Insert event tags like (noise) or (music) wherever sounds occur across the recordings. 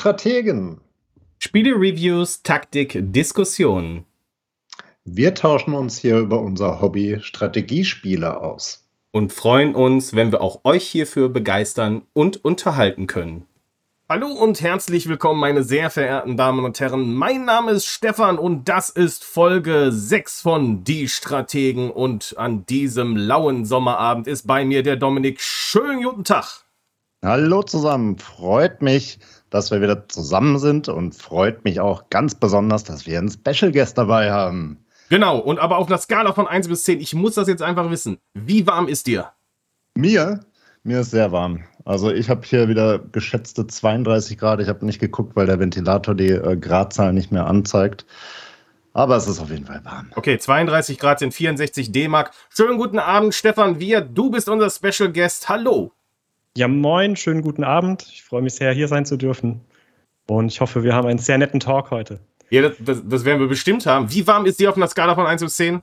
Strategen. Spiele-Reviews, Taktik, Diskussionen. Wir tauschen uns hier über unser Hobby Strategiespiele aus. Und freuen uns, wenn wir auch euch hierfür begeistern und unterhalten können. Hallo und herzlich willkommen, meine sehr verehrten Damen und Herren. Mein Name ist Stefan und das ist Folge 6 von Die Strategen. Und an diesem lauen Sommerabend ist bei mir der Dominik. Schönen guten Tag. Hallo zusammen. Freut mich, dass wir wieder zusammen sind und freut mich auch ganz besonders, dass wir einen Special Guest dabei haben. Genau, und aber auf einer Skala von 1 bis 10, ich muss das jetzt einfach wissen. Wie warm ist dir? Mir? Mir ist sehr warm. Also ich habe hier wieder geschätzte 32 Grad. Ich habe nicht geguckt, weil der Ventilator die äh, Gradzahl nicht mehr anzeigt. Aber es ist auf jeden Fall warm. Okay, 32 Grad sind 64 D-Mark. Schönen guten Abend, Stefan Wir. Du bist unser Special Guest. Hallo. Ja, moin, schönen guten Abend. Ich freue mich sehr, hier sein zu dürfen. Und ich hoffe, wir haben einen sehr netten Talk heute. Ja, das, das, das werden wir bestimmt haben. Wie warm ist die auf einer Skala von 1 bis 10?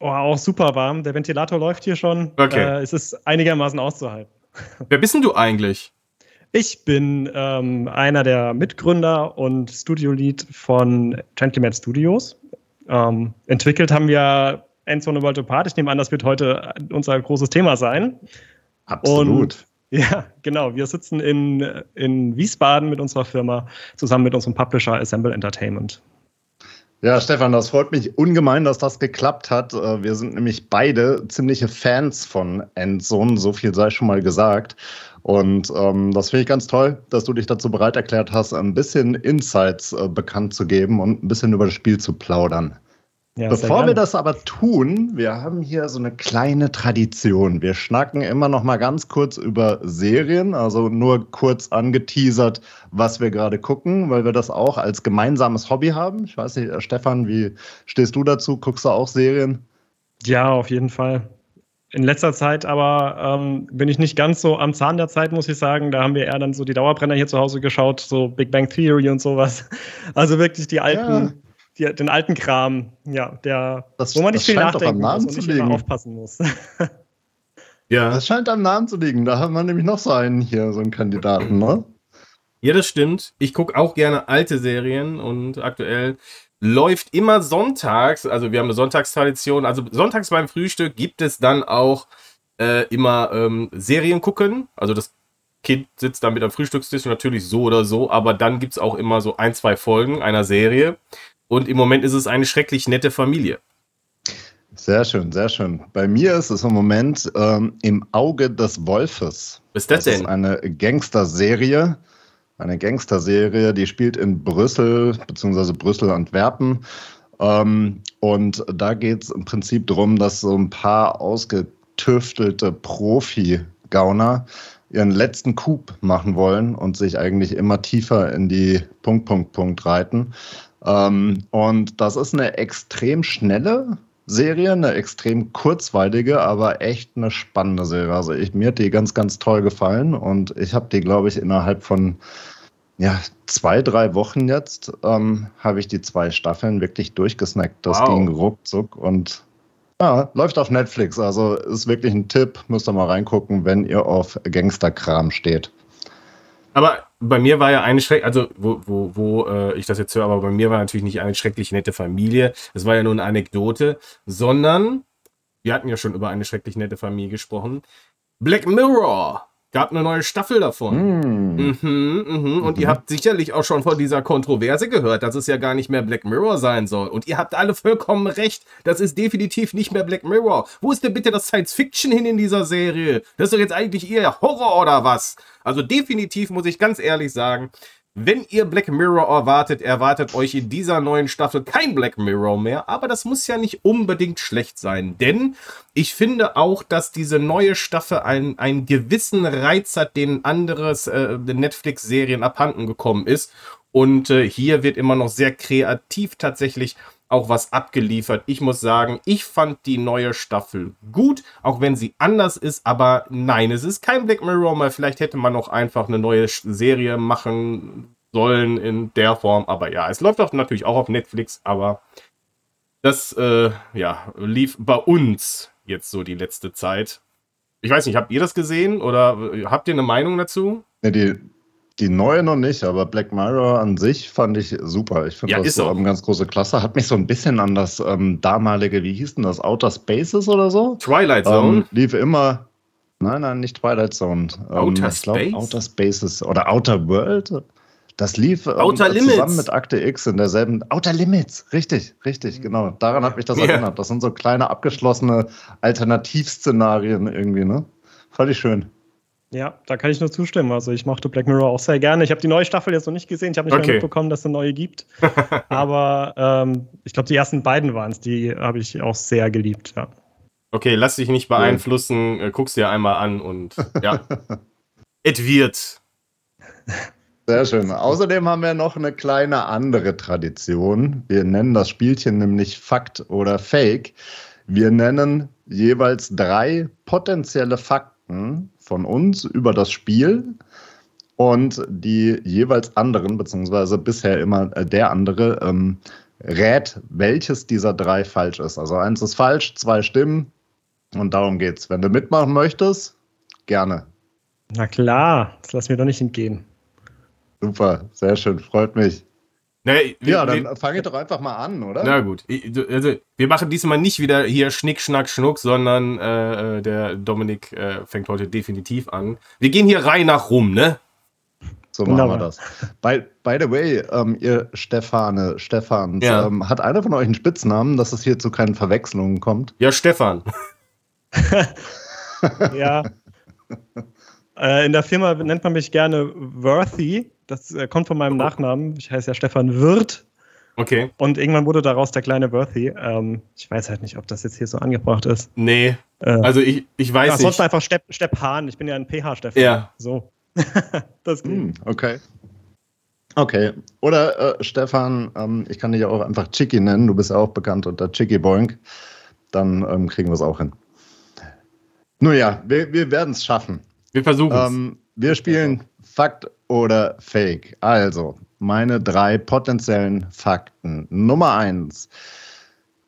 Oh, auch super warm. Der Ventilator läuft hier schon. Okay. Äh, es ist einigermaßen auszuhalten. (laughs) Wer bist denn du eigentlich? Ich bin ähm, einer der Mitgründer und Studio-Lead von Gentleman Studios. Ähm, entwickelt haben wir Endzone World Apart. Ich nehme an, das wird heute unser großes Thema sein. Absolut. Und, ja, genau. Wir sitzen in, in Wiesbaden mit unserer Firma zusammen mit unserem Publisher Assemble Entertainment. Ja, Stefan, das freut mich ungemein, dass das geklappt hat. Äh, wir sind nämlich beide ziemliche Fans von Endzone, so viel sei schon mal gesagt. Und ähm, das finde ich ganz toll, dass du dich dazu bereit erklärt hast, ein bisschen Insights äh, bekannt zu geben und ein bisschen über das Spiel zu plaudern. Ja, Bevor wir das aber tun, wir haben hier so eine kleine Tradition. Wir schnacken immer noch mal ganz kurz über Serien, also nur kurz angeteasert, was wir gerade gucken, weil wir das auch als gemeinsames Hobby haben. Ich weiß nicht, äh, Stefan, wie stehst du dazu? Guckst du auch Serien? Ja, auf jeden Fall. In letzter Zeit aber ähm, bin ich nicht ganz so am Zahn der Zeit, muss ich sagen. Da haben wir eher dann so die Dauerbrenner hier zu Hause geschaut, so Big Bang Theory und sowas. (laughs) Also wirklich die alten. Ja die, den alten Kram, ja, der, das, wo man nicht viel nachdenken muss und nicht immer aufpassen muss. (laughs) ja. Das scheint am Namen zu liegen. Da haben wir nämlich noch so einen hier, so einen Kandidaten, ne? Ja, das stimmt. Ich gucke auch gerne alte Serien und aktuell läuft immer sonntags, also wir haben eine Sonntagstradition, also sonntags beim Frühstück gibt es dann auch äh, immer ähm, Serien gucken. Also das Kind sitzt dann mit am Frühstückstisch, natürlich so oder so, aber dann gibt es auch immer so ein, zwei Folgen einer Serie. Und im Moment ist es eine schrecklich nette Familie. Sehr schön, sehr schön. Bei mir ist es im Moment ähm, im Auge des Wolfes. Was ist das, das denn? Ist eine Gangster-Serie. Eine Gangster-Serie, die spielt in Brüssel, beziehungsweise Brüssel-Antwerpen. Ähm, und da geht es im Prinzip darum, dass so ein paar ausgetüftelte Profi-Gauner ihren letzten Coup machen wollen und sich eigentlich immer tiefer in die Punkt, Punkt, Punkt reiten. Ähm, und das ist eine extrem schnelle Serie, eine extrem kurzweilige, aber echt eine spannende Serie. Also ich, mir hat die ganz, ganz toll gefallen und ich habe die, glaube ich, innerhalb von ja, zwei, drei Wochen jetzt ähm, habe ich die zwei Staffeln wirklich durchgesnackt. Das wow. ging ruckzuck und ja, läuft auf Netflix. Also ist wirklich ein Tipp. Müsst ihr mal reingucken, wenn ihr auf Gangsterkram steht. Aber bei mir war ja eine schrecklich, also wo, wo, wo äh, ich das jetzt höre, aber bei mir war natürlich nicht eine schrecklich nette Familie. Das war ja nur eine Anekdote, sondern wir hatten ja schon über eine schrecklich nette Familie gesprochen. Black Mirror gab eine neue Staffel davon. Mm. Mhm, mhm. Und mhm. ihr habt sicherlich auch schon von dieser Kontroverse gehört, dass es ja gar nicht mehr Black Mirror sein soll. Und ihr habt alle vollkommen recht. Das ist definitiv nicht mehr Black Mirror. Wo ist denn bitte das Science Fiction hin in dieser Serie? Das ist doch jetzt eigentlich eher Horror oder was? Also definitiv muss ich ganz ehrlich sagen, wenn ihr Black Mirror erwartet, erwartet euch in dieser neuen Staffel kein Black Mirror mehr. Aber das muss ja nicht unbedingt schlecht sein. Denn ich finde auch, dass diese neue Staffel einen, einen gewissen Reiz hat, den anderes äh, Netflix-Serien abhanden gekommen ist. Und äh, hier wird immer noch sehr kreativ tatsächlich auch was abgeliefert. Ich muss sagen, ich fand die neue Staffel gut, auch wenn sie anders ist, aber nein, es ist kein Black Mirror mehr. Vielleicht hätte man noch einfach eine neue Serie machen sollen in der Form, aber ja, es läuft auch natürlich auch auf Netflix, aber das äh, ja, lief bei uns jetzt so die letzte Zeit. Ich weiß nicht, habt ihr das gesehen oder äh, habt ihr eine Meinung dazu? Ja, die, Die neue noch nicht, aber Black Mirror an sich fand ich super. Ich finde Ja, das ist auch. ähm, ganz große Klasse. Hat mich so ein bisschen an das ähm, damalige, wie hieß denn das, Outer Spaces oder so? Twilight Zone. Ähm, lief immer. Nein, nein, nicht Twilight Zone. Ähm, Outer ich glaub, Space? Outer Spaces oder Outer World. Das lief ähm, zusammen mit Akte X in derselben. Outer Limits, richtig, richtig, genau. Daran hat mich das Ja. erinnert. Das sind so kleine abgeschlossene Alternativszenarien irgendwie, ne? Fand ich schön. Ja, da kann ich nur zustimmen. Also ich mochte Black Mirror auch sehr gerne. Ich habe die neue Staffel jetzt noch nicht gesehen. Ich habe nicht Okay. mehr mitbekommen, dass es eine neue gibt. (laughs) Aber ähm, ich glaube, die ersten beiden waren es. Die habe ich auch sehr geliebt. Ja. Okay, lass dich nicht beeinflussen. Äh, guck's dir einmal an und ja. (laughs) Es wird. Sehr schön. Außerdem haben wir noch eine kleine andere Tradition. Wir nennen das Spielchen nämlich Fakt oder Fake. Wir nennen jeweils drei potenzielle Fakten von uns über das Spiel und die jeweils anderen, beziehungsweise bisher immer äh, der andere, ähm, rät, welches dieser drei falsch ist. Also eins ist falsch, zwei stimmen und darum geht's. Wenn du mitmachen möchtest, gerne. Na klar, das lassen wir doch nicht entgehen. Super, sehr schön, freut mich. Ne, Ja, wir- dann fange ich doch einfach mal an, oder? Na gut. Also, wir machen diesmal nicht wieder hier Schnick, Schnack, Schnuck, sondern äh, äh, der Dominik äh, fängt heute definitiv an. Wir gehen hier rein nach rum, ne? So machen wir das. By, by the way, ähm, ihr Stefane, Stefans, Ja. ähm, hat einer von euch einen Spitznamen, dass es hier zu keinen Verwechslungen kommt? Ja, Stefan. (laughs) Ja. (laughs) äh, in der Firma nennt man mich gerne Worthy. Das äh, kommt von meinem Nachnamen. Ich heiße ja Stefan Wirth. Okay. Und irgendwann wurde daraus der kleine Worthy. Ähm, ich weiß halt nicht, ob das jetzt hier so angebracht ist. Nee. Äh, Also ich, ich weiß ansonsten nicht. einfach Stepp, Stepp Hahn. Ich bin ja ein PH-Stefan. Ja. So. (laughs) das geht. Hm, okay. Okay. Oder äh, Stefan, ähm, ich kann dich ja auch einfach Chicky nennen. Du bist ja auch bekannt unter Chicky Boink. Dann ähm, kriegen wir es auch hin. Nun ja, wir, wir werden es schaffen. Wir versuchen es. Ähm, wir spielen Fakt oder Fake. Also, meine drei potenziellen Fakten. Nummer eins.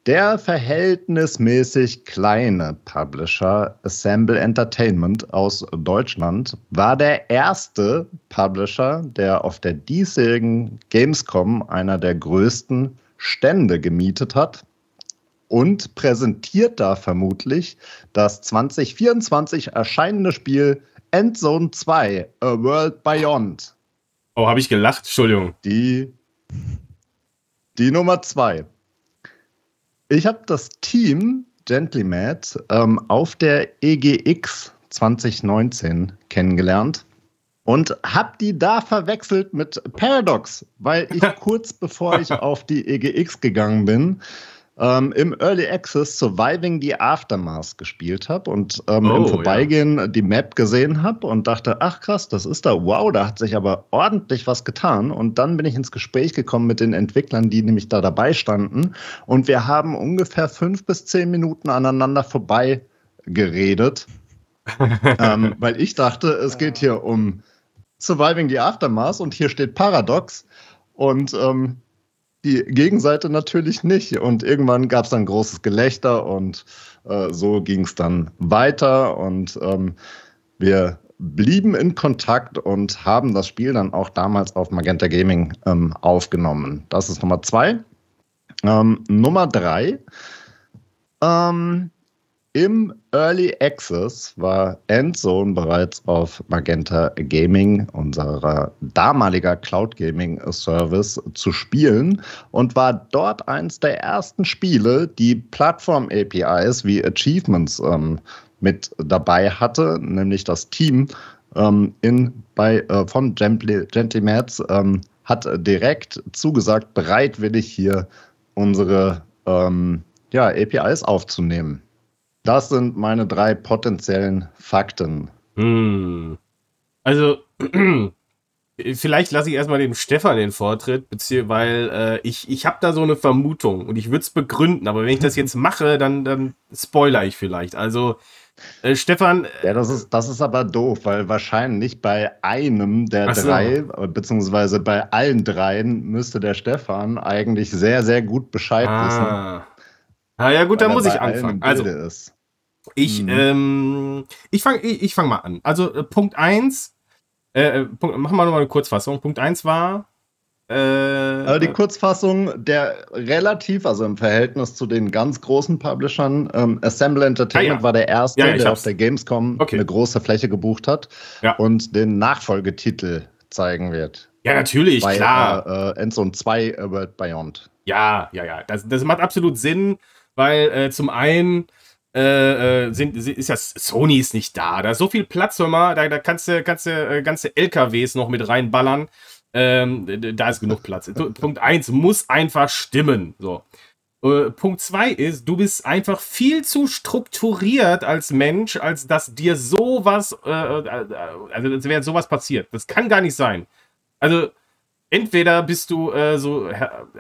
Der verhältnismäßig kleine Publisher Assemble Entertainment aus Deutschland war der erste Publisher, der auf der diesjährigen Gamescom einer der größten Stände gemietet hat und präsentiert da vermutlich das 2024 erscheinende Spiel Endzone 2, A World Beyond. oh, habe ich gelacht? Entschuldigung. Die, die Nummer 2. Ich habe das Team Gentlemat ähm, auf der EGX 2019 kennengelernt und habe die da verwechselt mit Paradox, weil ich (laughs) kurz bevor ich auf die EGX gegangen bin, ähm, im Early Access Surviving the Aftermath gespielt habe und ähm, Oh, im ja. Vorbeigehen die Map gesehen habe und dachte, ach krass, das ist da, wow, da hat sich aber ordentlich was getan. Und dann bin ich ins Gespräch gekommen mit den Entwicklern, die nämlich da dabei standen. Und wir haben ungefähr fünf bis zehn Minuten aneinander vorbei geredet, (laughs) ähm, weil ich dachte, es geht hier um Surviving the Aftermath und hier steht Paradox. Und ähm, die Gegenseite natürlich nicht. Und irgendwann gab es dann großes Gelächter und äh, so ging es dann weiter. Und ähm, wir blieben in Kontakt und haben das Spiel dann auch damals auf Magenta Gaming ähm, aufgenommen. Das ist Nummer zwei. Ähm, Nummer drei. Ähm, Im Early Access war Endzone bereits auf Magenta Gaming, unserer damaliger Cloud Gaming Service, zu spielen und war dort eins der ersten Spiele, die Plattform-APIs wie Achievements ähm, mit dabei hatte, nämlich das Team ähm, in, bei, äh, von Gently, Gentlymats ähm, hat direkt zugesagt, bereitwillig hier unsere ähm, ja, APIs aufzunehmen. Das sind meine drei potenziellen Fakten. Hm. Also, (clears throat) vielleicht lasse ich erstmal dem Stefan den Vortritt, weil äh, ich, ich habe da so eine Vermutung und ich würde es begründen, aber wenn ich das jetzt (laughs) mache, dann, dann spoiler ich vielleicht. Also, äh, Stefan, Ja, das ist, das ist aber doof, weil wahrscheinlich bei einem der so. drei, äh, beziehungsweise bei allen dreien, müsste der Stefan eigentlich sehr, sehr gut Bescheid wissen. ah. Ah, ja gut, dann muss ich anfangen. Also, ist. Ich, Mhm. ähm, ich fange ich, ich fang mal an. Also äh, Punkt eins Äh, Punkt, machen wir nochmal eine Kurzfassung. Punkt 1 war. Äh, also die Kurzfassung, der relativ, also im Verhältnis zu den ganz großen Publishern, ähm, Assemble Entertainment ah, ja. war der erste, ja, der auf der Gamescom okay. eine große Fläche gebucht hat und den Nachfolgetitel zeigen wird. Ja, natürlich, Bei, klar. Äh, Endzone 2 äh, World Beyond. Ja, ja, ja. Das, das macht absolut Sinn, weil äh, zum einen äh, äh, sind, ist ja Sony ist nicht da. Da ist so viel Platz, hör mal, da, da kannst du, kannst du äh, ganze LKWs noch mit reinballern. Ähm, da ist genug Platz. (laughs) Punkt 1 muss einfach stimmen. So. Äh, Punkt 2 ist, du bist einfach viel zu strukturiert als Mensch, als dass dir sowas, äh, äh also als wäre sowas passiert. Das kann gar nicht sein. Also, entweder bist du äh, so,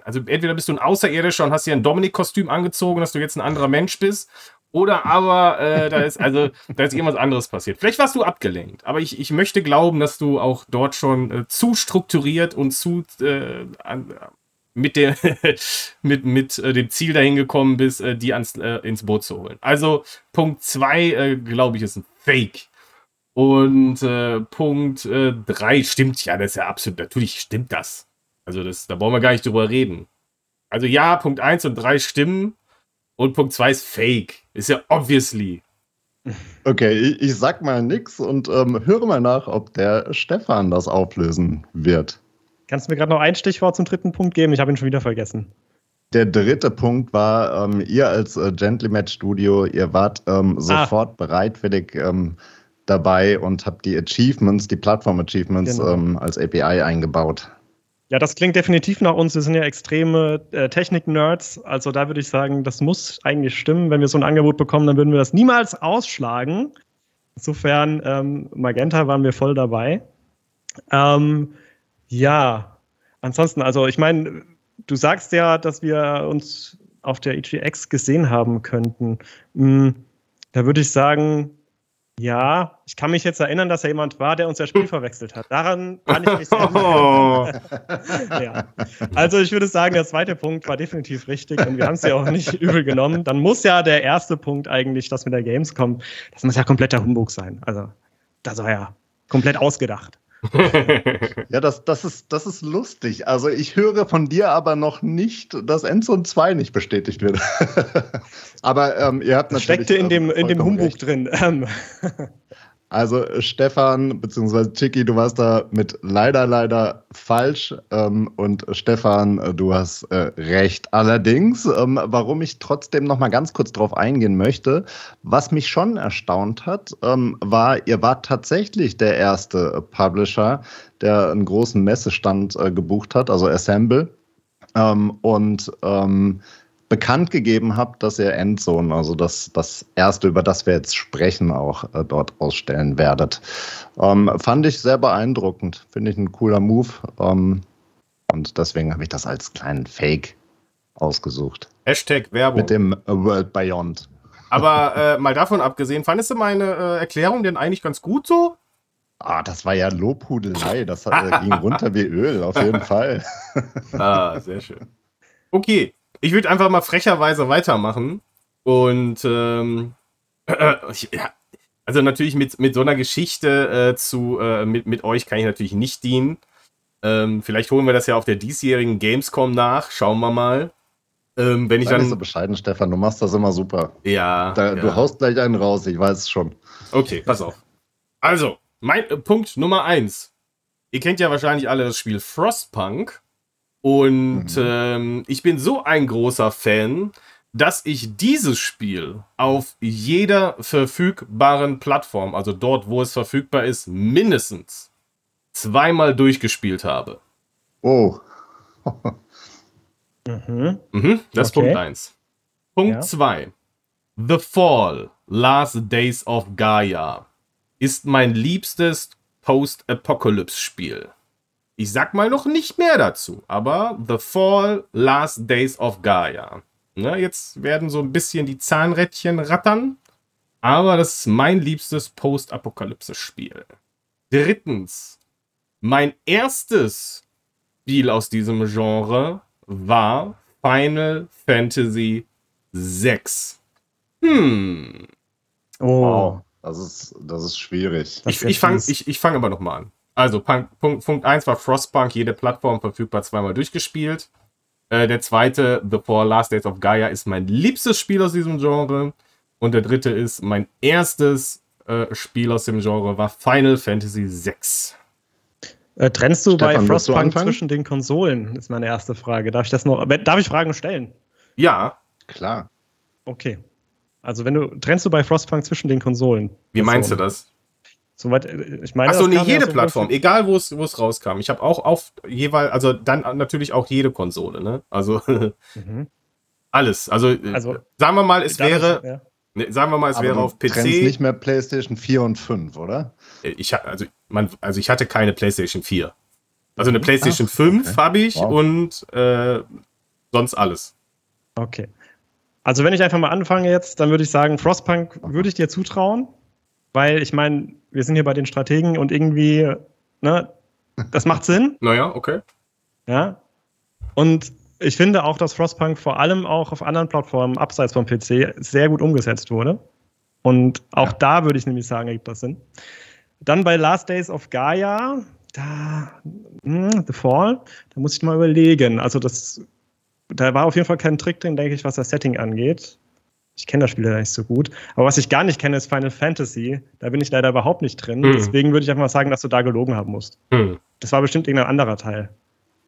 also entweder bist du ein Außerirdischer und hast dir ein Dominik-Kostüm angezogen, dass du jetzt ein anderer Mensch bist, oder aber äh, da ist also da ist irgendwas anderes passiert. Vielleicht warst du abgelenkt, aber ich, ich möchte glauben, dass du auch dort schon äh, zu strukturiert und zu äh, an, mit dem (laughs) mit mit äh, dem Ziel dahin gekommen bist, äh, die ans, äh, ins Boot zu holen. Also Punkt 2, glaube ich, ist ein Fake. Und Punkt 3 stimmt ja, das ist ja absolut, natürlich stimmt das. Also das, da brauchen wir gar nicht drüber reden. Also ja, Punkt 1 und 3 stimmen, und Punkt 2 ist Fake. Ist ja obviously. Okay, ich, ich sag mal nix und ähm, höre mal nach, ob der Stefan das auflösen wird. Kannst du mir gerade noch ein Stichwort zum dritten Punkt geben? Ich habe ihn schon wieder vergessen. Der dritte Punkt war, ähm, ihr als äh, Gentleman Studio, ihr wart ähm, ah. sofort ah. bereitwillig ähm, dabei und habt die Achievements, die Plattform-Achievements genau. Ähm, als API eingebaut. Ja, das klingt definitiv nach uns. Wir sind ja extreme äh, Technik-Nerds. Also da würde ich sagen, das muss eigentlich stimmen. Wenn wir so ein Angebot bekommen, dann würden wir das niemals ausschlagen. Insofern, ähm, Magenta waren wir voll dabei. Ähm, ja, ansonsten, also ich meine, du sagst ja, dass wir uns auf der EGX gesehen haben könnten. Hm, da würde ich sagen, ja, ich kann mich jetzt erinnern, dass er jemand war, der uns das Spiel verwechselt hat. Daran kann ich mich sehr erinnern. (laughs) ja. Also ich würde sagen, der zweite Punkt war definitiv richtig und wir haben es ja auch nicht übel genommen. Dann muss ja der erste Punkt eigentlich, das mit der Gamescom, das muss ja kompletter Humbug sein. Also das war ja komplett ausgedacht. (laughs) ja, das, das, ist, das ist lustig. Also ich höre von dir aber noch nicht, dass Endzone 2 nicht bestätigt wird. (laughs) aber ähm, ihr habt das natürlich... Steckte in dem, in dem Humbug recht. drin. (laughs) Also Stefan bzw. Chicky, du warst da mit leider, leider falsch. Ähm, und Stefan, du hast äh, recht. Allerdings, ähm, warum ich trotzdem noch mal ganz kurz drauf eingehen möchte, was mich schon erstaunt hat, ähm, war, ihr wart tatsächlich der erste Publisher, der einen großen Messestand äh, gebucht hat, also Assemble. Ähm, und ähm, bekannt gegeben habt, dass ihr Endzone, also das, das erste, über das wir jetzt sprechen, auch äh, dort ausstellen werdet. Ähm, fand ich sehr beeindruckend. Finde ich ein cooler Move. Ähm, und deswegen habe ich das als kleinen Fake ausgesucht. Hashtag Werbung. Mit dem World Beyond. Aber äh, mal davon abgesehen, fandest du meine äh, Erklärung denn eigentlich ganz gut so? Ah, das war ja Lobhudelei. Das hat, (laughs) äh, ging runter wie Öl, auf jeden Fall. ah, sehr schön. Okay, ich würde einfach mal frecherweise weitermachen. Und ähm, (clears throat) äh, ja, also natürlich mit, mit so einer Geschichte äh, zu, äh, mit, mit euch kann ich natürlich nicht dienen. Ähm, vielleicht holen wir das ja auf der diesjährigen Gamescom nach. Schauen wir mal. Ähm, wenn ich dann. Nicht so bescheiden, Stefan. Du machst das immer super. Ja, da, ja. Du haust gleich einen raus, ich weiß es schon. Okay, pass auf. Also, mein äh, Punkt Nummer eins. Ihr kennt ja wahrscheinlich alle das Spiel Frostpunk. Und mhm. ähm, ich bin so ein großer Fan, dass ich dieses Spiel auf jeder verfügbaren Plattform, also dort, wo es verfügbar ist, mindestens zweimal durchgespielt habe. Oh. (laughs) mhm. Mhm, das okay. ist Punkt 1. Punkt 2. Ja. The Fall, Last Days of Gaia ist mein liebstes Post-Apocalypse-Spiel. Ich sag mal noch nicht mehr dazu, aber The Fall, Last Days of Gaia. Ne, jetzt werden so ein bisschen die Zahnrädchen rattern, aber das ist mein liebstes Post-Apokalypse-Spiel. Drittens, mein erstes Spiel aus diesem Genre war Final Fantasy VI. Hm. Oh. Wow. Das ist, das ist schwierig. ich, ich fange ich, ich fang aber noch mal an. Also, Punkt, Punkt 1 war Frostpunk, jede Plattform verfügbar, zweimal durchgespielt. Äh, der zweite, The Four Last Days of Gaia, ist mein liebstes Spiel aus diesem Genre. Und der dritte ist mein erstes äh, Spiel aus dem Genre, war Final Fantasy VI. Äh, trennst du Stefan, bei du Frostpunk anfangen? zwischen den Konsolen? Ist meine erste Frage. Darf ich das noch? Darf ich Fragen stellen? Ja, Klar. Okay. Also wenn du trennst du bei Frostpunk zwischen den Konsolen? wie meinst du das? Soweit, äh, ich meine, Achso, nee, ja jede Plattform, egal wo es wo es rauskam. Ich habe auch auf jeweils, also dann natürlich auch jede Konsole, ne? Also (laughs) Mhm. alles. Also, äh, Also, sagen wir mal, es wäre, ja. ne, sagen wir mal, es Aber wäre du auf PC. nicht mehr PlayStation 4 und 5, oder? Äh, Ich, also, man, also ich hatte keine PlayStation 4. Also eine PlayStation Ach, 5 okay. habe ich Wow. und äh, sonst alles. Okay. Also wenn ich einfach mal anfange jetzt, dann würde ich sagen, Frostpunk würde ich dir zutrauen, weil ich meine, wir sind hier bei den Strategen und irgendwie, ne, das macht Sinn, (laughs) Naja, okay. ja. Und ich finde auch, dass Frostpunk vor allem auch auf anderen Plattformen abseits vom PC sehr gut umgesetzt wurde. Und auch Ja. da würde ich nämlich sagen, ergibt das Sinn. Dann bei Last Days of Gaia, da, hm, The Fall, da muss ich mal überlegen. Also das, da war auf jeden Fall kein Trick drin, denke ich, was das Setting angeht. Ich kenne das Spiel leider nicht so gut. Aber was ich gar nicht kenne, ist Final Fantasy. Da bin ich leider überhaupt nicht drin. Hm. Deswegen würde ich einfach mal sagen, dass du da gelogen haben musst. Hm. Das war bestimmt irgendein anderer Teil.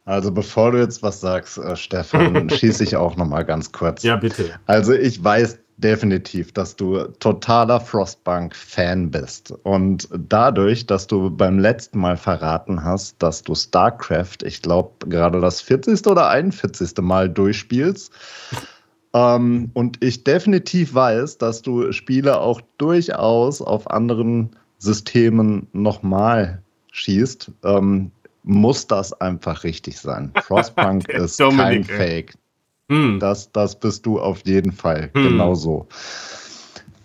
Also bevor du jetzt was sagst, äh, Stefan, (laughs) schieße ich auch noch mal ganz kurz. Ja, bitte. Also ich weiß definitiv, dass du totaler Frostbank-Fan bist. Und dadurch, dass du beim letzten Mal verraten hast, dass du StarCraft, ich glaube, gerade das 40. oder 41. Mal durchspielst, ähm, und ich definitiv weiß, dass du Spiele auch durchaus auf anderen Systemen nochmal schießt, ähm, muss das einfach richtig sein. (laughs) Frostpunk ist kein Dominik, ey. Fake. Hm. Das, das bist du auf jeden Fall. Hm. Genau so.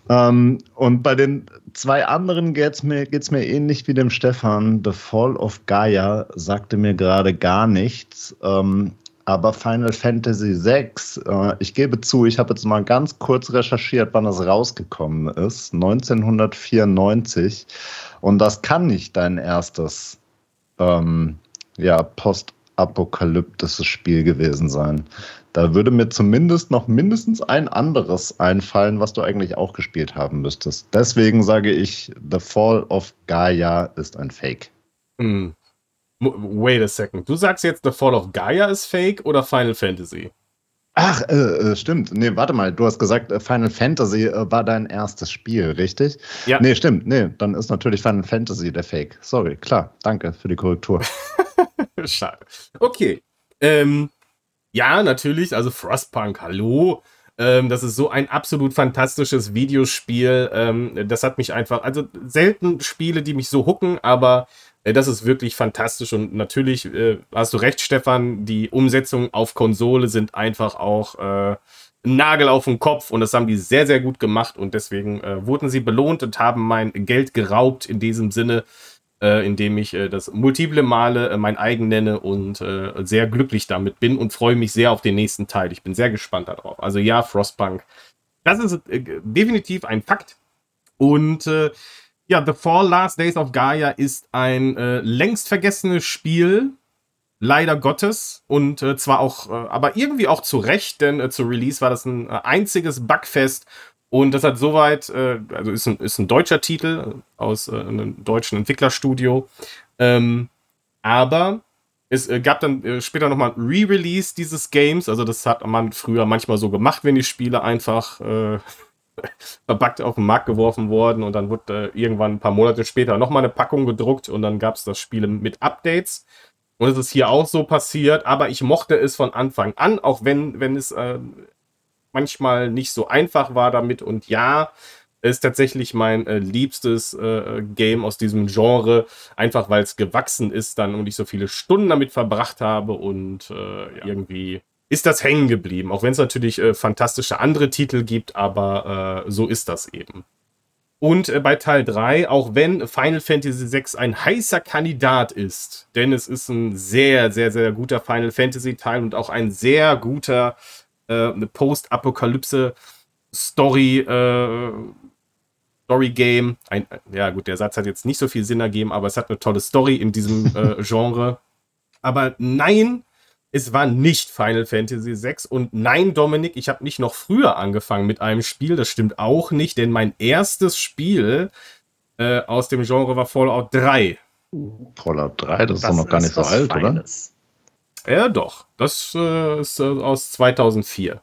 Ähm, und bei den zwei anderen geht es mir, geht's mir ähnlich wie dem Stefan. The Fall of Gaia sagte mir gerade gar nichts. Ähm, aber Final Fantasy VI, äh, ich gebe zu, ich habe jetzt mal ganz kurz recherchiert, wann es rausgekommen ist. 1994. Und das kann nicht dein erstes ähm, ja, postapokalyptisches Spiel gewesen sein. Da würde mir zumindest noch mindestens ein anderes einfallen, was du eigentlich auch gespielt haben müsstest. Deswegen sage ich, The Fall of Gaia ist ein Fake. Hm. Wait a second. Du sagst jetzt, The Fall of Gaia ist fake oder Final Fantasy? Ach, äh, äh, stimmt. Nee, warte mal. Du hast gesagt, äh, Final Fantasy äh, war dein erstes Spiel, richtig? Ja. Nee, stimmt. Nee, dann ist natürlich Final Fantasy der Fake. Sorry, klar. Danke für die Korrektur. (laughs) Schade. Okay. Ähm, ja, natürlich, also Frostpunk, hallo. Ähm, das ist so ein absolut fantastisches Videospiel. Ähm, das hat mich einfach, also selten Spiele, die mich so hooken, aber das ist wirklich fantastisch. Und natürlich äh, hast du recht, Stefan, die Umsetzungen auf Konsole sind einfach auch äh, Nagel auf den Kopf und das haben die sehr, sehr gut gemacht und deswegen äh, wurden sie belohnt und haben mein Geld geraubt in diesem Sinne äh, indem ich äh, das multiple Male äh, mein eigen nenne und äh, sehr glücklich damit bin und freue mich sehr auf den nächsten Teil. Ich bin sehr gespannt darauf. Also ja, Frostpunk. Das ist äh, definitiv ein Fakt. Und äh, ja, The Fall Last Days of Gaia ist ein äh, längst vergessenes Spiel. Leider Gottes. Und äh, zwar auch, äh, aber irgendwie auch zu Recht, denn äh, zu Release war das ein äh, einziges Bugfest. Und das hat soweit, äh, also ist ein, ist ein deutscher Titel aus einem deutschen Entwicklerstudio. Ähm, aber es gab dann äh, später nochmal ein Re-Release dieses Games. Also das hat man früher manchmal so gemacht, wenn die Spiele einfach verbuggt auf den Markt geworfen wurden. Und dann wurde äh, irgendwann ein paar Monate später nochmal eine Packung gedruckt und dann gab es das Spiel mit Updates. Und es ist hier auch so passiert, aber ich mochte es von Anfang an, auch wenn, wenn es äh, manchmal nicht so einfach war damit. Und ja, ist tatsächlich mein äh, liebstes äh, Game aus diesem Genre, einfach weil es gewachsen ist dann und ich so viele Stunden damit verbracht habe und äh, ja, irgendwie ist das hängen geblieben. Auch wenn es natürlich äh, fantastische andere Titel gibt, aber äh, so ist das eben. Und äh, bei Teil 3, auch wenn Final Fantasy VI ein heißer Kandidat ist, denn es ist ein sehr, sehr, sehr guter Final Fantasy Teil und auch ein sehr guter äh, Post-Apokalypse-Story, äh, Story-Game. Ja, gut, der Satz hat jetzt nicht so viel Sinn ergeben, aber es hat eine tolle Story in diesem äh, (laughs) Genre. Aber nein, es war nicht Final Fantasy VI. Und nein, Dominik, ich habe nicht noch früher angefangen mit einem Spiel. Das stimmt auch nicht, denn mein erstes Spiel äh, aus dem Genre war Fallout 3. Fallout 3, das, das ist doch noch gar nicht so alt, Feines. oder? Ja, doch. Das äh, ist äh, aus 2004.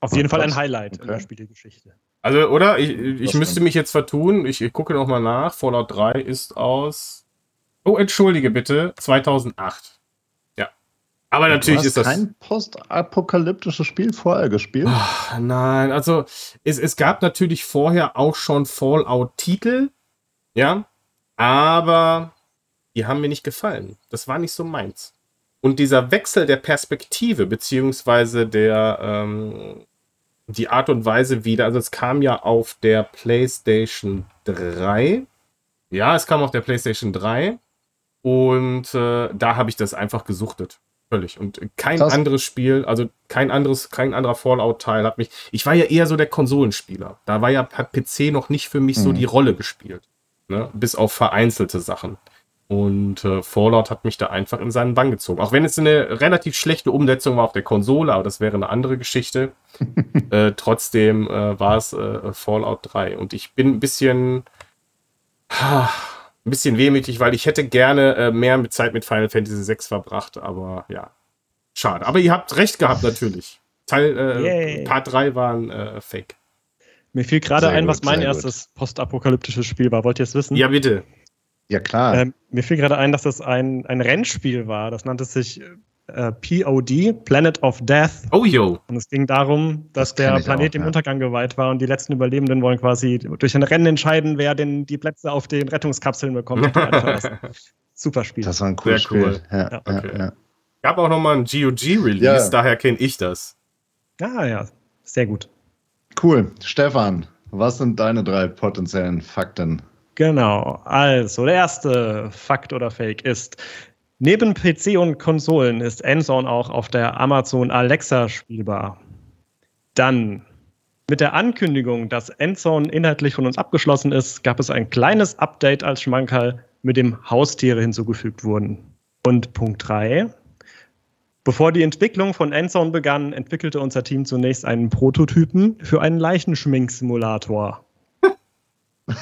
Auf jeden Fall ein Highlight okay. in der Spielegeschichte. Also, oder? Ich, ich müsste mich jetzt vertun. Ich, ich gucke nochmal nach. Fallout 3 ist aus. Oh, entschuldige bitte. 2008. Aber natürlich ist das. kein postapokalyptisches Spiel vorher gespielt? Ach, nein, also es, es gab natürlich vorher auch schon Fallout-Titel, ja, aber die haben mir nicht gefallen. Das war nicht so meins. Und dieser Wechsel der Perspektive, beziehungsweise der, ähm, die Art und Weise wieder, also es kam ja auf der PlayStation 3. Ja, es kam auf der PlayStation 3. Und äh, da habe ich das einfach gesuchtet. Völlig. Und kein Krass. anderes Spiel, also kein anderes, kein anderer Fallout-Teil hat mich. Ich war ja eher so der Konsolenspieler. Da war ja PC noch nicht für mich mhm. so die Rolle gespielt. Ne? Bis auf vereinzelte Sachen. Und äh, Fallout hat mich da einfach in seinen Bann gezogen. Auch wenn es eine relativ schlechte Umsetzung war auf der Konsole, aber das wäre eine andere Geschichte. (laughs) äh, trotzdem äh, war es äh, Fallout 3. Und ich bin ein bisschen ein bisschen wehmütig, weil ich hätte gerne äh, mehr mit Zeit mit Final Fantasy VI verbracht, aber ja, schade. Aber ihr habt recht gehabt, natürlich. Teil äh, Part 3 war ein äh, Fake. Mir fiel gerade ein, was mein erstes postapokalyptisches Spiel war. Wollt ihr es wissen? Ja, bitte. Ja, klar. Ähm, mir fiel gerade ein, dass das ein, ein Rennspiel war. Das nannte sich äh, POD, Planet of Death. Oh, yo. Und es ging darum, dass das der Planet auch, dem ja. Untergang geweiht war und die letzten Überlebenden wollen quasi durch ein Rennen entscheiden, wer denn die Plätze auf den Rettungskapseln bekommt. (laughs) Super Spiel. Das war ein cooles Sehr cool. Spiel. Ja, ja, okay. ja, Gab auch nochmal ein GOG-Release, daher kenne ich das. Ah ja, sehr gut. Cool. Stefan, was sind deine drei potenziellen Fakten? Genau, also der erste Fakt oder Fake ist, Neben PC und Konsolen ist Endzone auch auf der Amazon Alexa spielbar. Dann mit der Ankündigung, dass Endzone inhaltlich von uns abgeschlossen ist, gab es ein kleines Update als Schmankerl, mit dem Haustiere hinzugefügt wurden. Und Punkt 3. Bevor die Entwicklung von Endzone begann, entwickelte unser Team zunächst einen Prototypen für einen Leichenschminksimulator. (laughs)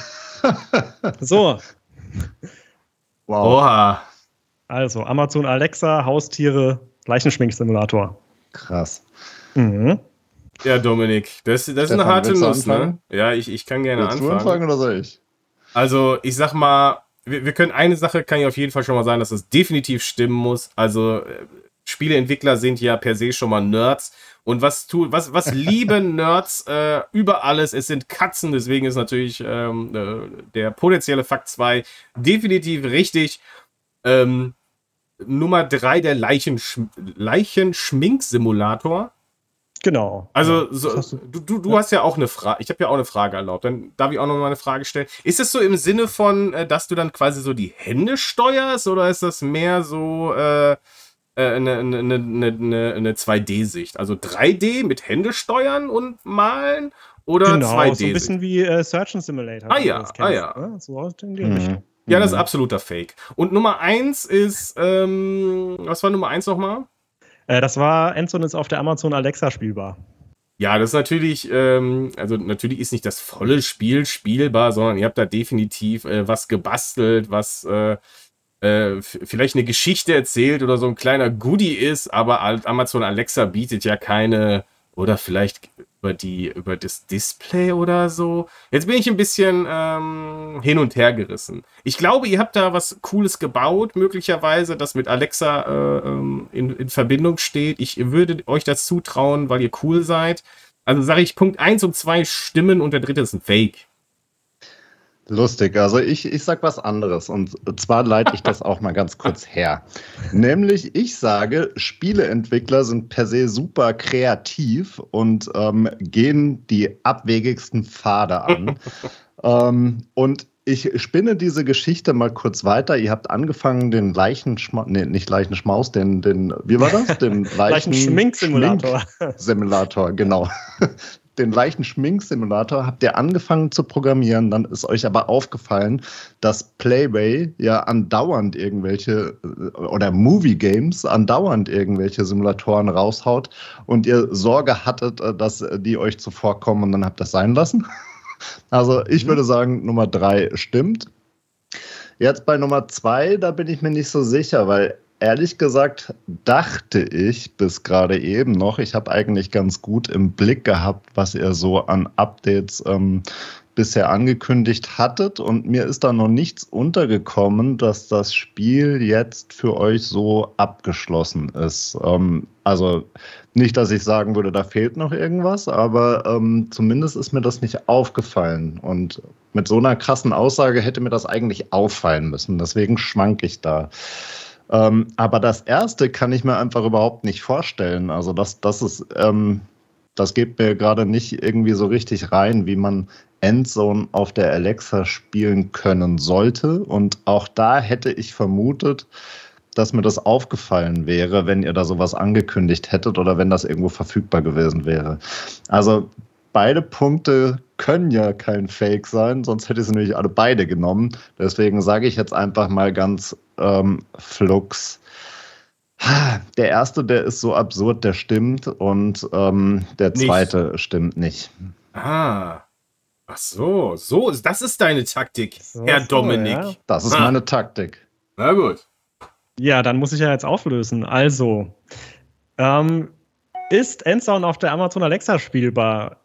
so. Wow. Oha. Also Amazon Alexa, Haustiere, Leichenschminksimulator. Krass. Mhm. Ja, Dominik, das, das ist eine harte Nuss, ne? Ja, ich, ich kann gerne willst anfangen. Du anfangen oder soll ich? Also, ich sag mal, wir, wir können eine Sache, kann ich auf jeden Fall schon mal sagen, dass es definitiv stimmen muss. Also, äh, Spieleentwickler sind ja per se schon mal Nerds. Und was tun, was, was (laughs) lieben Nerds äh, über alles? Es sind Katzen, deswegen ist natürlich ähm, äh, der potenzielle Fakt 2 definitiv richtig. Ähm, Nummer 3 der Leichensch Leichenschminksimulator. Genau. Also so, du, du, du ja. hast ja auch eine Frage. Ich habe ja auch eine Frage erlaubt. Dann darf ich auch noch mal eine Frage stellen. Ist es so im Sinne von, äh, dass du dann quasi so die Hände steuerst oder ist das mehr so äh, äh eine, eine, eine, eine 2D-Sicht? Also 3D mit Hände steuern und malen oder genau, 2D? So ein bisschen wie äh, Surgeon Simulator. Ah ja, ah ja. Ne? So in die mhm. Richtung. Ja, das ist mhm. absoluter Fake. Und Nummer eins ist, ähm, was war Nummer eins nochmal? Äh, das war Endzone ist auf der Amazon Alexa spielbar. Ja, das ist natürlich, ähm, also natürlich ist nicht das volle Spiel spielbar, sondern ihr habt da definitiv äh, was gebastelt, was äh, äh, vielleicht eine Geschichte erzählt oder so ein kleiner Goodie ist, aber Amazon Alexa bietet ja keine, oder vielleicht über die, über das Display oder so. Jetzt bin ich ein bisschen ähm, hin und her gerissen. Ich glaube, ihr habt da was Cooles gebaut, möglicherweise, das mit Alexa äh, ähm, in, in Verbindung steht. Ich würde euch das zutrauen, weil ihr cool seid. Also sage ich, Punkt 1 und 2 stimmen und der dritte ist ein Fake. Lustig, also ich, ich sag was anderes und zwar leite ich das auch mal ganz kurz her. Nämlich, ich sage, Spieleentwickler sind per se super kreativ und ähm, gehen die abwegigsten Pfade an. (laughs) ähm, und ich spinne diese Geschichte mal kurz weiter. Ihr habt angefangen, den Leichenschmaus, nee, nicht Leichenschmaus, den, den, wie war das? Den (laughs) Leichenschminksimulator. Simulator, genau (laughs) den leichten Schminksimulator habt ihr angefangen zu programmieren, dann ist euch aber aufgefallen, dass Playway ja andauernd irgendwelche äh, oder Movie Games andauernd irgendwelche Simulatoren raushaut und ihr Sorge hattet, äh, dass die euch zuvorkommen und dann habt ihr das sein lassen. (laughs) Also ich mhm. würde sagen, Nummer drei stimmt. Jetzt bei Nummer zwei, da bin ich mir nicht so sicher, weil ehrlich gesagt dachte ich bis gerade eben noch, ich habe eigentlich ganz gut im Blick gehabt, was ihr so an Updates ähm, bisher angekündigt hattet und mir ist da noch nichts untergekommen, dass das Spiel jetzt für euch so abgeschlossen ist. Ähm, also nicht, dass ich sagen würde, da fehlt noch irgendwas, aber ähm, zumindest ist mir das nicht aufgefallen. Und mit so einer krassen Aussage hätte mir das eigentlich auffallen müssen. Deswegen schwank ich da. Ähm, aber das erste kann ich mir einfach überhaupt nicht vorstellen. Also das, das ist, ähm, das geht mir gerade nicht irgendwie so richtig rein, wie man Endzone auf der Alexa spielen können sollte. Und auch da hätte ich vermutet, dass mir das aufgefallen wäre, wenn ihr da sowas angekündigt hättet oder wenn das irgendwo verfügbar gewesen wäre. Also beide Punkte können ja kein Fake sein, sonst hätte ich sie nämlich alle beide genommen. Deswegen sage ich jetzt einfach mal ganz ähm, flux. Der erste, der ist so absurd, der stimmt und ähm, der zweite nicht. stimmt nicht. Ah. Ach so, so, das ist deine Taktik, so, Herr Dominik. Ja. Das ist ah. meine Taktik. Na gut. Ja, dann muss ich ja jetzt auflösen. Also, ähm, ist Endzone auf der Amazon Alexa spielbar?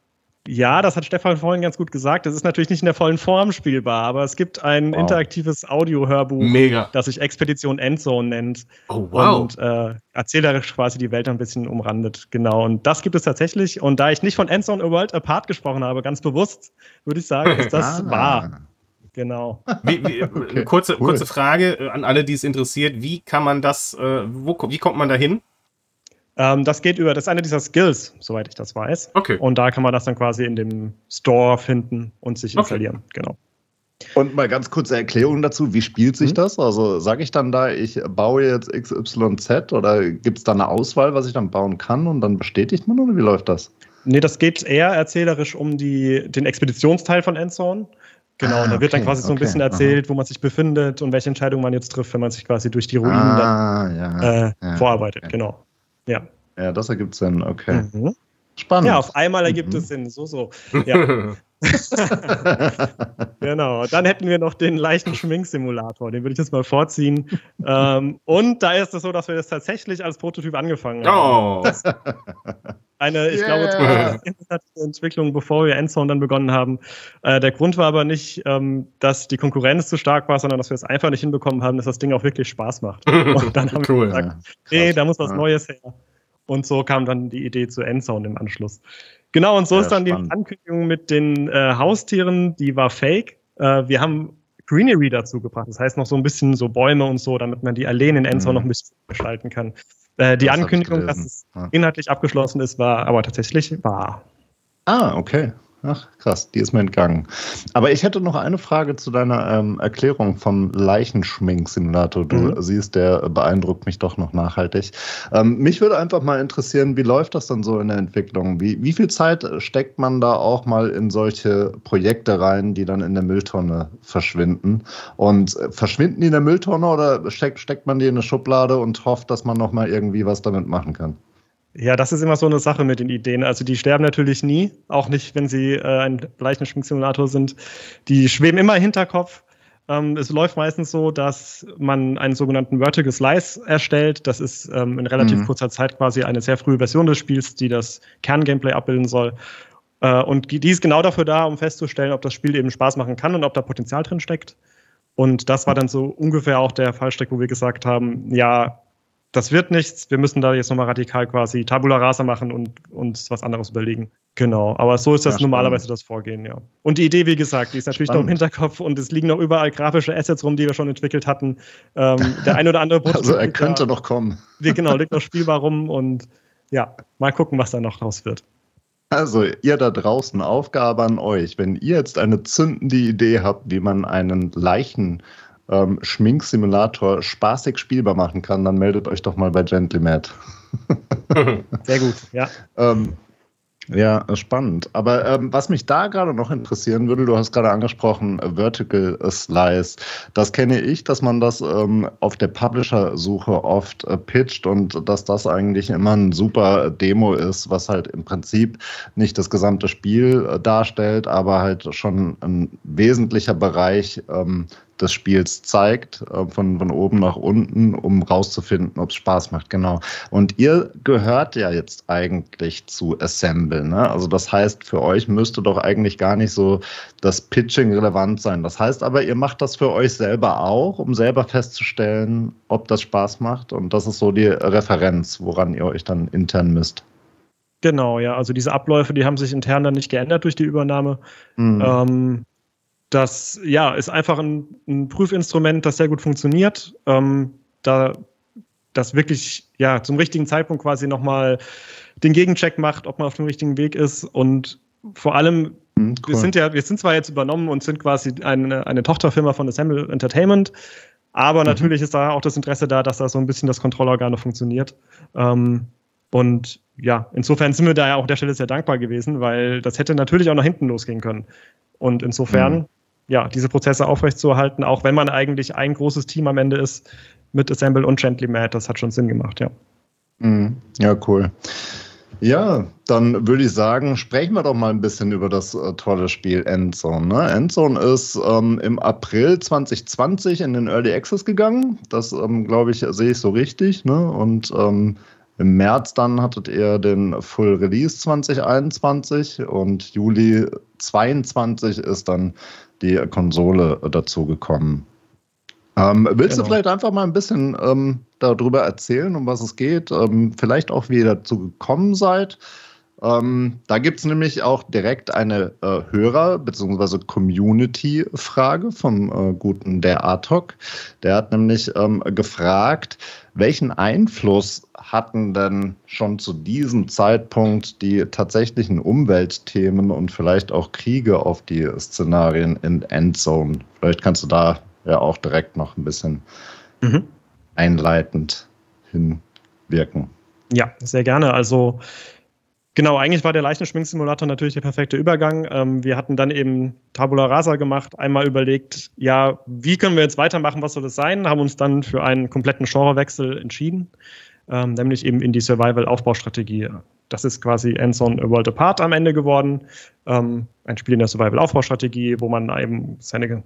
Ja, das hat Stefan vorhin ganz gut gesagt. Das ist natürlich nicht in der vollen Form spielbar, aber es gibt ein wow. interaktives Audio-Hörbuch, das sich Expedition Endzone nennt. Oh, wow. Und äh, erzählerisch quasi die Welt ein bisschen umrandet. Genau. Und das gibt es tatsächlich. Und da ich nicht von Endzone A World Apart gesprochen habe, ganz bewusst, würde ich sagen, ist das (laughs) ah. wahr. Genau. Wie, wie, okay, kurze, cool. kurze Frage an alle, die es interessiert. Wie kann man das, äh, wo, wie kommt man da hin? Ähm, das geht über, das ist eine dieser Skills, soweit ich das weiß. Okay. Und da kann man das dann quasi in dem Store finden und sich installieren. Okay. Genau. Und mal ganz kurze Erklärung dazu, wie spielt sich mhm. das? Also sage ich dann da, ich baue jetzt XYZ oder gibt es da eine Auswahl, was ich dann bauen kann und dann bestätigt man oder wie läuft das? Nee, das geht eher erzählerisch um die, den Expeditionsteil von Endzone. Genau, ah, und da wird okay, dann quasi so ein bisschen erzählt, aha. wo man sich befindet und welche Entscheidung man jetzt trifft, wenn man sich quasi durch die Ruinen ah, dann ja, äh, ja, vorarbeitet. Okay. Genau. Ja. Ja, das ergibt Sinn, okay. Mhm. Spannend. Ja, auf einmal ergibt mhm. es Sinn, so, so. (laughs) Ja. (laughs) genau, dann hätten wir noch den leichten Schminksimulator, den würde ich jetzt mal vorziehen. ähm, und da ist es so, dass wir das tatsächlich als Prototyp angefangen haben. Oh. eine, ich yeah. glaube, Entwicklung, bevor wir Endzone dann begonnen haben. Äh, der Grund war aber nicht, ähm, dass die Konkurrenz zu stark war, sondern dass wir es einfach nicht hinbekommen haben, dass das Ding auch wirklich Spaß macht. (laughs) Und dann haben cool, wir gesagt, ja. nee, da muss was ja. Neues her. Und so kam dann die Idee zu Endzone im Anschluss. Genau, und so ja, ist dann spannend. die Ankündigung mit den äh, Haustieren, die war fake. Äh, wir haben Greenery dazu gebracht. Das heißt noch so ein bisschen so Bäume und so, damit man die Alleen in Endzone mhm. noch ein bisschen gestalten kann. Äh, die das Ankündigung, dass es inhaltlich abgeschlossen ist, war aber tatsächlich wahr. Ah, okay. Ach, krass, die ist mir entgangen. Aber ich hätte noch eine Frage zu deiner ähm, Erklärung vom Leichenschmink-Simulator. Du mhm. siehst, der beeindruckt mich doch noch nachhaltig. Ähm, mich würde einfach mal interessieren, wie läuft das dann so in der Entwicklung? Wie, wie viel Zeit steckt man da auch mal in solche Projekte rein, die dann in der Mülltonne verschwinden? Und äh, verschwinden die in der Mülltonne oder steckt, steckt man die in eine Schublade und hofft, dass man noch mal irgendwie was damit machen kann? Ja, das ist immer so eine Sache mit den Ideen. Also die sterben natürlich nie, auch nicht, wenn sie äh, ein Leichenschminksimulator sind. Die schweben immer im Hinterkopf. Ähm, es läuft meistens so, dass man einen sogenannten Vertical Slice erstellt. Das ist ähm, in relativ mhm. kurzer Zeit quasi eine sehr frühe Version des Spiels, die das Kerngameplay abbilden soll. Äh, und die ist genau dafür da, um festzustellen, ob das Spiel eben Spaß machen kann und ob da Potenzial drin steckt. Und das war dann so ungefähr auch der Fallstrick, wo wir gesagt haben, ja, das wird nichts. Wir müssen da jetzt nochmal radikal quasi Tabula Rasa machen und uns was anderes überlegen. Genau, aber so ist das ja, normalerweise das Vorgehen, ja. Und die Idee, wie gesagt, die ist natürlich spannend. noch im Hinterkopf und es liegen noch überall grafische Assets rum, die wir schon entwickelt hatten. Ähm, (laughs) der ein oder andere Prototyp Also er könnte da, noch kommen. Genau, liegt noch (laughs) spielbar rum und ja, mal gucken, was da noch raus wird. Also, ihr da draußen, Aufgabe an euch. Wenn ihr jetzt eine zündende Idee habt, wie man einen Leichen ähm, Schminksimulator spaßig spielbar machen kann, dann meldet euch doch mal bei Gentlemat. (laughs) Sehr gut, ja. ähm, Ja, spannend. Aber ähm, was mich da gerade noch interessieren würde, du hast gerade angesprochen, Vertical Slice. Das kenne ich, dass man das ähm, auf der Publisher-Suche oft äh, pitcht und dass das eigentlich immer ein super Demo ist, was halt im Prinzip nicht das gesamte Spiel äh, darstellt, aber halt schon ein wesentlicher Bereich ähm, des Spiels zeigt, äh, von, von oben nach unten, um rauszufinden, ob es Spaß macht. Genau. Und ihr gehört ja jetzt eigentlich zu Assemble. Ne? Also das heißt, für euch müsste doch eigentlich gar nicht so das Pitching relevant sein. Das heißt aber, ihr macht das für euch selber auch, um selber festzustellen, ob das Spaß macht. Und das ist so die Referenz, woran ihr euch dann intern misst. Genau, ja. Also diese Abläufe, die haben sich intern dann nicht geändert durch die Übernahme. Mhm. Ähm, das ja, ist einfach ein, ein Prüfinstrument, das sehr gut funktioniert. Ähm, da das wirklich ja zum richtigen Zeitpunkt quasi nochmal den Gegencheck macht, ob man auf dem richtigen Weg ist. Und vor allem, mhm, cool. wir sind ja, wir sind zwar jetzt übernommen und sind quasi eine, eine Tochterfirma von Assemble Entertainment, aber mhm. natürlich ist da auch das Interesse da, dass da so ein bisschen das Kontrollorgan noch funktioniert. Ähm, und ja, insofern sind wir da ja auch an der Stelle sehr dankbar gewesen, weil das hätte natürlich auch nach hinten losgehen können. Und insofern mhm ja, diese Prozesse aufrechtzuerhalten, auch wenn man eigentlich ein großes Team am Ende ist mit Assemble und Gently Mad. Das hat schon Sinn gemacht, ja. Mhm. Ja, cool. Ja, dann würde ich sagen, sprechen wir doch mal ein bisschen über das äh, tolle Spiel Endzone. Ne? Endzone ist ähm, im April 2020 in den Early Access gegangen. Das, ähm, glaube ich, sehe ich so richtig. Ne? Und ähm, im März dann hattet ihr den Full Release 2021 und Juli 22 ist dann die Konsole dazu gekommen. Ähm, willst genau. du vielleicht einfach mal ein bisschen ähm, darüber erzählen, um was es geht? Ähm, vielleicht auch, wie ihr dazu gekommen seid. Ähm, da gibt es nämlich auch direkt eine äh, Hörer- bzw. Community-Frage vom äh, guten der Atok. Der hat nämlich ähm, gefragt, welchen Einfluss hatten denn schon zu diesem Zeitpunkt die tatsächlichen Umweltthemen und vielleicht auch Kriege auf die Szenarien in Endzone? Vielleicht kannst du da ja auch direkt noch ein bisschen mhm. einleitend hinwirken. Ja, sehr gerne. Also Genau, eigentlich war der Leichenschminksimulator natürlich der perfekte Übergang. Ähm, wir hatten dann eben Tabula Rasa gemacht, einmal überlegt, ja, wie können wir jetzt weitermachen, was soll das sein, haben uns dann für einen kompletten Genrewechsel entschieden, ähm, nämlich eben in die Survival-Aufbaustrategie. Das ist quasi Endzone A World Apart am Ende geworden. Ähm, ein Spiel in der Survival-Aufbaustrategie, wo man eben seine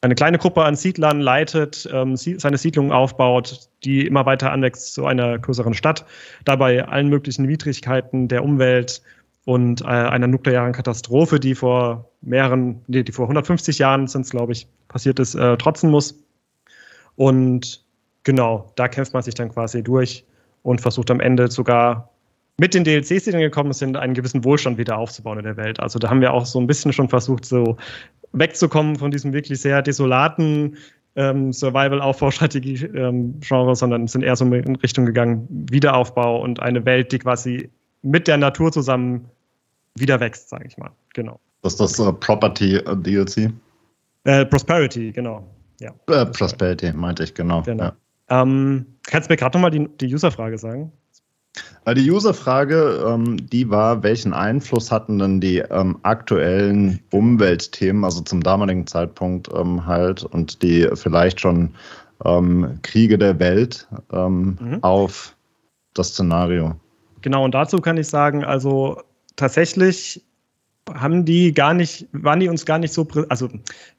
eine kleine Gruppe an Siedlern leitet, ähm, seine Siedlungen aufbaut, die immer weiter anwächst zu einer größeren Stadt, dabei allen möglichen Widrigkeiten der Umwelt und äh, einer nuklearen Katastrophe, die vor mehreren, nee, die vor 150 Jahren sind es, glaube ich, passiert ist, äh, trotzen muss. Und genau, da kämpft man sich dann quasi durch und versucht am Ende sogar mit den DLCs, die dann gekommen sind, einen gewissen Wohlstand wieder aufzubauen in der Welt. Also da haben wir auch so ein bisschen schon versucht, so wegzukommen von diesem wirklich sehr desolaten ähm, Survival-Aufbaustrategie-Genre, ähm, sondern sind eher so in Richtung gegangen, Wiederaufbau und eine Welt, die quasi mit der Natur zusammen wieder wächst, sage ich mal. Genau. Das ist das uh, Property-DLC? Äh, Prosperity, genau. Ja. Äh, Prosperity, meinte ich, genau. genau. Ja. Ähm, kannst du mir gerade nochmal die, die User-Frage sagen? Äh, die User-Frage, ähm, die war, welchen Einfluss hatten denn die ähm, aktuellen Umweltthemen, also zum damaligen Zeitpunkt ähm, halt, und die vielleicht schon ähm, Kriege der Welt ähm, mhm. auf das Szenario? Genau, und dazu kann ich sagen, also tatsächlich haben die gar nicht, waren die uns gar nicht so, also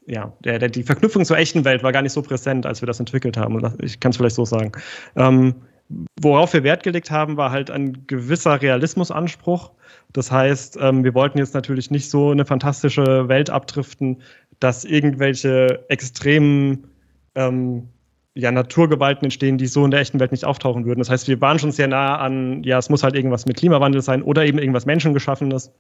ja, der, der, die Verknüpfung zur echten Welt war gar nicht so präsent, als wir das entwickelt haben. Ich kann es vielleicht so sagen. Worauf wir Wert gelegt haben, war halt ein gewisser Realismusanspruch. Das heißt, ähm, wir wollten jetzt natürlich nicht so eine fantastische Welt abdriften, dass irgendwelche extremen ähm, ja, Naturgewalten entstehen, die so in der echten Welt nicht auftauchen würden. Das heißt, wir waren schon sehr nah an, ja, es muss halt irgendwas mit Klimawandel sein oder eben irgendwas Menschengeschaffenes.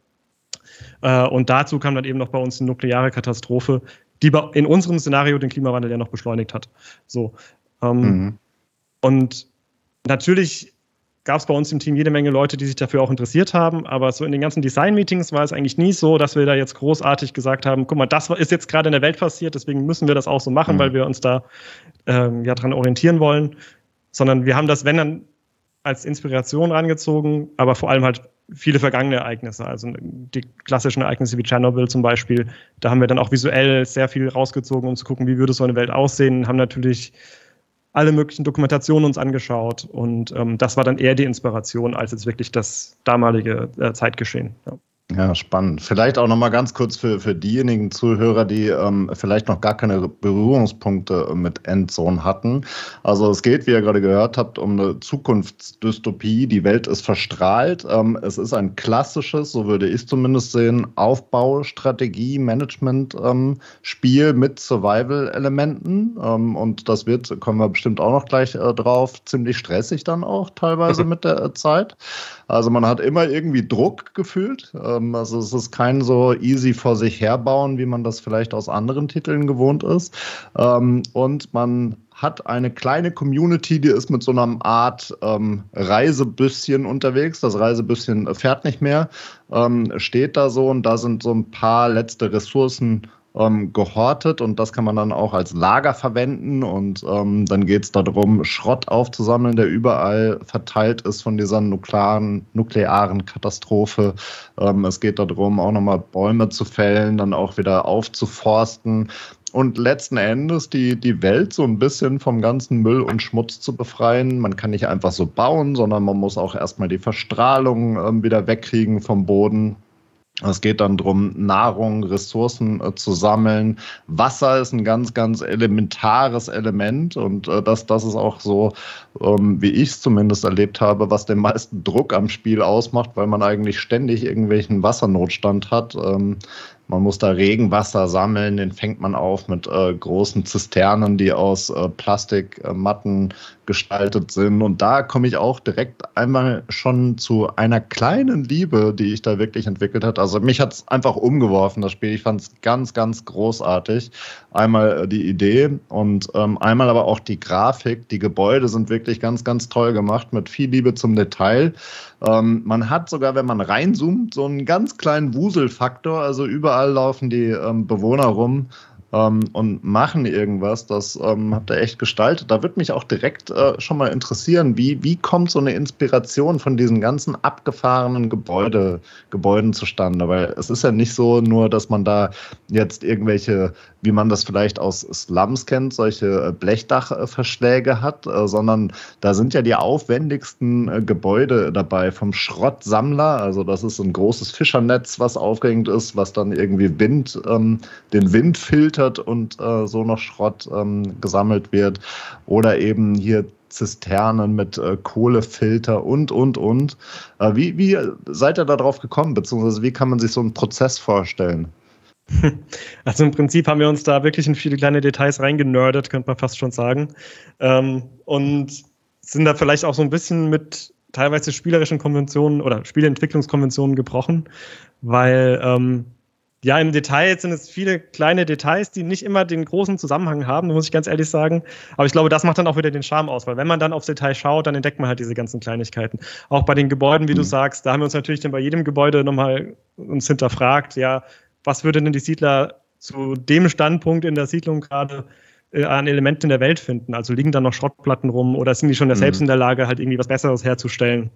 Äh, und dazu kam dann eben noch bei uns eine nukleare Katastrophe, die in unserem Szenario den Klimawandel ja noch beschleunigt hat. So. Ähm, mhm. Und Natürlich gab es bei uns im Team jede Menge Leute, die sich dafür auch interessiert haben, aber so in den ganzen Design-Meetings war es eigentlich nie so, dass wir da jetzt großartig gesagt haben, guck mal, das ist jetzt gerade in der Welt passiert, deswegen müssen wir das auch so machen, mhm. weil wir uns da ähm, ja dran orientieren wollen, sondern wir haben das, wenn dann, als Inspiration rangezogen, aber vor allem halt viele vergangene Ereignisse, also die klassischen Ereignisse wie Tschernobyl zum Beispiel. Da haben wir dann auch visuell sehr viel rausgezogen, um zu gucken, wie würde so eine Welt aussehen, haben natürlich alle möglichen Dokumentationen uns angeschaut und ähm, das war dann eher die Inspiration als jetzt wirklich das damalige äh, Zeitgeschehen. Ja. Ja, spannend. Vielleicht auch noch mal ganz kurz für, für diejenigen Zuhörer, die ähm, vielleicht noch gar keine Berührungspunkte mit Endzone hatten. Also es geht, wie ihr gerade gehört habt, um eine Zukunftsdystopie. Die Welt ist verstrahlt. Ähm, es ist ein klassisches, so würde ich zumindest sehen, Aufbau, Strategie, Management-Spiel ähm, mit Survival-Elementen. Ähm, und das wird, kommen wir bestimmt auch noch gleich äh, drauf, ziemlich stressig dann auch teilweise (laughs) mit der äh, Zeit. Also man hat immer irgendwie Druck gefühlt. Ähm, also es ist kein so easy vor sich herbauen, wie man das vielleicht aus anderen Titeln gewohnt ist. Ähm, und man hat eine kleine Community, die ist mit so einer Art ähm, Reisebüsschen unterwegs. Das Reisebüsschen fährt nicht mehr, ähm, steht da so und da sind so ein paar letzte Ressourcen ähm, gehortet und das kann man dann auch als Lager verwenden und ähm, dann geht es darum, Schrott aufzusammeln, der überall verteilt ist von dieser nuklearen, nuklearen Katastrophe. Ähm, es geht darum, auch nochmal Bäume zu fällen, dann auch wieder aufzuforsten und letzten Endes die, die Welt so ein bisschen vom ganzen Müll und Schmutz zu befreien. Man kann nicht einfach so bauen, sondern man muss auch erstmal die Verstrahlung äh, wieder wegkriegen vom Boden. Es geht dann darum, Nahrung, Ressourcen äh, zu sammeln. Wasser ist ein ganz, ganz elementares Element und äh, das, das ist auch so, ähm, wie ich es zumindest erlebt habe, was den meisten Druck am Spiel ausmacht, weil man eigentlich ständig irgendwelchen Wassernotstand hat. Ähm, man muss da Regenwasser sammeln, den fängt man auf mit äh, großen Zisternen, die aus äh, Plastikmatten gestaltet sind. Und da komme ich auch direkt einmal schon zu einer kleinen Liebe, die ich da wirklich entwickelt habe. Also mich hat es einfach umgeworfen, das Spiel. Ich fand es ganz, ganz großartig. Einmal äh, die Idee und ähm, einmal aber auch die Grafik. Die Gebäude sind wirklich ganz, ganz toll gemacht mit viel Liebe zum Detail. Ähm, man hat sogar, wenn man reinzoomt, so einen ganz kleinen Wuselfaktor. Also überall laufen die ähm, Bewohner rum ähm, und machen irgendwas. Das ähm, habt ihr echt gestaltet. Da würde mich auch direkt äh, schon mal interessieren, wie, wie kommt so eine Inspiration von diesen ganzen abgefahrenen Gebäude, Gebäuden zustande? Weil es ist ja nicht so nur, dass man da jetzt irgendwelche, wie man das vielleicht aus Slums kennt, solche äh, Blechdachverschläge hat, äh, sondern da sind ja die aufwendigsten äh, Gebäude dabei vom Schrottsammler. Also das ist ein großes Fischernetz, was aufgehängt ist, was dann irgendwie Wind, ähm, den Wind filtert gefiltert und äh, so noch Schrott ähm, gesammelt wird. Oder eben hier Zisternen mit äh, Kohlefilter und, und, und. Äh, wie, wie seid ihr da drauf gekommen, beziehungsweise wie kann man sich so einen Prozess vorstellen? (laughs) Also im Prinzip haben wir uns da wirklich in viele kleine Details reingenördet, könnte man fast schon sagen. Ähm, und sind da vielleicht auch so ein bisschen mit teilweise spielerischen Konventionen oder Spieleentwicklungskonventionen gebrochen, weil ähm, ja, im Detail sind es viele kleine Details, die nicht immer den großen Zusammenhang haben, muss ich ganz ehrlich sagen. Aber ich glaube, das macht dann auch wieder den Charme aus, weil wenn man dann aufs Detail schaut, dann entdeckt man halt diese ganzen Kleinigkeiten. Auch bei den Gebäuden, wie mhm. du sagst, da haben wir uns natürlich dann bei jedem Gebäude nochmal uns hinterfragt, ja, was würde denn die Siedler zu dem Standpunkt in der Siedlung gerade äh, an Elementen in der Welt finden? Also liegen da noch Schrottplatten rum oder sind die schon mhm. selbst in der Lage, halt irgendwie was Besseres herzustellen?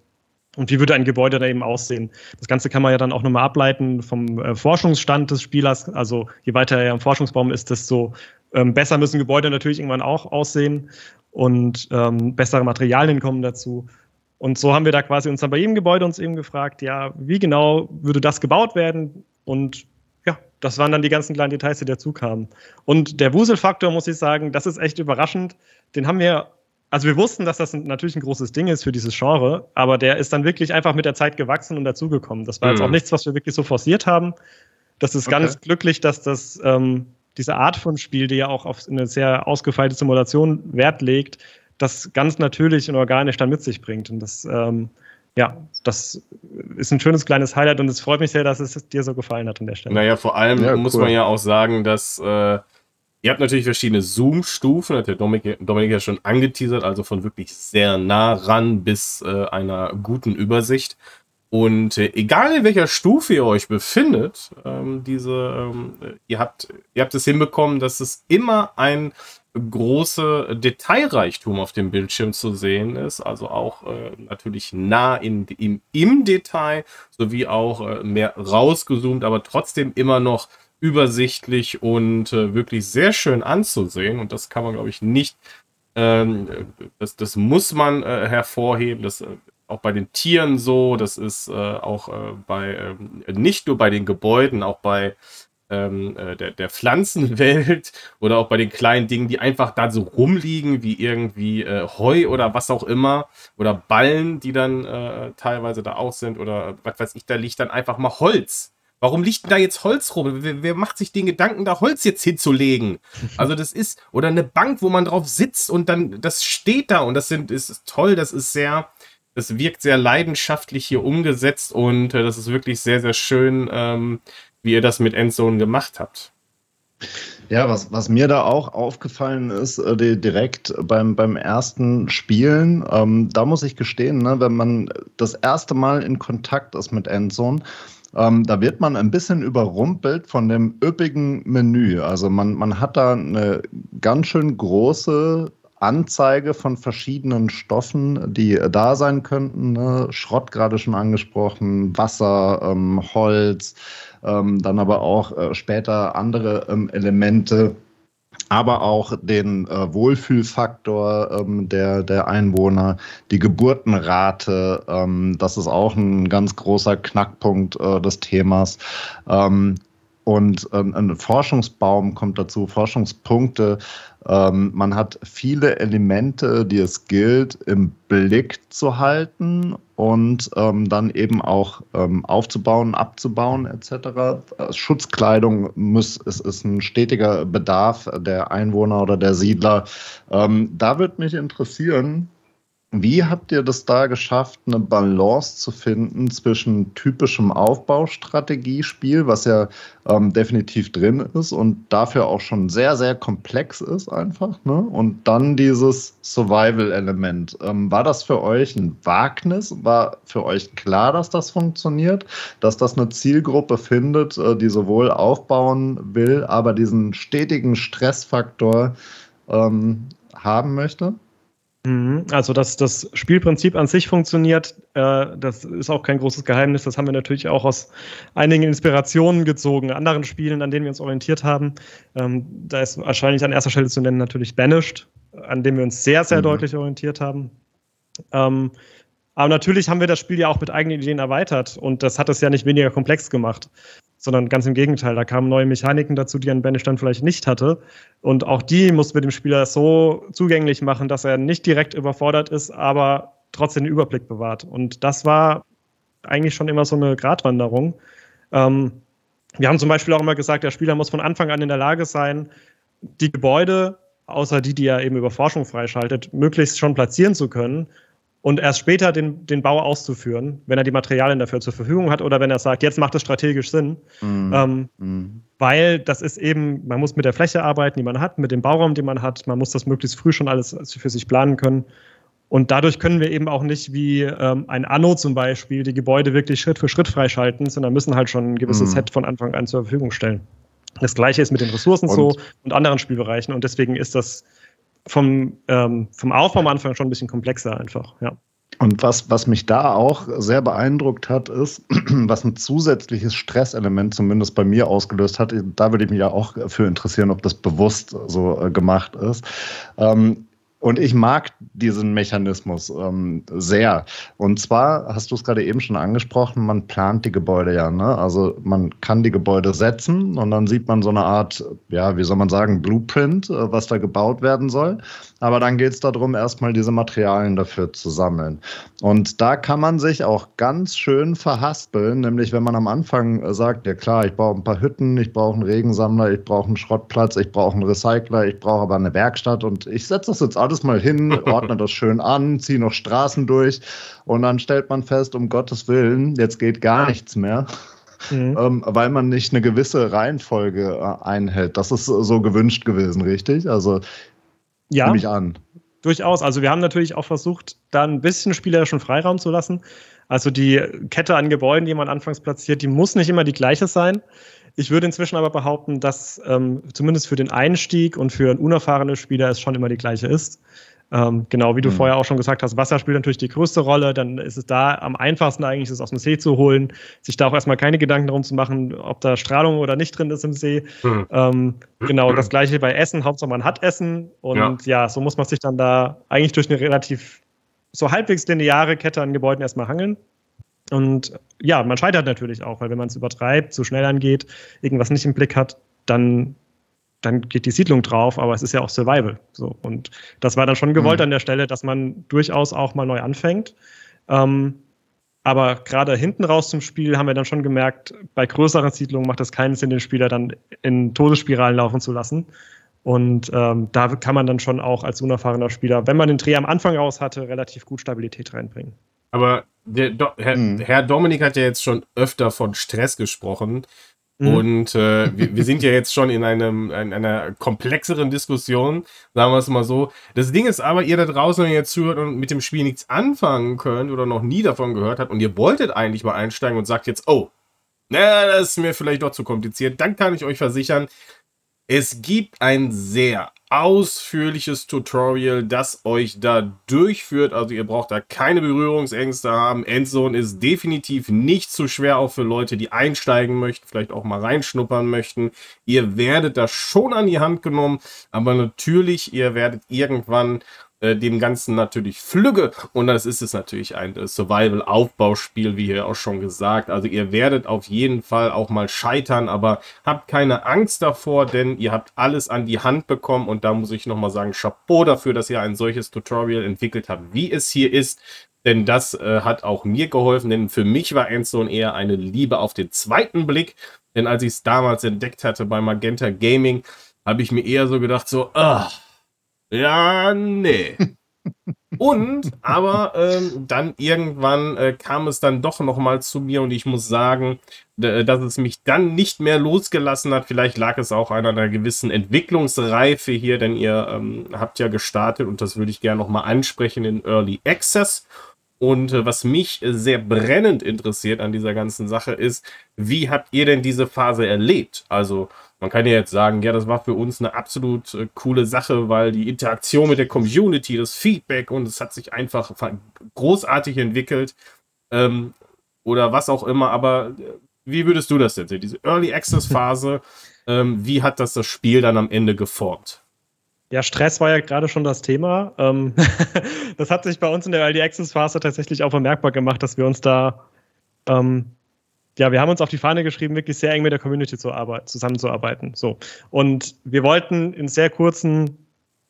Und wie würde ein Gebäude da eben aussehen? Das Ganze kann man ja dann auch nochmal ableiten vom äh, Forschungsstand des Spielers. Also je weiter er im Forschungsbaum ist, desto ähm, besser müssen Gebäude natürlich irgendwann auch aussehen und ähm, bessere Materialien kommen dazu. Und so haben wir da quasi uns dann bei jedem Gebäude uns eben gefragt, ja, wie genau würde das gebaut werden? Und ja, das waren dann die ganzen kleinen Details, die dazu kamen. Und der Wuselfaktor, muss ich sagen, das ist echt überraschend. Den haben wir also wir wussten, dass das natürlich ein großes Ding ist für dieses Genre, aber der ist dann wirklich einfach mit der Zeit gewachsen und dazugekommen. Das war mhm. jetzt auch nichts, was wir wirklich so forciert haben. Das ist okay. ganz glücklich, dass das ähm, diese Art von Spiel, die ja auch auf eine sehr ausgefeilte Simulation Wert legt, das ganz natürlich und organisch dann mit sich bringt. Und das, ähm, ja, das ist ein schönes kleines Highlight und es freut mich sehr, dass es dir so gefallen hat an der Stelle. Naja, vor allem ja, muss man ja auch sagen, dass äh, Ihr habt natürlich verschiedene Zoom-Stufen, hat der Dominik, Dominik ja schon angeteasert, also von wirklich sehr nah ran bis äh, einer guten Übersicht. Und äh, egal in welcher Stufe ihr euch befindet, ähm, diese, ähm, ihr habt, ihr habt es hinbekommen, dass es immer ein große Detailreichtum auf dem Bildschirm zu sehen ist, also auch äh, natürlich nah in, im, im Detail, sowie auch äh, mehr rausgezoomt, aber trotzdem immer noch übersichtlich und äh, wirklich sehr schön anzusehen. Und das kann man, glaube ich, nicht, ähm, das, das muss man äh, hervorheben. Das äh, auch bei den Tieren so, das ist äh, auch äh, bei, äh, nicht nur bei den Gebäuden, auch bei ähm, äh, der, der Pflanzenwelt (laughs) oder auch bei den kleinen Dingen, die einfach da so rumliegen, wie irgendwie Heu oder was auch immer oder Ballen, die dann teilweise da auch sind oder was weiß ich, da liegt dann einfach mal Holz. Warum liegt denn da jetzt Holz rum? Wer, wer, macht sich den Gedanken, da Holz jetzt hinzulegen? (laughs) Also das ist, oder eine Bank, wo man drauf sitzt und dann, das steht da und das sind, ist toll, das ist sehr, es wirkt sehr leidenschaftlich hier umgesetzt und äh, das ist wirklich sehr, sehr schön, ähm, wie ihr das mit Endzone gemacht habt. Ja, was, was mir da auch aufgefallen ist, äh, die, direkt beim, beim ersten Spielen, ähm, da muss ich gestehen, ne, wenn man das erste Mal in Kontakt ist mit Endzone, ähm, da wird man ein bisschen überrumpelt von dem üppigen Menü. Also man, man hat da eine ganz schön große Anzeige von verschiedenen Stoffen, die da sein könnten. Ne? Schrott gerade schon angesprochen, Wasser, ähm, Holz, ähm, dann aber auch äh, später andere ähm, Elemente aber auch den äh, Wohlfühlfaktor ähm, der, der Einwohner, die Geburtenrate, ähm, das ist auch ein ganz großer Knackpunkt äh, des Themas. Ähm, und ähm, ein Forschungsbaum kommt dazu, Forschungspunkte. Ähm, man hat viele Elemente, die es gilt, im Blick zu halten und ähm, dann eben auch ähm, aufzubauen, abzubauen etc. Schutzkleidung muss, ist, ist ein stetiger Bedarf der Einwohner oder der Siedler. Ähm, da würde mich interessieren, wie habt ihr das da geschafft, eine Balance zu finden zwischen typischem Aufbaustrategiespiel, was ja ähm, definitiv drin ist und dafür auch schon sehr, sehr komplex ist einfach, ne? und dann dieses Survival-Element. Ähm, war das für euch ein Wagnis? War für euch klar, dass das funktioniert, dass das eine Zielgruppe findet, äh, die sowohl aufbauen will, aber diesen stetigen Stressfaktor ähm, haben möchte? Mhm. Also, dass das Spielprinzip an sich funktioniert, äh, das ist auch kein großes Geheimnis. Das haben wir natürlich auch aus einigen Inspirationen gezogen, anderen Spielen, an denen wir uns orientiert haben. Ähm, da ist wahrscheinlich an erster Stelle zu nennen natürlich Banished, an dem wir uns sehr, sehr mhm. deutlich orientiert haben. Ähm, aber natürlich haben wir das Spiel ja auch mit eigenen Ideen erweitert und das hat es ja nicht weniger komplex gemacht sondern ganz im Gegenteil. Da kamen neue Mechaniken dazu, die ein Banish dann vielleicht nicht hatte. Und auch die mussten wir dem Spieler so zugänglich machen, dass er nicht direkt überfordert ist, aber trotzdem den Überblick bewahrt. Und das war eigentlich schon immer so eine Gratwanderung. Ähm, wir haben zum Beispiel auch immer gesagt, der Spieler muss von Anfang an in der Lage sein, die Gebäude, außer die, die er eben über Forschung freischaltet, möglichst schon platzieren zu können und erst später den, den Bau auszuführen, wenn er die Materialien dafür zur Verfügung hat oder wenn er sagt, jetzt macht es strategisch Sinn. Mhm. Ähm, mhm. Weil das ist eben, man muss mit der Fläche arbeiten, die man hat, mit dem Bauraum, den man hat, man muss das möglichst früh schon alles für sich planen können. Und dadurch können wir eben auch nicht wie ähm, ein Anno zum Beispiel die Gebäude wirklich Schritt für Schritt freischalten, sondern müssen halt schon ein gewisses mhm. Set von Anfang an zur Verfügung stellen. Das gleiche ist mit den Ressourcen und? so und anderen Spielbereichen und deswegen ist das vom, ähm, vom Aufbau am Anfang schon ein bisschen komplexer einfach, ja. Und was, was mich da auch sehr beeindruckt hat, ist, (clears throat) was ein zusätzliches Stresselement zumindest bei mir ausgelöst hat. Da würde ich mich ja auch für interessieren, ob das bewusst so äh, gemacht ist. Ähm, und ich mag diesen Mechanismus ähm, sehr. Und zwar hast du es gerade eben schon angesprochen, man plant die Gebäude ja. Ne? Also man kann die Gebäude setzen und dann sieht man so eine Art, ja, wie soll man sagen, Blueprint, äh, was da gebaut werden soll. Aber dann geht es darum, erstmal diese Materialien dafür zu sammeln. Und da kann man sich auch ganz schön verhaspeln, nämlich wenn man am Anfang sagt, ja klar, ich brauche ein paar Hütten, ich brauche einen Regensammler, ich brauche einen Schrottplatz, ich brauche einen Recycler, ich brauche aber eine Werkstatt und ich setze das jetzt alles alles mal hin, (laughs) ordne das schön an, ziehe noch Straßen durch und dann stellt man fest, um Gottes Willen, jetzt geht gar nichts mehr. Mhm. Ähm, weil man nicht eine gewisse Reihenfolge äh, einhält. Das ist so gewünscht gewesen, richtig? Also ja, nehme ich an. Durchaus. Also wir haben natürlich auch versucht, da ein bisschen spielerischen Freiraum zu lassen. Also die Kette an Gebäuden, die man anfangs platziert, die muss nicht immer die gleiche sein. Ich würde inzwischen aber behaupten, dass ähm, zumindest für den Einstieg und für einen unerfahrenen Spieler es schon immer die gleiche ist. Ähm, genau, wie du mhm. vorher auch schon gesagt hast, Wasser spielt natürlich die größte Rolle. Dann ist es da am einfachsten eigentlich, es aus dem See zu holen, sich da auch erstmal keine Gedanken darum zu machen, ob da Strahlung oder nicht drin ist im See. Mhm. Ähm, genau, das gleiche bei Essen. Hauptsache man hat Essen. Und ja. ja, so muss man sich dann da eigentlich durch eine relativ so halbwegs lineare Kette an Gebäuden erstmal hangeln. Und ja, man scheitert natürlich auch, weil wenn man es übertreibt, zu schnell angeht, irgendwas nicht im Blick hat, dann dann geht die Siedlung drauf, aber es ist ja auch Survival. So. Und das war dann schon gewollt mhm. an der Stelle, dass man durchaus auch mal neu anfängt. Ähm, aber gerade hinten raus zum Spiel haben wir dann schon gemerkt, bei größeren Siedlungen macht es keinen Sinn, den Spieler dann in Todesspiralen laufen zu lassen. Und ähm, da kann man dann schon auch als unerfahrener Spieler, wenn man den Dreh am Anfang raus hatte, relativ gut Stabilität reinbringen. Aber der, Herr, mhm. Herr Dominik hat ja jetzt schon öfter von Stress gesprochen. Mhm. Und äh, wir, wir, sind ja jetzt schon in, einem, in einer komplexeren Diskussion, sagen wir es mal so. Das Ding ist aber, ihr da draußen, wenn ihr jetzt zuhört und mit dem Spiel nichts anfangen könnt oder noch nie davon gehört habt und ihr wolltet eigentlich mal einsteigen und sagt jetzt, oh, na, das ist mir vielleicht doch zu kompliziert, dann kann ich euch versichern, es gibt ein sehr ausführliches Tutorial, das euch da durchführt. Also ihr braucht da keine Berührungsängste haben. Endzone ist definitiv nicht zu schwer, auch für Leute, die einsteigen möchten, vielleicht auch mal reinschnuppern möchten. Ihr werdet da schon an die Hand genommen, aber natürlich, ihr werdet irgendwann äh, dem Ganzen natürlich flügge. Und das ist es natürlich ein äh, Survival-Aufbauspiel, wie hier auch schon gesagt. Also ihr werdet auf jeden Fall auch mal scheitern, aber habt keine Angst davor, denn ihr habt alles an die Hand bekommen. Und da muss ich nochmal sagen, Chapeau dafür, dass ihr ein solches Tutorial entwickelt habt, wie es hier ist. Denn das äh, hat auch mir geholfen, denn für mich war Endzone eher eine Liebe auf den zweiten Blick. Denn als ich es damals entdeckt hatte bei Magenta Gaming, habe ich mir eher so gedacht, so, ah, ja, nee. Und, aber ähm, dann irgendwann äh, kam es dann doch nochmal zu mir und ich muss sagen, dass es mich dann nicht mehr losgelassen hat. Vielleicht lag es auch an einer gewissen Entwicklungsreife hier, denn ihr ähm, habt ja gestartet und das würde ich gerne nochmal ansprechen in Early Access. Und äh, was mich sehr brennend interessiert an dieser ganzen Sache ist, wie habt ihr denn diese Phase erlebt? Also man kann ja jetzt sagen, ja, das war für uns eine absolut äh, coole Sache, weil die Interaktion mit der Community, das Feedback und es hat sich einfach großartig entwickelt ähm, oder was auch immer. Aber äh, wie würdest du das denn sehen? Diese Early Access Phase, (laughs) ähm, wie hat das das Spiel dann am Ende geformt? Ja, Stress war ja gerade schon das Thema. Ähm, (laughs) das hat sich bei uns in der Early Access Phase tatsächlich auch bemerkbar gemacht, dass wir uns da ähm, ja, wir haben uns auf die Fahne geschrieben, wirklich sehr eng mit der Community zu arbeiten, zusammenzuarbeiten. So. Und wir wollten in sehr kurzen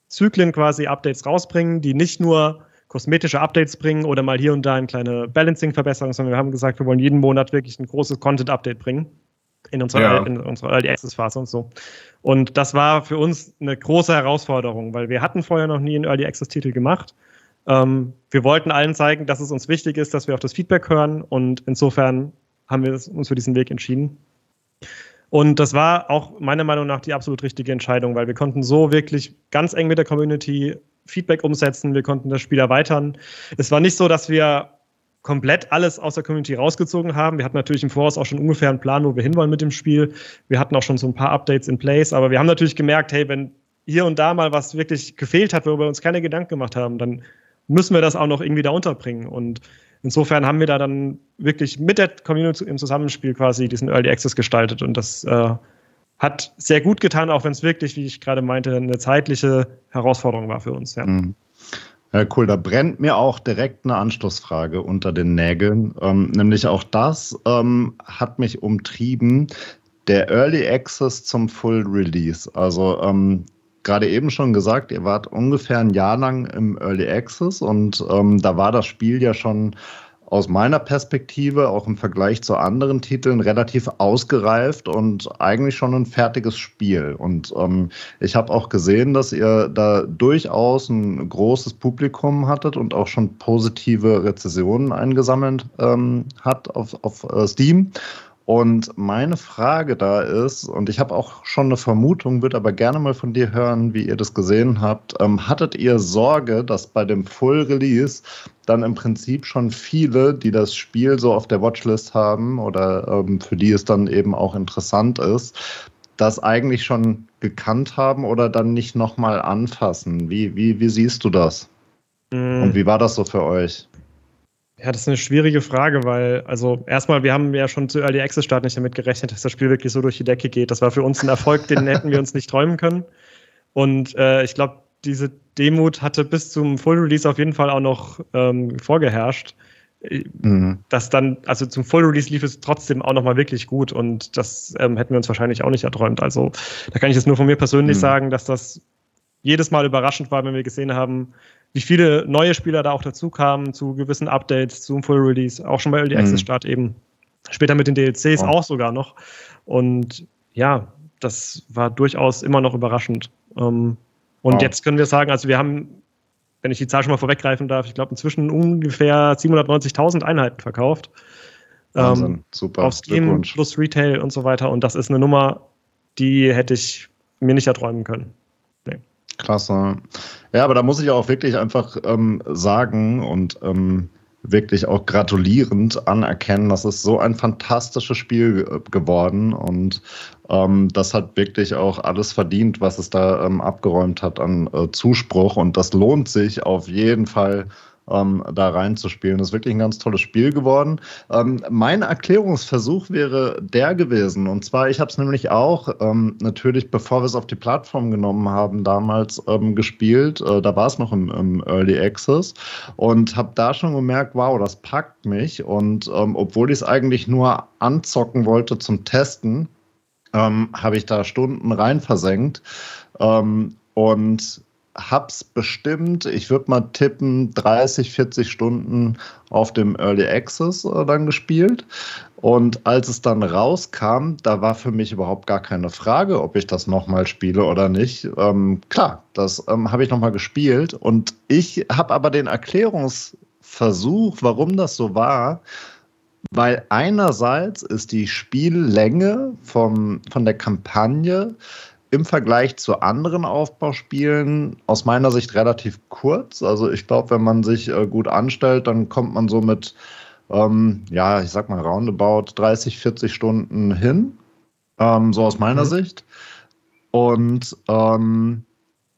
Zyklen quasi Updates rausbringen, die nicht nur kosmetische Updates bringen oder mal hier und da eine kleine Balancing-Verbesserung, sondern wir haben gesagt, wir wollen jeden Monat wirklich ein großes Content-Update bringen in unserer, ja. in unserer Early Access-Phase und so. Und das war für uns eine große Herausforderung, weil wir hatten vorher noch nie einen Early Access-Titel gemacht. Ähm, wir wollten allen zeigen, dass es uns wichtig ist, dass wir auf das Feedback hören und insofern haben wir uns für diesen Weg entschieden. Und das war auch meiner Meinung nach die absolut richtige Entscheidung, weil wir konnten so wirklich ganz eng mit der Community Feedback umsetzen, wir konnten das Spiel erweitern. Es war nicht so, dass wir komplett alles aus der Community rausgezogen haben. Wir hatten natürlich im Voraus auch schon ungefähr einen Plan, wo wir hinwollen mit dem Spiel. Wir hatten auch schon so ein paar Updates in place, aber wir haben natürlich gemerkt, hey, wenn hier und da mal was wirklich gefehlt hat, worüber wir uns keine Gedanken gemacht haben, dann müssen wir das auch noch irgendwie da unterbringen. Und insofern haben wir da dann wirklich mit der Community im Zusammenspiel quasi diesen Early Access gestaltet und das äh, hat sehr gut getan, auch wenn es wirklich, wie ich gerade meinte, eine zeitliche Herausforderung war für uns. Ja. Mhm. Ja, cool. Da brennt mir auch direkt eine Anschlussfrage unter den Nägeln. Ähm, nämlich auch das ähm, hat mich umtrieben. Der Early Access zum Full Release. Also ähm, gerade eben schon gesagt, ihr wart ungefähr ein Jahr lang im Early Access und ähm, da war das Spiel ja schon aus meiner Perspektive, auch im Vergleich zu anderen Titeln, relativ ausgereift und eigentlich schon ein fertiges Spiel. Und ähm, ich habe auch gesehen, dass ihr da durchaus ein großes Publikum hattet und auch schon positive Rezessionen eingesammelt ähm, hat auf, auf uh, Steam. Und meine Frage da ist, und ich habe auch schon eine Vermutung, würde aber gerne mal von dir hören, wie ihr das gesehen habt. Ähm, hattet ihr Sorge, dass bei dem Full Release dann im Prinzip schon viele, die das Spiel so auf der Watchlist haben oder ähm, für die es dann eben auch interessant ist, das eigentlich schon gekannt haben oder dann nicht nochmal anfassen? Wie, wie, wie siehst du das? Mhm. Und wie war das so für euch? Ja, das ist eine schwierige Frage, weil, also erstmal, wir haben ja schon zu Early Access Start nicht damit gerechnet, dass das Spiel wirklich so durch die Decke geht. Das war für uns ein Erfolg, den (laughs) hätten wir uns nicht träumen können. Und äh, ich glaube, diese Demut hatte bis zum Full Release auf jeden Fall auch noch ähm, vorgeherrscht. Mhm. Das dann, also zum Full Release lief es trotzdem auch nochmal wirklich gut und das ähm, hätten wir uns wahrscheinlich auch nicht erträumt. Also da kann ich jetzt nur von mir persönlich mhm. sagen, dass das jedes Mal überraschend war, wenn wir gesehen haben, wie viele neue Spieler da auch dazu kamen zu gewissen Updates, zum Full Release, auch schon bei Early Access mhm. Start eben. Später mit den DLCs oh. auch sogar noch. Und ja, das war durchaus immer noch überraschend. Ähm, und wow. jetzt können wir sagen, also wir haben, wenn ich die Zahl schon mal vorweggreifen darf, ich glaube inzwischen ungefähr 790.000 Einheiten verkauft. Wahnsinn, ähm, super. Auf Steam plus Retail und so weiter. Und das ist eine Nummer, die hätte ich mir nicht erträumen können. Klasse. Ja, aber da muss ich auch wirklich einfach ähm, sagen und ähm, wirklich auch gratulierend anerkennen, das ist so ein fantastisches Spiel geworden und ähm, das hat wirklich auch alles verdient, was es da ähm, abgeräumt hat an äh, Zuspruch und das lohnt sich auf jeden Fall ähm, da reinzuspielen. Das ist wirklich ein ganz tolles Spiel geworden. Ähm, mein Erklärungsversuch wäre der gewesen. Und zwar, ich habe es nämlich auch ähm, natürlich, bevor wir es auf die Plattform genommen haben, damals ähm, gespielt. Äh, da war es noch im, im, Early Access und habe da schon gemerkt, wow, das packt mich. Und ähm, obwohl ich es eigentlich nur anzocken wollte zum Testen, ähm, habe ich da Stunden rein versenkt. und hab's bestimmt, ich würde mal tippen, 30, 40 Stunden auf dem Early Access äh, dann gespielt. Und als es dann rauskam, da war für mich überhaupt gar keine Frage, ob ich das nochmal spiele oder nicht. Ähm, klar, das ähm, habe ich nochmal gespielt. Und ich habe aber den Erklärungsversuch, warum das so war, weil einerseits ist die Spiellänge vom, von der Kampagne im Vergleich zu anderen Aufbauspielen aus meiner Sicht relativ kurz. Also ich glaube, wenn man sich äh, gut anstellt, dann kommt man so mit, ähm, ja, ich sag mal, roundabout 30, 40 Stunden hin. Ähm, so aus meiner mhm. Sicht. Und ähm,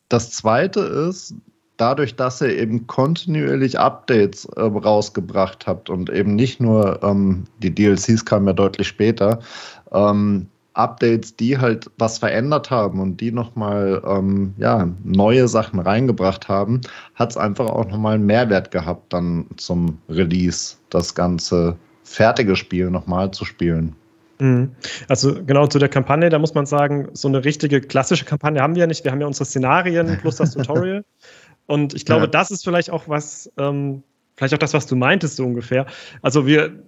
das Zweite ist, dadurch, dass ihr eben kontinuierlich Updates äh, rausgebracht habt und eben nicht nur ähm, die DLCs kamen ja deutlich später, ähm, Updates, die halt was verändert haben und die nochmal ähm, ja, neue Sachen reingebracht haben, hat es einfach auch nochmal einen Mehrwert gehabt, dann zum Release das ganze fertige Spiel nochmal zu spielen. Mhm. Also genau zu der Kampagne, da muss man sagen, so eine richtige klassische Kampagne haben wir ja nicht. Wir haben ja unsere Szenarien plus das (laughs) Tutorial. Und ich glaube, ja. das ist vielleicht auch was, ähm, vielleicht auch das, was du meintest, so ungefähr. Also wir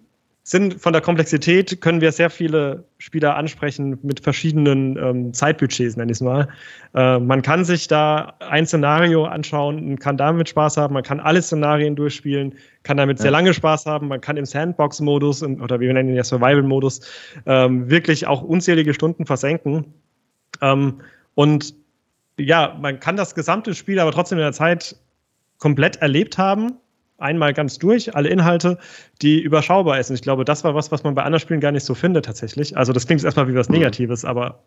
sind von der Komplexität können wir sehr viele Spieler ansprechen mit verschiedenen ähm, Zeitbudgets, nenne ich es mal. Äh, man kann sich da ein Szenario anschauen und kann damit Spaß haben. Man kann alle Szenarien durchspielen, kann damit ja. sehr lange Spaß haben. Man kann im Sandbox-Modus oder wir nennen ihn ja Survival-Modus ähm, wirklich auch unzählige Stunden versenken. Ähm, und ja, man kann das gesamte Spiel aber trotzdem in der Zeit komplett erlebt haben einmal ganz durch, alle Inhalte, die überschaubar ist. Und ich glaube, das war was, was man bei anderen Spielen gar nicht so findet tatsächlich. Also das klingt jetzt erstmal wie was mhm. Negatives, aber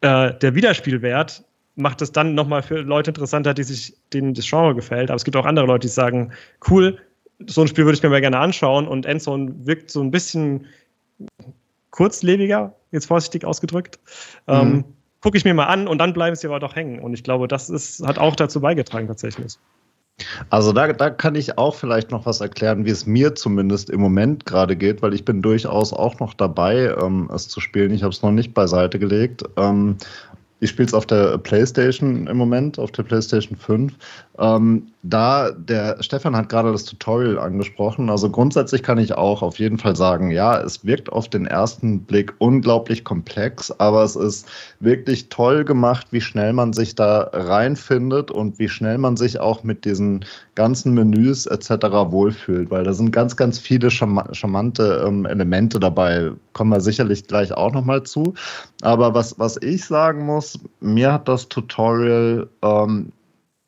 äh, der Wiederspielwert macht es dann nochmal für Leute interessanter, die sich denen das Genre gefällt. Aber es gibt auch andere Leute, die sagen, cool, so ein Spiel würde ich mir mal gerne anschauen und Endzone wirkt so ein bisschen kurzlebiger, jetzt vorsichtig ausgedrückt. Mhm. Ähm, Gucke ich mir mal an und dann bleiben sie aber doch hängen. Und ich glaube, das ist, hat auch dazu beigetragen tatsächlich. Also da, da kann ich auch vielleicht noch was erklären, wie es mir zumindest im Moment gerade geht, weil ich bin durchaus auch noch dabei, ähm, es zu spielen. Ich habe es noch nicht beiseite gelegt. Ähm, ich spiele es auf der PlayStation im Moment, auf der PlayStation 5. Ähm, da, der Stefan hat gerade das Tutorial angesprochen. Also grundsätzlich kann ich auch auf jeden Fall sagen, ja, es wirkt auf den ersten Blick unglaublich komplex, aber es ist wirklich toll gemacht, wie schnell man sich da reinfindet und wie schnell man sich auch mit diesen ganzen Menüs etc. wohlfühlt, weil da sind ganz, ganz viele charmante ähm, Elemente dabei. Kommen wir sicherlich gleich auch nochmal zu. Aber was, was ich sagen muss, mir hat das Tutorial ähm,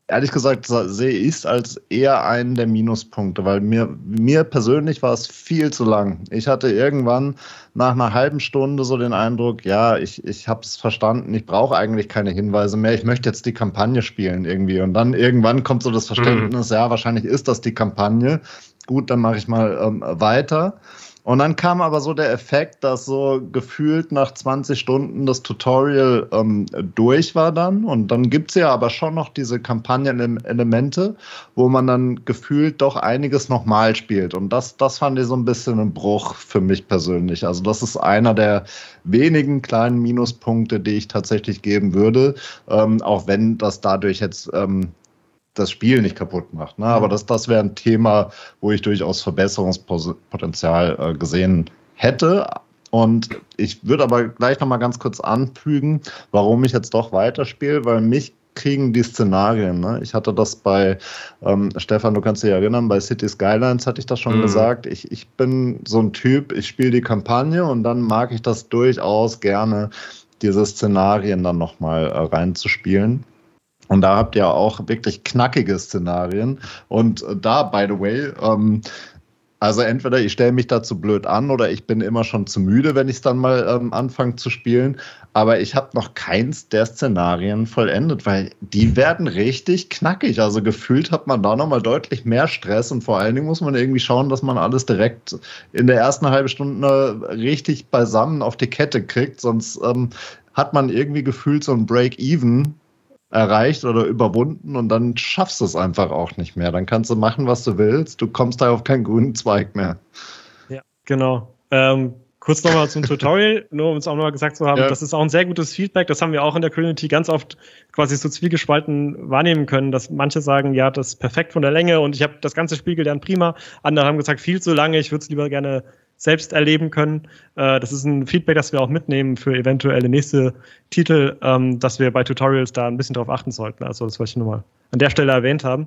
ehrlich gesagt sehe ich es als eher einen der Minuspunkte, weil mir, mir persönlich war es viel zu lang. Ich hatte irgendwann nach einer halben Stunde so den Eindruck, ja, ich, ich habe es verstanden, ich brauche eigentlich keine Hinweise mehr, ich möchte jetzt die Kampagne spielen irgendwie. Und dann irgendwann kommt so das Verständnis, mhm. ja, wahrscheinlich ist das die Kampagne. Gut, dann mache ich mal ähm, weiter. Und dann kam aber so der Effekt, dass so gefühlt nach 20 Stunden das Tutorial ähm, durch war dann. Und dann gibt's ja aber schon noch diese Kampagnenelemente, wo man dann gefühlt doch einiges nochmal spielt. Und das, das fand ich so ein bisschen ein Bruch für mich persönlich. Also das ist einer der wenigen kleinen Minuspunkte, die ich tatsächlich geben würde. Ähm, auch wenn das dadurch jetzt ähm, das Spiel nicht kaputt macht. Ne? Aber das, das wäre ein Thema, wo ich durchaus Verbesserungspotenzial äh, gesehen hätte. Und ich würde aber gleich noch mal ganz kurz anfügen, warum ich jetzt doch weiterspiele, weil mich kriegen die Szenarien. Ne? Ich hatte das bei, ähm, Stefan, du kannst dich erinnern, bei City Skylines hatte ich das schon mhm. gesagt. Ich, ich bin so ein Typ, ich spiele die Kampagne und dann mag ich das durchaus gerne, diese Szenarien dann nochmal äh, reinzuspielen. Und da habt ihr auch wirklich knackige Szenarien. Und da, by the way, ähm, also entweder ich stelle mich dazu blöd an oder ich bin immer schon zu müde, wenn ich es dann mal ähm, anfange zu spielen. Aber ich habe noch keins der Szenarien vollendet, weil die werden richtig knackig. Also gefühlt hat man da nochmal deutlich mehr Stress und vor allen Dingen muss man irgendwie schauen, dass man alles direkt in der ersten halben Stunde richtig beisammen auf die Kette kriegt. Sonst ähm, hat man irgendwie gefühlt so ein Break-Even erreicht oder überwunden und dann schaffst du es einfach auch nicht mehr. Dann kannst du machen, was du willst. Du kommst da auf keinen grünen Zweig mehr. Ja, genau. Ähm, kurz nochmal zum Tutorial, (laughs) nur um es auch nochmal gesagt zu haben, ja. das ist auch ein sehr gutes Feedback. Das haben wir auch in der Community ganz oft quasi so zwiegespalten wahrnehmen können, dass manche sagen, ja, das ist perfekt von der Länge und ich habe das ganze Spiel gelernt, prima. Andere haben gesagt, viel zu lange, ich würde es lieber gerne selbst erleben können. Äh, das ist ein Feedback, das wir auch mitnehmen für eventuelle nächste Titel, ähm, dass wir bei Tutorials da ein bisschen drauf achten sollten. Also das wollte ich nur mal an der Stelle erwähnt haben.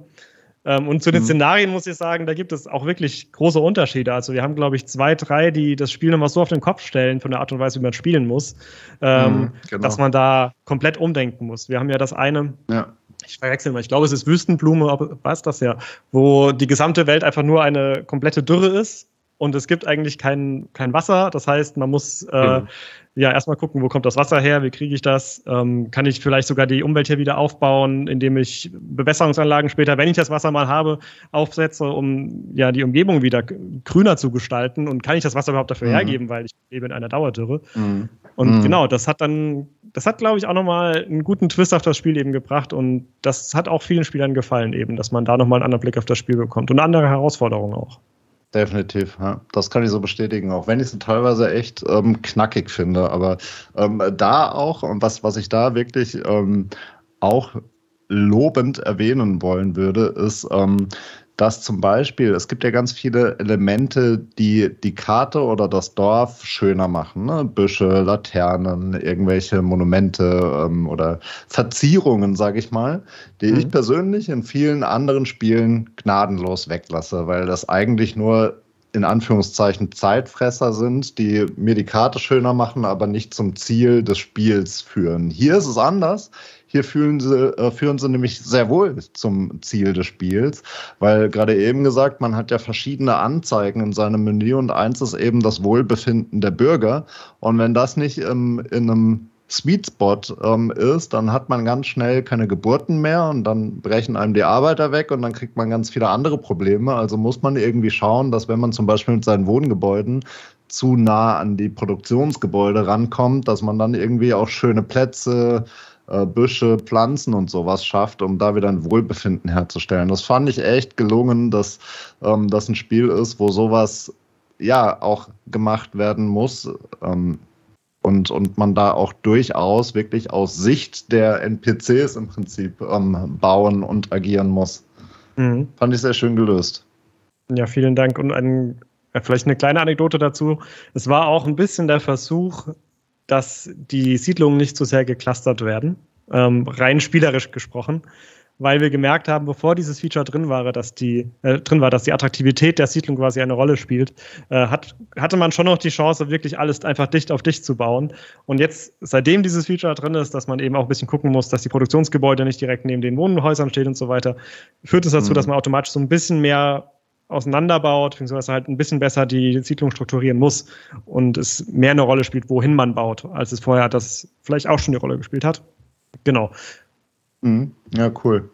Ähm, und zu den mhm. Szenarien muss ich sagen, da gibt es auch wirklich große Unterschiede. Also wir haben, glaube ich, zwei, drei, die das Spiel nochmal so auf den Kopf stellen von der Art und Weise, wie man spielen muss, ähm, mhm, genau. dass man da komplett umdenken muss. Wir haben ja das eine, ja ich verwechsel mal, ich glaube, es ist Wüstenblume, was das ja, wo die gesamte Welt einfach nur eine komplette Dürre ist und es gibt eigentlich kein, kein Wasser. Das heißt, man muss äh, mhm. ja erstmal gucken, wo kommt das Wasser her, wie kriege ich das? Ähm, kann ich vielleicht sogar die Umwelt hier wieder aufbauen, indem ich Bewässerungsanlagen später, wenn ich das Wasser mal habe, aufsetze, um ja die Umgebung wieder grüner zu gestalten? Und kann ich das Wasser überhaupt dafür mhm. hergeben, weil ich lebe in einer Dauerdürre? Mhm. Und mhm. genau, das hat dann, das hat, glaube ich, auch nochmal einen guten Twist auf das Spiel eben gebracht. Und das hat auch vielen Spielern gefallen, eben, dass man da nochmal einen anderen Blick auf das Spiel bekommt und andere Herausforderungen auch. Definitiv, ja. das kann ich so bestätigen, auch wenn ich es teilweise echt ähm, knackig finde. Aber ähm, da auch, und was, was ich da wirklich ähm, auch lobend erwähnen wollen würde, ist, ähm, dass zum Beispiel, es gibt ja ganz viele Elemente, die die Karte oder das Dorf schöner machen. Ne? Büsche, Laternen, irgendwelche Monumente ähm, oder Verzierungen, sage ich mal, die mhm. ich persönlich in vielen anderen Spielen gnadenlos weglasse, weil das eigentlich nur in Anführungszeichen Zeitfresser sind, die mir die Karte schöner machen, aber nicht zum Ziel des Spiels führen. Hier ist es anders. Hier fühlen sie, äh, führen sie nämlich sehr wohl zum Ziel des Spiels, weil gerade eben gesagt, man hat ja verschiedene Anzeigen in seinem Menü und eins ist eben das Wohlbefinden der Bürger. Und wenn das nicht ähm, in einem Sweet Spot ähm, ist, dann hat man ganz schnell keine Geburten mehr und dann brechen einem die Arbeiter weg und dann kriegt man ganz viele andere Probleme. Also muss man irgendwie schauen, dass wenn man zum Beispiel mit seinen Wohngebäuden zu nah an die Produktionsgebäude rankommt, dass man dann irgendwie auch schöne Plätze, äh, Büsche, Pflanzen und sowas schafft, um da wieder ein Wohlbefinden herzustellen. Das fand ich echt gelungen, dass ähm, das ein Spiel ist, wo sowas ja auch gemacht werden muss. Ähm, und, und man da auch durchaus wirklich aus Sicht der NPCs im Prinzip ähm, bauen und agieren muss. Mhm. Fand ich sehr schön gelöst. Ja, vielen Dank. Und ein, vielleicht eine kleine Anekdote dazu. Es war auch ein bisschen der Versuch, dass die Siedlungen nicht so sehr geclustert werden, ähm, rein spielerisch gesprochen weil wir gemerkt haben, bevor dieses Feature drin war, dass die äh, drin war, dass die Attraktivität der Siedlung quasi eine Rolle spielt, äh, hat, hatte man schon noch die Chance, wirklich alles einfach dicht auf dicht zu bauen. Und jetzt, seitdem dieses Feature drin ist, dass man eben auch ein bisschen gucken muss, dass die Produktionsgebäude nicht direkt neben den Wohnhäusern stehen und so weiter, führt es dazu, mhm. dass man automatisch so ein bisschen mehr auseinanderbaut, beziehungsweise halt ein bisschen besser die Siedlung strukturieren muss und es mehr eine Rolle spielt, wohin man baut, als es vorher das vielleicht auch schon eine Rolle gespielt hat. Genau. Mhm. Ja, cool.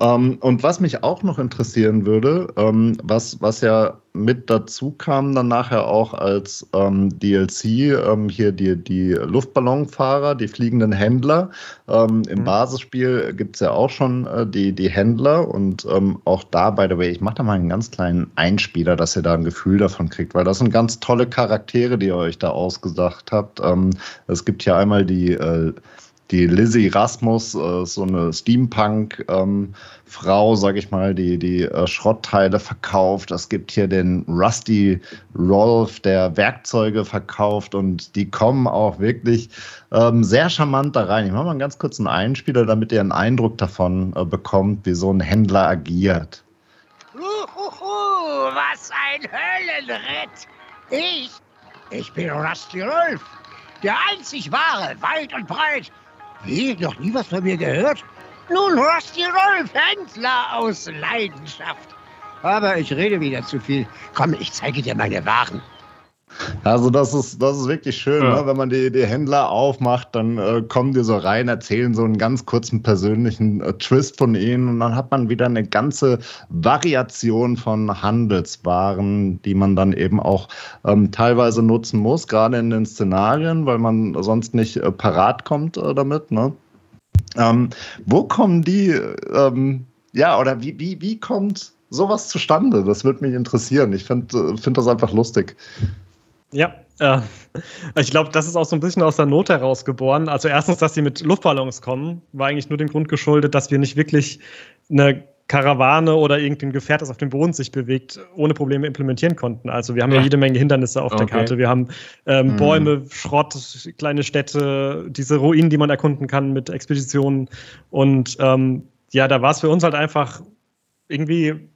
Ähm, und was mich auch noch interessieren würde, ähm, was, was ja mit dazu kam, dann nachher auch als ähm, DLC, ähm, hier die, die Luftballonfahrer, die fliegenden Händler. Ähm, Im mhm. Basisspiel gibt es ja auch schon äh, die, die Händler und ähm, auch da, by the way, ich mache da mal einen ganz kleinen Einspieler, dass ihr da ein Gefühl davon kriegt, weil das sind ganz tolle Charaktere, die ihr euch da ausgedacht habt. es gibt hier einmal die äh, die Lizzie Rasmus, äh, so eine Steampunk-Frau, ähm, sag ich mal, die die äh, Schrottteile verkauft. Es gibt hier den Rusty Rolf, der Werkzeuge verkauft und die kommen auch wirklich ähm, sehr charmant da rein. Ich mache mal einen ganz kurzen Einspieler, damit ihr einen Eindruck davon äh, bekommt, wie so ein Händler agiert. Uhuhu, was ein Höllenritt! Ich, ich bin Rusty Rolf, der einzig wahre, weit und breit wie? Noch nie was von mir gehört? Nun, Rusty Rolf, Händler aus Leidenschaft. Aber ich rede wieder zu viel. Komm, ich zeige dir meine Waren. Also das ist, das ist wirklich schön, ja. ne? wenn man die, die Händler aufmacht, dann äh, kommen die so rein, erzählen so einen ganz kurzen persönlichen äh, Twist von ihnen und dann hat man wieder eine ganze Variation von Handelswaren, die man dann eben auch ähm, teilweise nutzen muss, gerade in den Szenarien, weil man sonst nicht äh, parat kommt äh, damit. Ne? Ähm, wo kommen die, ähm, ja, oder wie, wie, wie kommt sowas zustande? Das würde mich interessieren. Ich finde äh, find das einfach lustig. Ja, äh, ich glaube, das ist auch so ein bisschen aus der Not heraus geboren. Also erstens, dass sie mit Luftballons kommen, war eigentlich nur dem Grund geschuldet, dass wir nicht wirklich eine Karawane oder irgendein Gefährt, das auf dem Boden sich bewegt, ohne Probleme implementieren konnten. Also wir haben ja, ja jede Menge Hindernisse auf okay. der Karte. Wir haben ähm, mhm. Bäume, Schrott, kleine Städte, diese Ruinen, die man erkunden kann mit Expeditionen. Und ähm, ja, da war es für uns halt einfach irgendwie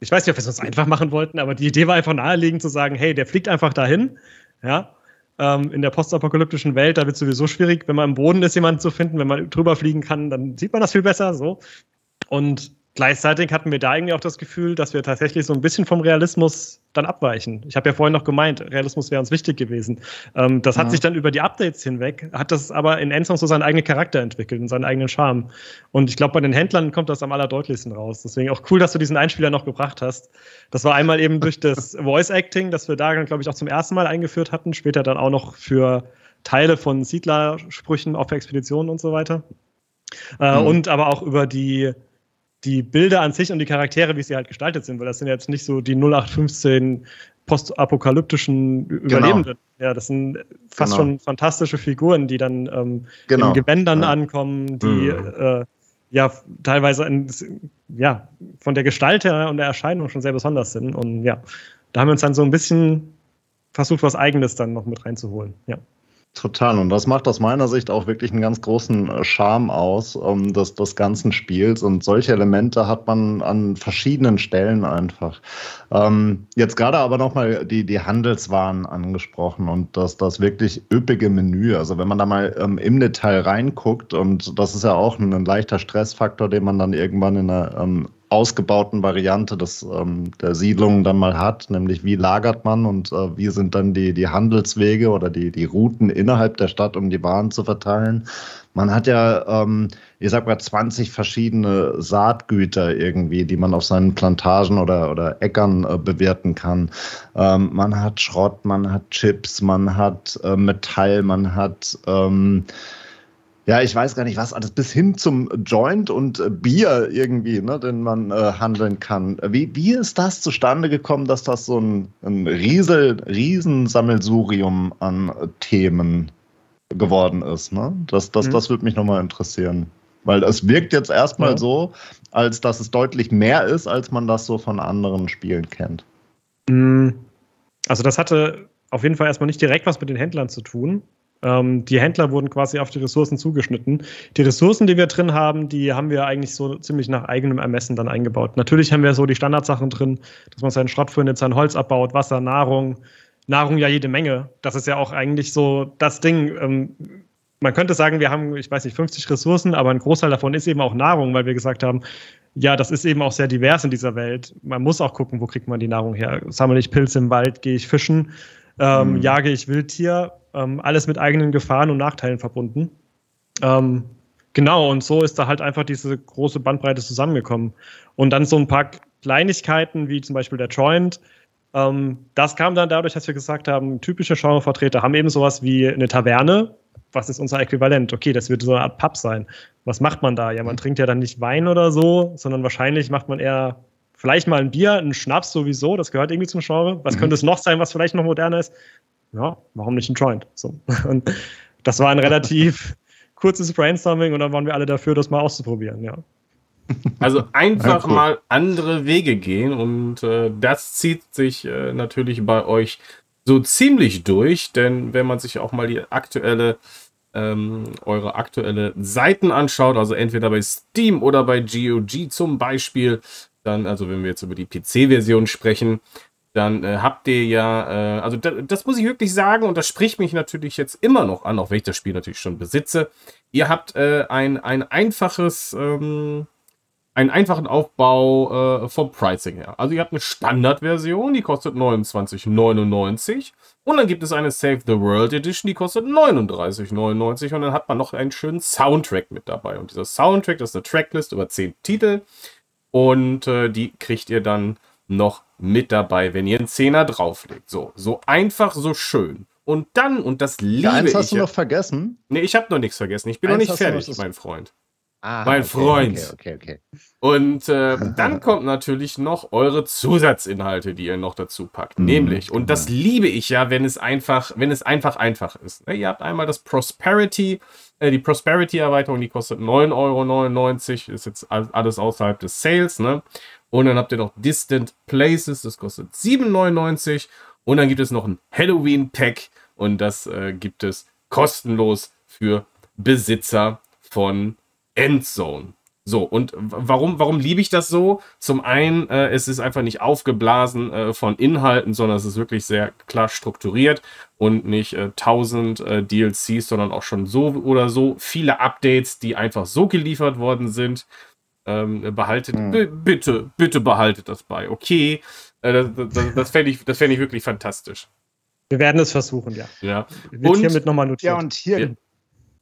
ich weiß nicht, ob wir es uns einfach machen wollten, aber die Idee war einfach naheliegend zu sagen, hey, der fliegt einfach dahin, ja, ähm, in der postapokalyptischen Welt, da wird es sowieso schwierig, wenn man im Boden ist, jemanden zu finden, wenn man drüber fliegen kann, dann sieht man das viel besser, so. Und Gleichzeitig hatten wir da irgendwie auch das Gefühl, dass wir tatsächlich so ein bisschen vom Realismus dann abweichen. Ich habe ja vorhin noch gemeint, Realismus wäre uns wichtig gewesen. Ähm, das hat ja. sich dann über die Updates hinweg, hat das aber in Endzone so seinen eigenen Charakter entwickelt und seinen eigenen Charme. Und ich glaube, bei den Händlern kommt das am allerdeutlichsten raus. Deswegen auch cool, dass du diesen Einspieler noch gebracht hast. Das war einmal eben durch das (laughs) Voice Acting, das wir da, glaube ich, auch zum ersten Mal eingeführt hatten, später dann auch noch für Teile von Siedlersprüchen auf Expeditionen und so weiter. Äh, mhm. Und aber auch über die die Bilder an sich und die Charaktere, wie sie halt gestaltet sind, weil das sind jetzt nicht so die 0815 postapokalyptischen genau. Überlebenden. Ja, das sind fast genau. schon fantastische Figuren, die dann ähm, genau. in Gewändern ja. ankommen, die mhm. äh, ja teilweise in, ja, von der Gestalt her und der Erscheinung schon sehr besonders sind. Und ja, da haben wir uns dann so ein bisschen versucht, was Eigenes dann noch mit reinzuholen. Ja. Total. Und das macht aus meiner Sicht auch wirklich einen ganz großen äh, Charme aus um, ähm, des, des ganzen Spiels. Und solche Elemente hat man an verschiedenen Stellen einfach. Ähm, jetzt gerade aber nochmal die, die Handelswaren angesprochen und das, das wirklich üppige Menü. Also wenn man da mal ähm, im Detail reinguckt, und das ist ja auch ein, ein leichter Stressfaktor, den man dann irgendwann in einer ähm, ausgebauten Variante des, ähm, der Siedlung dann mal hat, nämlich wie lagert man und äh, wie sind dann die, die Handelswege oder die, die Routen innerhalb der Stadt, um die Waren zu verteilen. Man hat ja, ähm, ich sag mal, 20 verschiedene Saatgüter irgendwie, die man auf seinen Plantagen oder, oder Äckern äh, bewerten kann. Ähm, man hat Schrott, man hat Chips, man hat äh, Metall, man hat ähm, ja, ich weiß gar nicht was, alles bis hin zum Joint und äh, Bier irgendwie, ne, den man äh, handeln kann. Wie, wie ist das zustande gekommen, dass das so ein, ein Riesel, Riesensammelsurium an äh, Themen geworden ist. Ne? Das, das, mhm. das würde mich nochmal interessieren. Weil es wirkt jetzt erstmal ja. so, als dass es deutlich mehr ist, als man das so von anderen Spielen kennt. Mhm. Also das hatte auf jeden Fall erstmal nicht direkt was mit den Händlern zu tun. Ähm, die Händler wurden quasi auf die Ressourcen zugeschnitten. Die Ressourcen, die wir drin haben, die haben wir eigentlich so ziemlich nach eigenem Ermessen dann eingebaut. Natürlich haben wir so die Standardsachen drin, dass man seinen Schrott findet, sein Holz abbaut, Wasser, Nahrung. Nahrung ja jede Menge. Das ist ja auch eigentlich so das Ding. Ähm, man könnte sagen, wir haben, ich weiß nicht, 50 Ressourcen, aber ein Großteil davon ist eben auch Nahrung, weil wir gesagt haben, ja, das ist eben auch sehr divers in dieser Welt. Man muss auch gucken, wo kriegt man die Nahrung her. Sammle ich Pilze im Wald, gehe ich fischen, ähm, mhm. jage ich Wildtier, ähm, alles mit eigenen Gefahren und Nachteilen verbunden. Ähm, genau, und so ist da halt einfach diese große Bandbreite zusammengekommen. Und dann so ein paar Kleinigkeiten, wie zum Beispiel der Joint. Ähm, das kam dann dadurch, dass wir gesagt haben, typische Genrevertreter haben eben sowas wie eine Taverne, was ist unser Äquivalent? Okay, das wird so eine Art Pub sein. Was macht man da? Ja, man trinkt ja dann nicht Wein oder so, sondern wahrscheinlich macht man eher vielleicht mal ein Bier, einen Schnaps sowieso, das gehört irgendwie zum Genre. Was könnte es noch sein, was vielleicht noch moderner ist? Ja, warum nicht ein Joint? So. (laughs) Und das war ein relativ (laughs) kurzes Brainstorming und dann waren wir alle dafür, das mal auszuprobieren, ja. Also einfach ja, cool. mal andere Wege gehen und äh, das zieht sich äh, natürlich bei euch so ziemlich durch, denn wenn man sich auch mal die aktuelle, ähm, eure aktuelle Seiten anschaut, also entweder bei Steam oder bei GOG zum Beispiel, dann, also wenn wir jetzt über die PC-Version sprechen, dann äh, habt ihr ja, äh, also da, das muss ich wirklich sagen und das spricht mich natürlich jetzt immer noch an, auch wenn ich das Spiel natürlich schon besitze. Ihr habt äh, ein, ein einfaches, ähm, einen einfachen Aufbau äh, vom Pricing her. Also ihr habt eine Standardversion, die kostet 29,99 und dann gibt es eine Save the World Edition, die kostet 39,99 und dann hat man noch einen schönen Soundtrack mit dabei. Und dieser Soundtrack, das ist eine Tracklist über 10 Titel und äh, die kriegt ihr dann noch mit dabei, wenn ihr einen Zehner drauflegt. So, so einfach, so schön. Und dann, und das liebe ja, eins hast ich, du noch vergessen? Nee, ich habe noch nichts vergessen. Ich bin eins noch nicht fertig, mein Freund. Ah, mein okay, Freund. Okay, okay, okay. Und äh, (laughs) dann kommt natürlich noch eure Zusatzinhalte, die ihr noch dazu packt. Mhm, Nämlich, und das genau. liebe ich ja, wenn es einfach, wenn es einfach einfach ist. Ne, ihr habt einmal das Prosperity, äh, die Prosperity-Erweiterung, die kostet 9,99 Euro, ist jetzt alles außerhalb des Sales, ne? Und dann habt ihr noch Distant Places, das kostet 7,99 Und dann gibt es noch ein Halloween-Pack und das äh, gibt es kostenlos für Besitzer von Endzone. So, und warum, warum liebe ich das so? Zum einen, äh, es ist einfach nicht aufgeblasen äh, von Inhalten, sondern es ist wirklich sehr klar strukturiert und nicht äh, 1000 äh, DLCs, sondern auch schon so oder so viele Updates, die einfach so geliefert worden sind. Ähm, behaltet, hm. bitte, bitte behaltet das bei. Okay, äh, das, das, das fände ich, fänd ich wirklich fantastisch. Wir werden es versuchen, ja. Ja. Wird und, hiermit nochmal notiert. Ja, und hier, ja.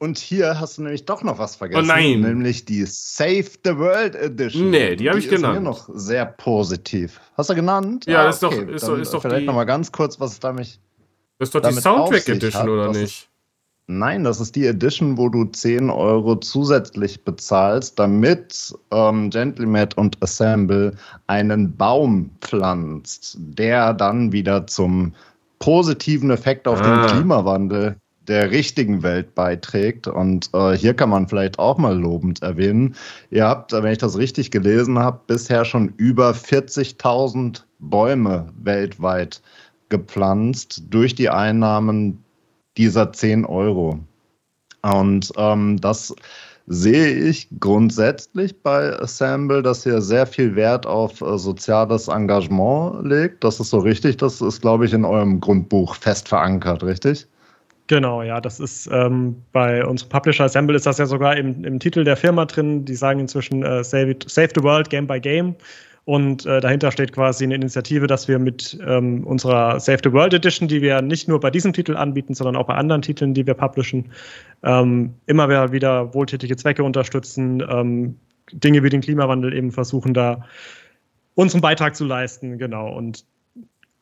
Und hier hast du nämlich doch noch was vergessen. Oh nein. Nämlich die Save the World Edition. Nee, die habe ich genannt. Ist mir noch sehr positiv. Hast du genannt? Ja, ah, das okay. ist doch, ist, ist doch Vielleicht nochmal ganz kurz, was es damit. Das ist doch die Soundtrack Edition, hat. oder nicht? Nein, das ist die Edition, wo du 10 Euro zusätzlich bezahlst, damit ähm, Gentleman und Assemble einen Baum pflanzt, der dann wieder zum positiven Effekt auf ah. den Klimawandel der richtigen Welt beiträgt. Und äh, hier kann man vielleicht auch mal lobend erwähnen. Ihr habt, wenn ich das richtig gelesen habe, bisher schon über 40.000 Bäume weltweit gepflanzt durch die Einnahmen dieser 10 Euro. Und ähm, das sehe ich grundsätzlich bei Assemble, dass ihr sehr viel Wert auf äh, soziales Engagement legt. Das ist so richtig. Das ist, glaube ich, in eurem Grundbuch fest verankert, richtig? Genau, ja, das ist ähm, bei unserem Publisher Assemble ist das ja sogar im, im Titel der Firma drin. Die sagen inzwischen äh, Save, it, Save the World Game by Game. Und äh, dahinter steht quasi eine Initiative, dass wir mit ähm, unserer Save the World Edition, die wir nicht nur bei diesem Titel anbieten, sondern auch bei anderen Titeln, die wir publishen, ähm, immer wieder wohltätige Zwecke unterstützen, ähm, Dinge wie den Klimawandel eben versuchen, da unseren Beitrag zu leisten. Genau. Und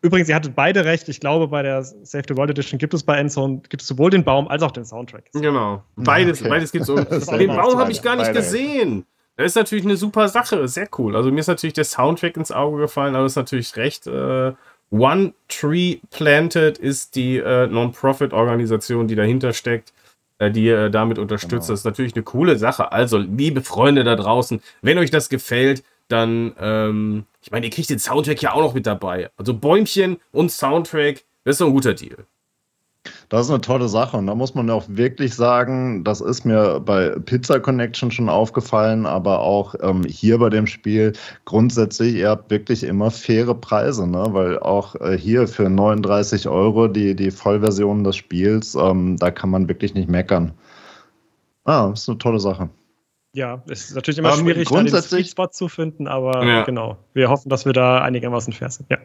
Übrigens, ihr hattet beide recht. Ich glaube, bei der Save the World Edition gibt es bei Endzone gibt es sowohl den Baum als auch den Soundtrack. Genau. Beides, okay. beides gibt es. (laughs) den Baum habe ich gar nicht gesehen. Das ist natürlich eine super Sache. Sehr cool. Also mir ist natürlich der Soundtrack ins Auge gefallen, aber ist natürlich recht. Äh, One Tree Planted ist die äh, Non-Profit-Organisation, die dahinter steckt. äh, die ihr damit unterstützt. Genau. Das ist natürlich eine coole Sache. Also, liebe Freunde da draußen, wenn euch das gefällt, dann, ähm, ich meine, ihr kriegt den Soundtrack ja auch noch mit dabei. Also Bäumchen und Soundtrack, das ist doch ein guter Deal. Das ist eine tolle Sache und da muss man auch wirklich sagen, das ist mir bei Pizza Connection schon aufgefallen, aber auch ähm, hier bei dem Spiel grundsätzlich, ihr habt wirklich immer faire Preise, ne? weil auch äh, hier für 39 Euro die, die Vollversion des Spiels, ähm, da kann man wirklich nicht meckern. Ah, ist eine tolle Sache. Ja, es ist natürlich immer um, schwierig, da den Sweet Spot zu finden, aber ja. genau. Wir hoffen, dass wir da einigermaßen fair sind. Ja.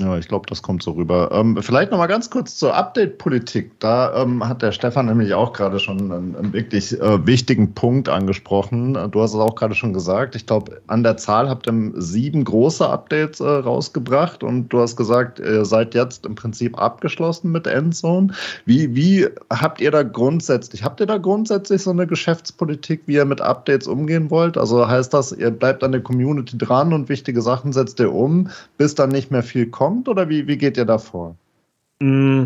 Ja, ich glaube, das kommt so rüber. Ähm, vielleicht noch mal ganz kurz zur Update-Politik. Da ähm, hat der Stefan nämlich auch gerade schon einen, einen wirklich äh, wichtigen Punkt angesprochen. Du hast es auch gerade schon gesagt. Ich glaube, an der Zahl habt ihr sieben große Updates äh, rausgebracht und du hast gesagt, ihr seid jetzt im Prinzip abgeschlossen mit Endzone. Wie, wie habt ihr da grundsätzlich, habt ihr da grundsätzlich so eine Geschäftspolitik, wie ihr mit Updates umgehen wollt? Also heißt das, ihr bleibt an der Community dran und wichtige Sachen setzt ihr um, bis dann nicht mehr viel kommt? kommt oder wie, wie geht ihr da vor? Mm.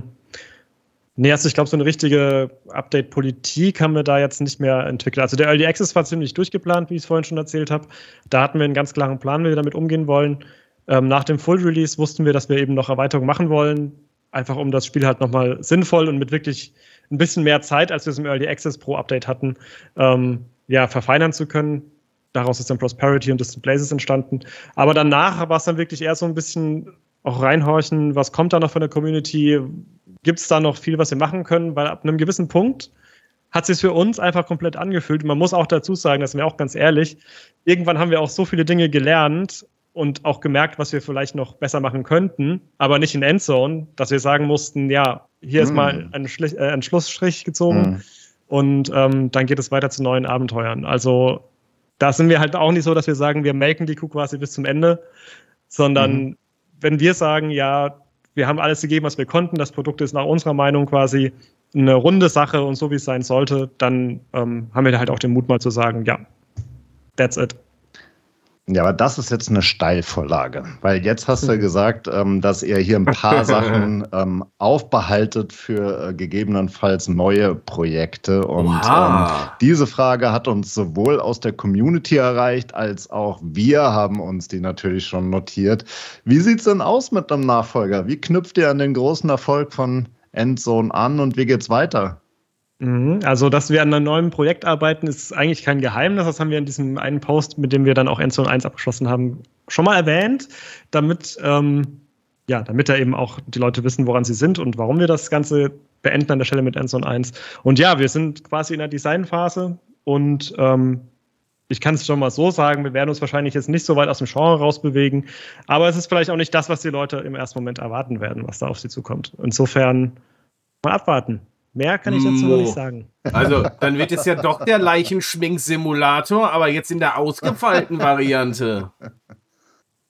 Nee, also ich glaube, so eine richtige Update-Politik haben wir da jetzt nicht mehr entwickelt. Also der Early Access war ziemlich durchgeplant, wie ich es vorhin schon erzählt habe. Da hatten wir einen ganz klaren Plan, wie wir damit umgehen wollen. Ähm, nach dem Full Release wussten wir, dass wir eben noch Erweiterungen machen wollen, einfach um das Spiel halt nochmal sinnvoll und mit wirklich ein bisschen mehr Zeit, als wir es im Early Access pro Update hatten, ähm, ja, verfeinern zu können. Daraus ist dann Prosperity und Distant Blazes entstanden. Aber danach war es dann wirklich eher so ein bisschen auch reinhorchen, was kommt da noch von der Community? Gibt es da noch viel, was wir machen können? Weil ab einem gewissen Punkt hat sich für uns einfach komplett angefühlt. Man muss auch dazu sagen, das sind wir auch ganz ehrlich, irgendwann haben wir auch so viele Dinge gelernt und auch gemerkt, was wir vielleicht noch besser machen könnten, aber nicht in Endzone, dass wir sagen mussten, ja, hier mm. ist mal ein, Schlich, äh, ein Schlussstrich gezogen mm. Und ähm, dann geht es weiter zu neuen Abenteuern. Also da sind wir halt auch nicht so, dass wir sagen, wir melken die Kuh quasi bis zum Ende, sondern mm wenn wir sagen, ja, wir haben alles gegeben, was wir konnten, das Produkt ist nach unserer Meinung quasi eine runde Sache und so wie es sein sollte, dann ähm, haben wir halt auch den Mut mal zu sagen, ja, that's it. Ja, aber das ist jetzt eine Steilvorlage, weil jetzt hast du mhm. gesagt, ähm, dass ihr hier ein paar (laughs) Sachen ähm, aufbehaltet für äh, gegebenenfalls neue Projekte. Und ähm, diese Frage hat uns sowohl aus der Community erreicht, als auch wir haben uns die natürlich schon notiert. Wie sieht es denn aus mit einem Nachfolger? Wie knüpft ihr an den großen Erfolg von Endzone an und wie geht's weiter? Mhm. Also, dass wir an einem neuen Projekt arbeiten, ist eigentlich kein Geheimnis. Das haben wir in diesem einen Post, mit dem wir dann auch Endzone 1 abgeschlossen haben, schon mal erwähnt, damit, ähm, ja, damit da eben auch die Leute wissen, woran sie sind und warum wir das Ganze beenden an der Stelle mit Endzone 1. Und ja, wir sind quasi in der Designphase und ähm, ich kann es schon mal so sagen, wir werden uns wahrscheinlich jetzt nicht so weit aus dem Genre rausbewegen, aber es ist vielleicht auch nicht das, was die Leute im ersten Moment erwarten werden, was da auf sie zukommt. Insofern mal abwarten. Mehr kann ich dazu noch nicht sagen. Also, dann wird es ja doch der Leichenschmink-Simulator, aber jetzt in der ausgefeilten Variante.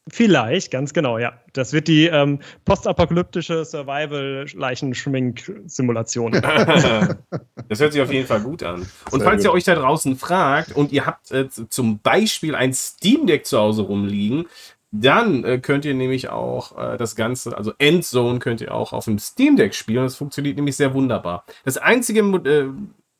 Vielleicht, ganz genau, ja. Das wird die ähm, postapokalyptische Survival-Leichenschmink-Simulation. (laughs) das hört sich auf jeden Fall gut an. Und Sehr falls gut. ihr euch da draußen fragt und ihr habt äh, zum Beispiel ein Steam Deck zu Hause rumliegen, dann äh, könnt ihr nämlich auch äh, das Ganze, also Endzone könnt ihr auch auf dem Steam Deck spielen. Das funktioniert nämlich sehr wunderbar. Das einzige, äh,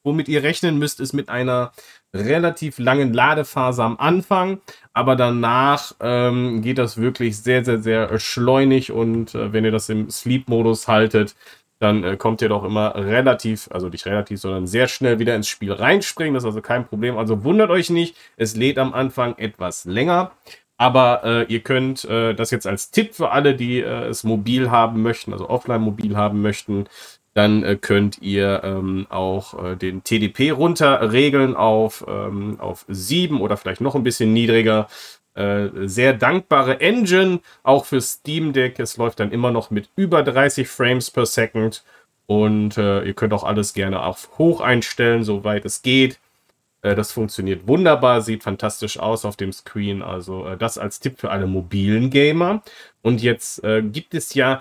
womit ihr rechnen müsst, ist mit einer relativ langen Ladephase am Anfang, aber danach ähm, geht das wirklich sehr, sehr, sehr schleunig und äh, wenn ihr das im Sleep-Modus haltet, dann äh, kommt ihr doch immer relativ, also nicht relativ, sondern sehr schnell wieder ins Spiel reinspringen. Das ist also kein Problem. Also wundert euch nicht, es lädt am Anfang etwas länger. Aber äh, ihr könnt äh, das jetzt als Tipp für alle, die äh, es mobil haben möchten, also offline mobil haben möchten, dann äh, könnt ihr ähm, auch äh, den TDP runterregeln auf, ähm, auf 7 oder vielleicht noch ein bisschen niedriger. Äh, sehr dankbare Engine, auch für Steam Deck. Es läuft dann immer noch mit über 30 Frames per Second. Und ihr könnt auch alles gerne auf hoch einstellen, soweit es geht. Äh, das funktioniert wunderbar, sieht fantastisch aus auf dem Screen. Also äh, das als Tipp für alle mobilen Gamer. Und jetzt äh, gibt es ja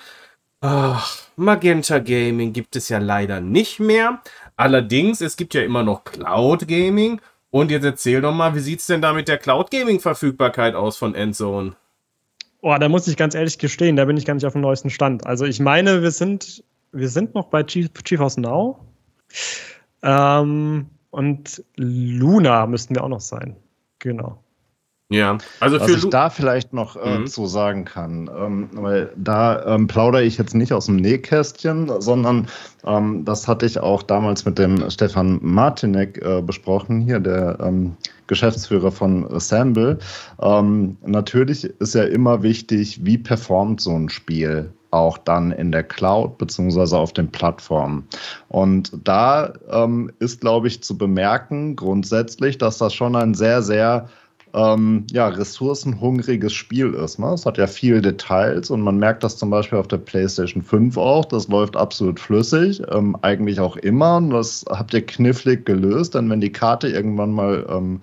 ach, Magenta Gaming gibt es ja leider nicht mehr. Allerdings, es gibt ja immer noch Cloud Gaming. Und jetzt erzähl doch mal, wie sieht es denn da mit der Cloud Gaming Verfügbarkeit aus von Endzone? Oh, da muss ich ganz ehrlich gestehen, da bin ich gar nicht auf dem neuesten Stand. Also ich meine, wir sind, wir sind noch bei GeForce Now. Ähm, und Luna müssten wir auch noch sein. Genau. Ja, also Was ich da vielleicht noch äh, mhm. zu sagen kann, ähm, weil da ähm, plaudere ich jetzt nicht aus dem Nähkästchen, sondern ähm, das hatte ich auch damals mit dem Stefan Martinek äh, besprochen, hier der ähm, Geschäftsführer von Assemble. Ähm, natürlich ist ja immer wichtig, wie performt so ein Spiel auch dann in der Cloud beziehungsweise auf den Plattformen. Und da ähm, ist, glaube ich, zu bemerken grundsätzlich, dass das schon ein sehr, sehr ähm, ja, ressourcenhungriges Spiel ist. Ne? Es hat ja viele Details und man merkt das zum Beispiel auf der PlayStation 5 auch. Das läuft absolut flüssig, ähm, eigentlich auch immer. Und das habt ihr knifflig gelöst, denn wenn die Karte irgendwann mal ähm,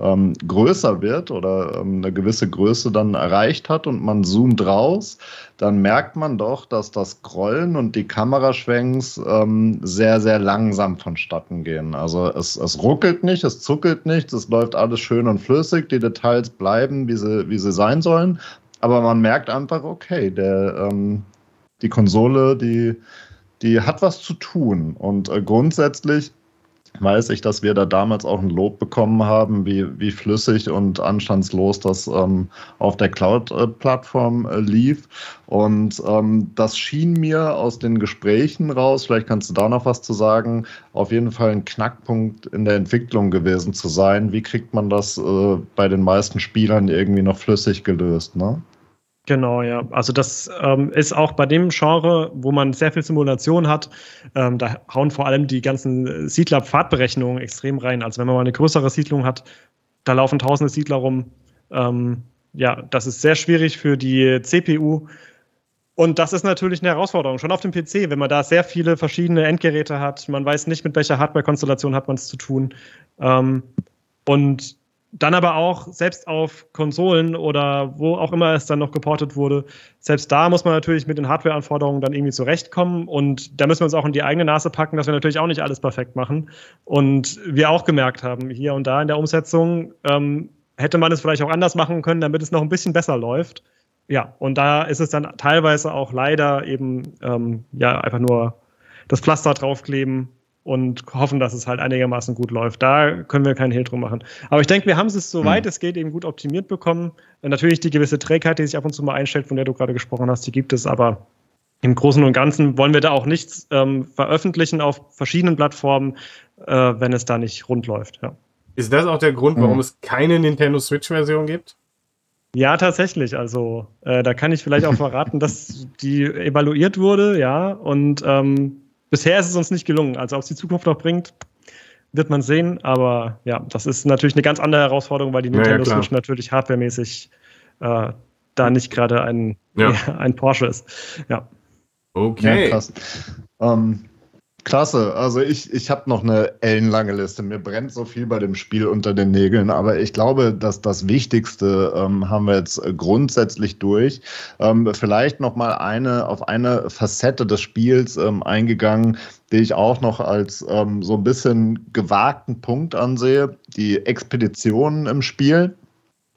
ähm, größer wird oder ähm, eine gewisse Größe dann erreicht hat und man zoomt raus, dann merkt man doch, dass das Scrollen und die Kameraschwenks ähm, sehr, sehr langsam vonstatten gehen. Also es, es ruckelt nicht, es zuckelt nicht, es läuft alles schön und flüssig, die Details bleiben, wie sie, wie sie sein sollen. Aber man merkt einfach, okay, der, ähm, die Konsole, die, die hat was zu tun. Und äh, grundsätzlich weiß ich, dass wir da damals auch ein Lob bekommen haben, wie, wie flüssig und anstandslos das ähm, auf der Cloud-Plattform äh, lief. Und ähm, das schien mir aus den Gesprächen raus, vielleicht kannst du da noch was zu sagen, auf jeden Fall ein Knackpunkt in der Entwicklung gewesen zu sein. Wie kriegt man das äh, bei den meisten Spielern irgendwie noch flüssig gelöst? Ne? Genau, ja. Also das ähm, ist auch bei dem Genre, wo man sehr viel Simulation hat, ähm, da hauen vor allem die ganzen Siedler-Pfadberechnungen extrem rein. Also wenn man mal eine größere Siedlung hat, da laufen tausende Siedler rum. Ähm, ja, das ist sehr schwierig für die CPU. Und das ist natürlich eine Herausforderung, schon auf dem PC, wenn man da sehr viele verschiedene Endgeräte hat. Man weiß nicht, mit welcher Hardware-Konstellation hat man es zu tun. Ähm, und dann aber auch, selbst auf Konsolen oder wo auch immer es dann noch geportet wurde, selbst da muss man natürlich mit den Hardware-Anforderungen dann irgendwie zurechtkommen. Und da müssen wir uns auch in die eigene Nase packen, dass wir natürlich auch nicht alles perfekt machen. Und wir auch gemerkt haben, hier und da in der Umsetzung ähm, hätte man es vielleicht auch anders machen können, damit es noch ein bisschen besser läuft. Ja, und da ist es dann teilweise auch leider eben ähm, ja einfach nur das Pflaster draufkleben und hoffen, dass es halt einigermaßen gut läuft. Da können wir keinen Hehl drum machen. Aber ich denke, wir haben es soweit mhm. es geht eben gut optimiert bekommen. Natürlich die gewisse Trägheit, die sich ab und zu mal einstellt, von der du gerade gesprochen hast, die gibt es, aber im Großen und Ganzen wollen wir da auch nichts ähm, veröffentlichen auf verschiedenen Plattformen, äh, wenn es da nicht rund läuft. Ja. Ist das auch der Grund, warum mhm. es keine Nintendo Switch-Version gibt? Ja, tatsächlich. Also äh, da kann ich vielleicht auch verraten, (laughs) dass die evaluiert wurde, ja, und ähm, bisher ist es uns nicht gelungen. Also ob es die Zukunft noch bringt, wird man sehen. Aber ja, das ist natürlich eine ganz andere Herausforderung, weil die Nintendo ja, Switch natürlich hardwaremäßig äh, da nicht gerade ein, ja. (laughs) ein Porsche ist. Ja. Okay. Ja, krass. Ähm, Klasse. Also ich, ich habe noch eine ellenlange Liste. Mir brennt so viel bei dem Spiel unter den Nägeln, aber ich glaube, dass das Wichtigste ähm, haben wir jetzt grundsätzlich durch. Ähm, vielleicht noch mal eine auf eine Facette des Spiels ähm, eingegangen, die ich auch noch als ähm, so ein bisschen gewagten Punkt ansehe. Die Expeditionen im Spiel.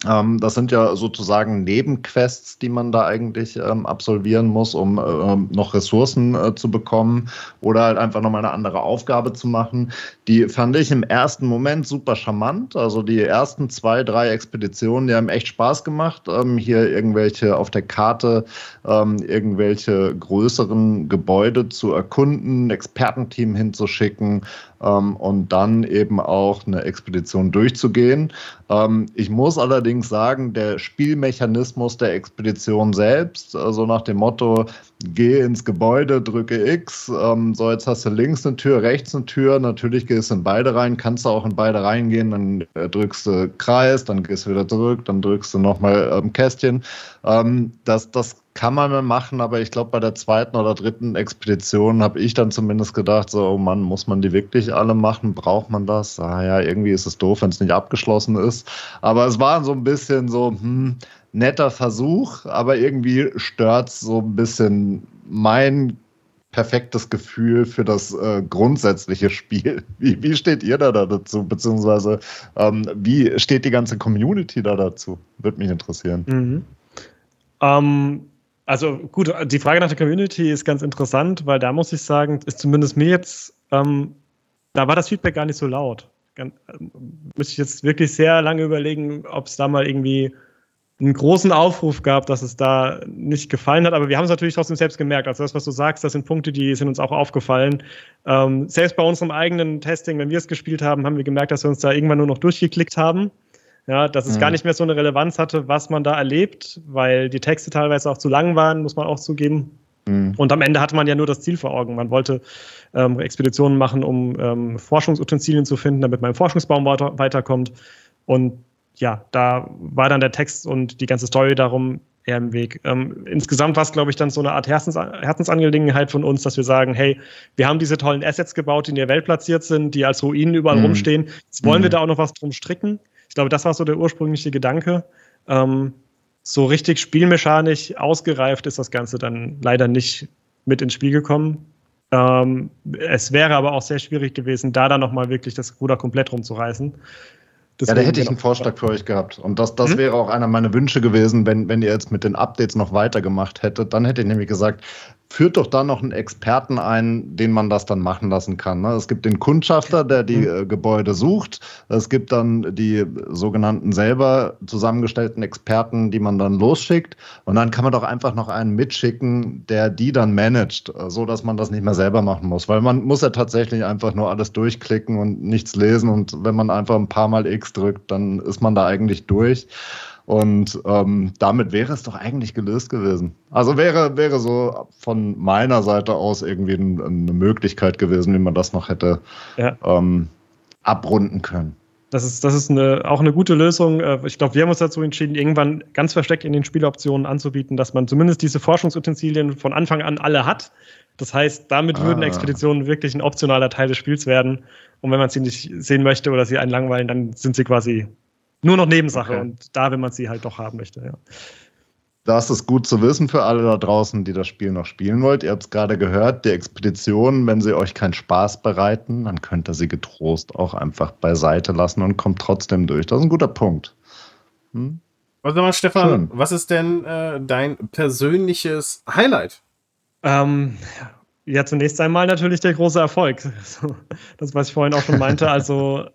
Ähm, das sind ja sozusagen Nebenquests, die man da eigentlich ähm, absolvieren muss, um ähm, noch Ressourcen äh, zu bekommen oder halt einfach nochmal eine andere Aufgabe zu machen. Die fand ich im ersten Moment super charmant. Also die ersten zwei, drei Expeditionen, die haben echt Spaß gemacht. Ähm, hier irgendwelche auf der Karte, ähm, irgendwelche größeren Gebäude zu erkunden, Expertenteam hinzuschicken ähm, und dann eben auch eine Expedition durchzugehen. Ähm, ich muss allerdings sagen, der Spielmechanismus der Expedition selbst, also nach dem Motto, geh ins Gebäude, drücke X, ähm, so jetzt hast du links eine Tür, rechts eine Tür, natürlich gehst du in beide rein, kannst du auch in beide reingehen, dann äh, drückst du Kreis, dann gehst du wieder zurück, dann drückst du nochmal ähm, Kästchen. Ähm, das, das kann man machen, aber ich glaube, bei der zweiten oder dritten Expedition habe ich dann zumindest gedacht, so, oh Mann, muss man die wirklich alle machen? Braucht man das? Ah ja, irgendwie ist es doof, wenn es nicht abgeschlossen ist. Aber es war so ein bisschen so, hm, netter Versuch, aber irgendwie stört so ein bisschen mein perfektes Gefühl für das äh, grundsätzliche (laughs) Spiel. Wie, wie steht ihr da, dazu? Beziehungsweise ähm, wie steht die ganze Community da dazu? Würde mich interessieren. Mhm. Ähm, also gut, die Frage nach der Community ist ganz interessant, weil da muss ich sagen, ist zumindest mir jetzt ähm, da war das Feedback gar nicht so laut. Ganz, müsste ich jetzt wirklich sehr lange überlegen, ob es da mal irgendwie einen großen Aufruf gab, dass es da nicht gefallen hat. Aber wir haben es natürlich trotzdem selbst gemerkt. Also das, was du sagst, das sind Punkte, die sind uns auch aufgefallen. Ähm, selbst bei unserem eigenen Testing, wenn wir es gespielt haben, haben wir gemerkt, dass wir uns da irgendwann nur noch durchgeklickt haben. Ja, dass es mhm. gar nicht mehr so eine Relevanz hatte, was man da erlebt, weil die Texte teilweise auch zu lang waren, muss man auch zugeben. Mhm. Und am Ende hatte man ja nur das Ziel vor Augen. Man wollte ähm, Expeditionen machen, um ähm, Forschungsutensilien zu finden, damit man im Forschungsbaum weiter, weiterkommt. Und ja, da war dann der Text und die ganze Story darum eher im Weg. Ähm, insgesamt war es, glaube ich, dann so eine Art Herzens Herzensangelegenheit von uns, dass wir sagen, hey, wir haben diese tollen Assets gebaut, die in der Welt platziert sind, die als Ruinen überall mhm. rumstehen. Jetzt wollen mhm. wir da auch noch was drum stricken. Ich glaube, das war so der ursprüngliche Gedanke. Ähm, so richtig spielmechanisch ausgereift ist das Ganze dann leider nicht mit ins Spiel gekommen. Ähm, es wäre aber auch sehr schwierig gewesen, da dann nochmal wirklich das Ruder komplett rumzureißen. Deswegen ja, da hätte ich einen Vorschlag für euch gehabt. Und das, das hm? wäre auch einer meiner Wünsche gewesen, wenn, wenn ihr jetzt mit den Updates noch weitergemacht hättet. Dann hätte ich nämlich gesagt, führt doch da noch einen Experten ein, den man das dann machen lassen kann. Ne? Es gibt den Kundschafter, der die mhm. Gebäude sucht. Es gibt dann die sogenannten selber zusammengestellten Experten, die man dann losschickt. Und dann kann man doch einfach noch einen mitschicken, der die dann managt, so dass man das nicht mehr selber machen muss. Weil man muss ja tatsächlich einfach nur alles durchklicken und nichts lesen. Und wenn man einfach ein paar Mal X drückt, dann ist man da eigentlich durch. Und ähm, damit wäre es doch eigentlich gelöst gewesen. Also wäre, wäre so von meiner Seite aus irgendwie ein, eine Möglichkeit gewesen, wie man das noch hätte ja. ähm, abrunden können. Das ist, das ist eine, auch eine gute Lösung. Äh, ich glaube, wir haben uns dazu entschieden, irgendwann ganz versteckt in den Spieloptionen anzubieten, dass man zumindest diese Forschungsutensilien von Anfang an alle hat. Das heißt, damit ah. würden Expeditionen wirklich ein optionaler Teil des Spiels werden. Und wenn man sie nicht sehen möchte oder sie einen langweilen, dann sind sie quasi nur noch Nebensache okay. und da, wenn man sie halt doch haben möchte, ja. Das ist gut zu wissen für alle da draußen, die das Spiel noch spielen wollt. Ihr habt es gerade gehört, die Expeditionen, wenn sie euch keinen Spaß bereiten, dann könnt ihr sie getrost auch einfach beiseite lassen und kommt trotzdem durch. Das ist ein guter Punkt. Hm? Also mal, Stefan, Schön. was ist denn äh, dein persönliches Highlight? Ähm, ja, zunächst einmal natürlich der große Erfolg. (laughs) Das, was ich vorhin auch schon meinte. Also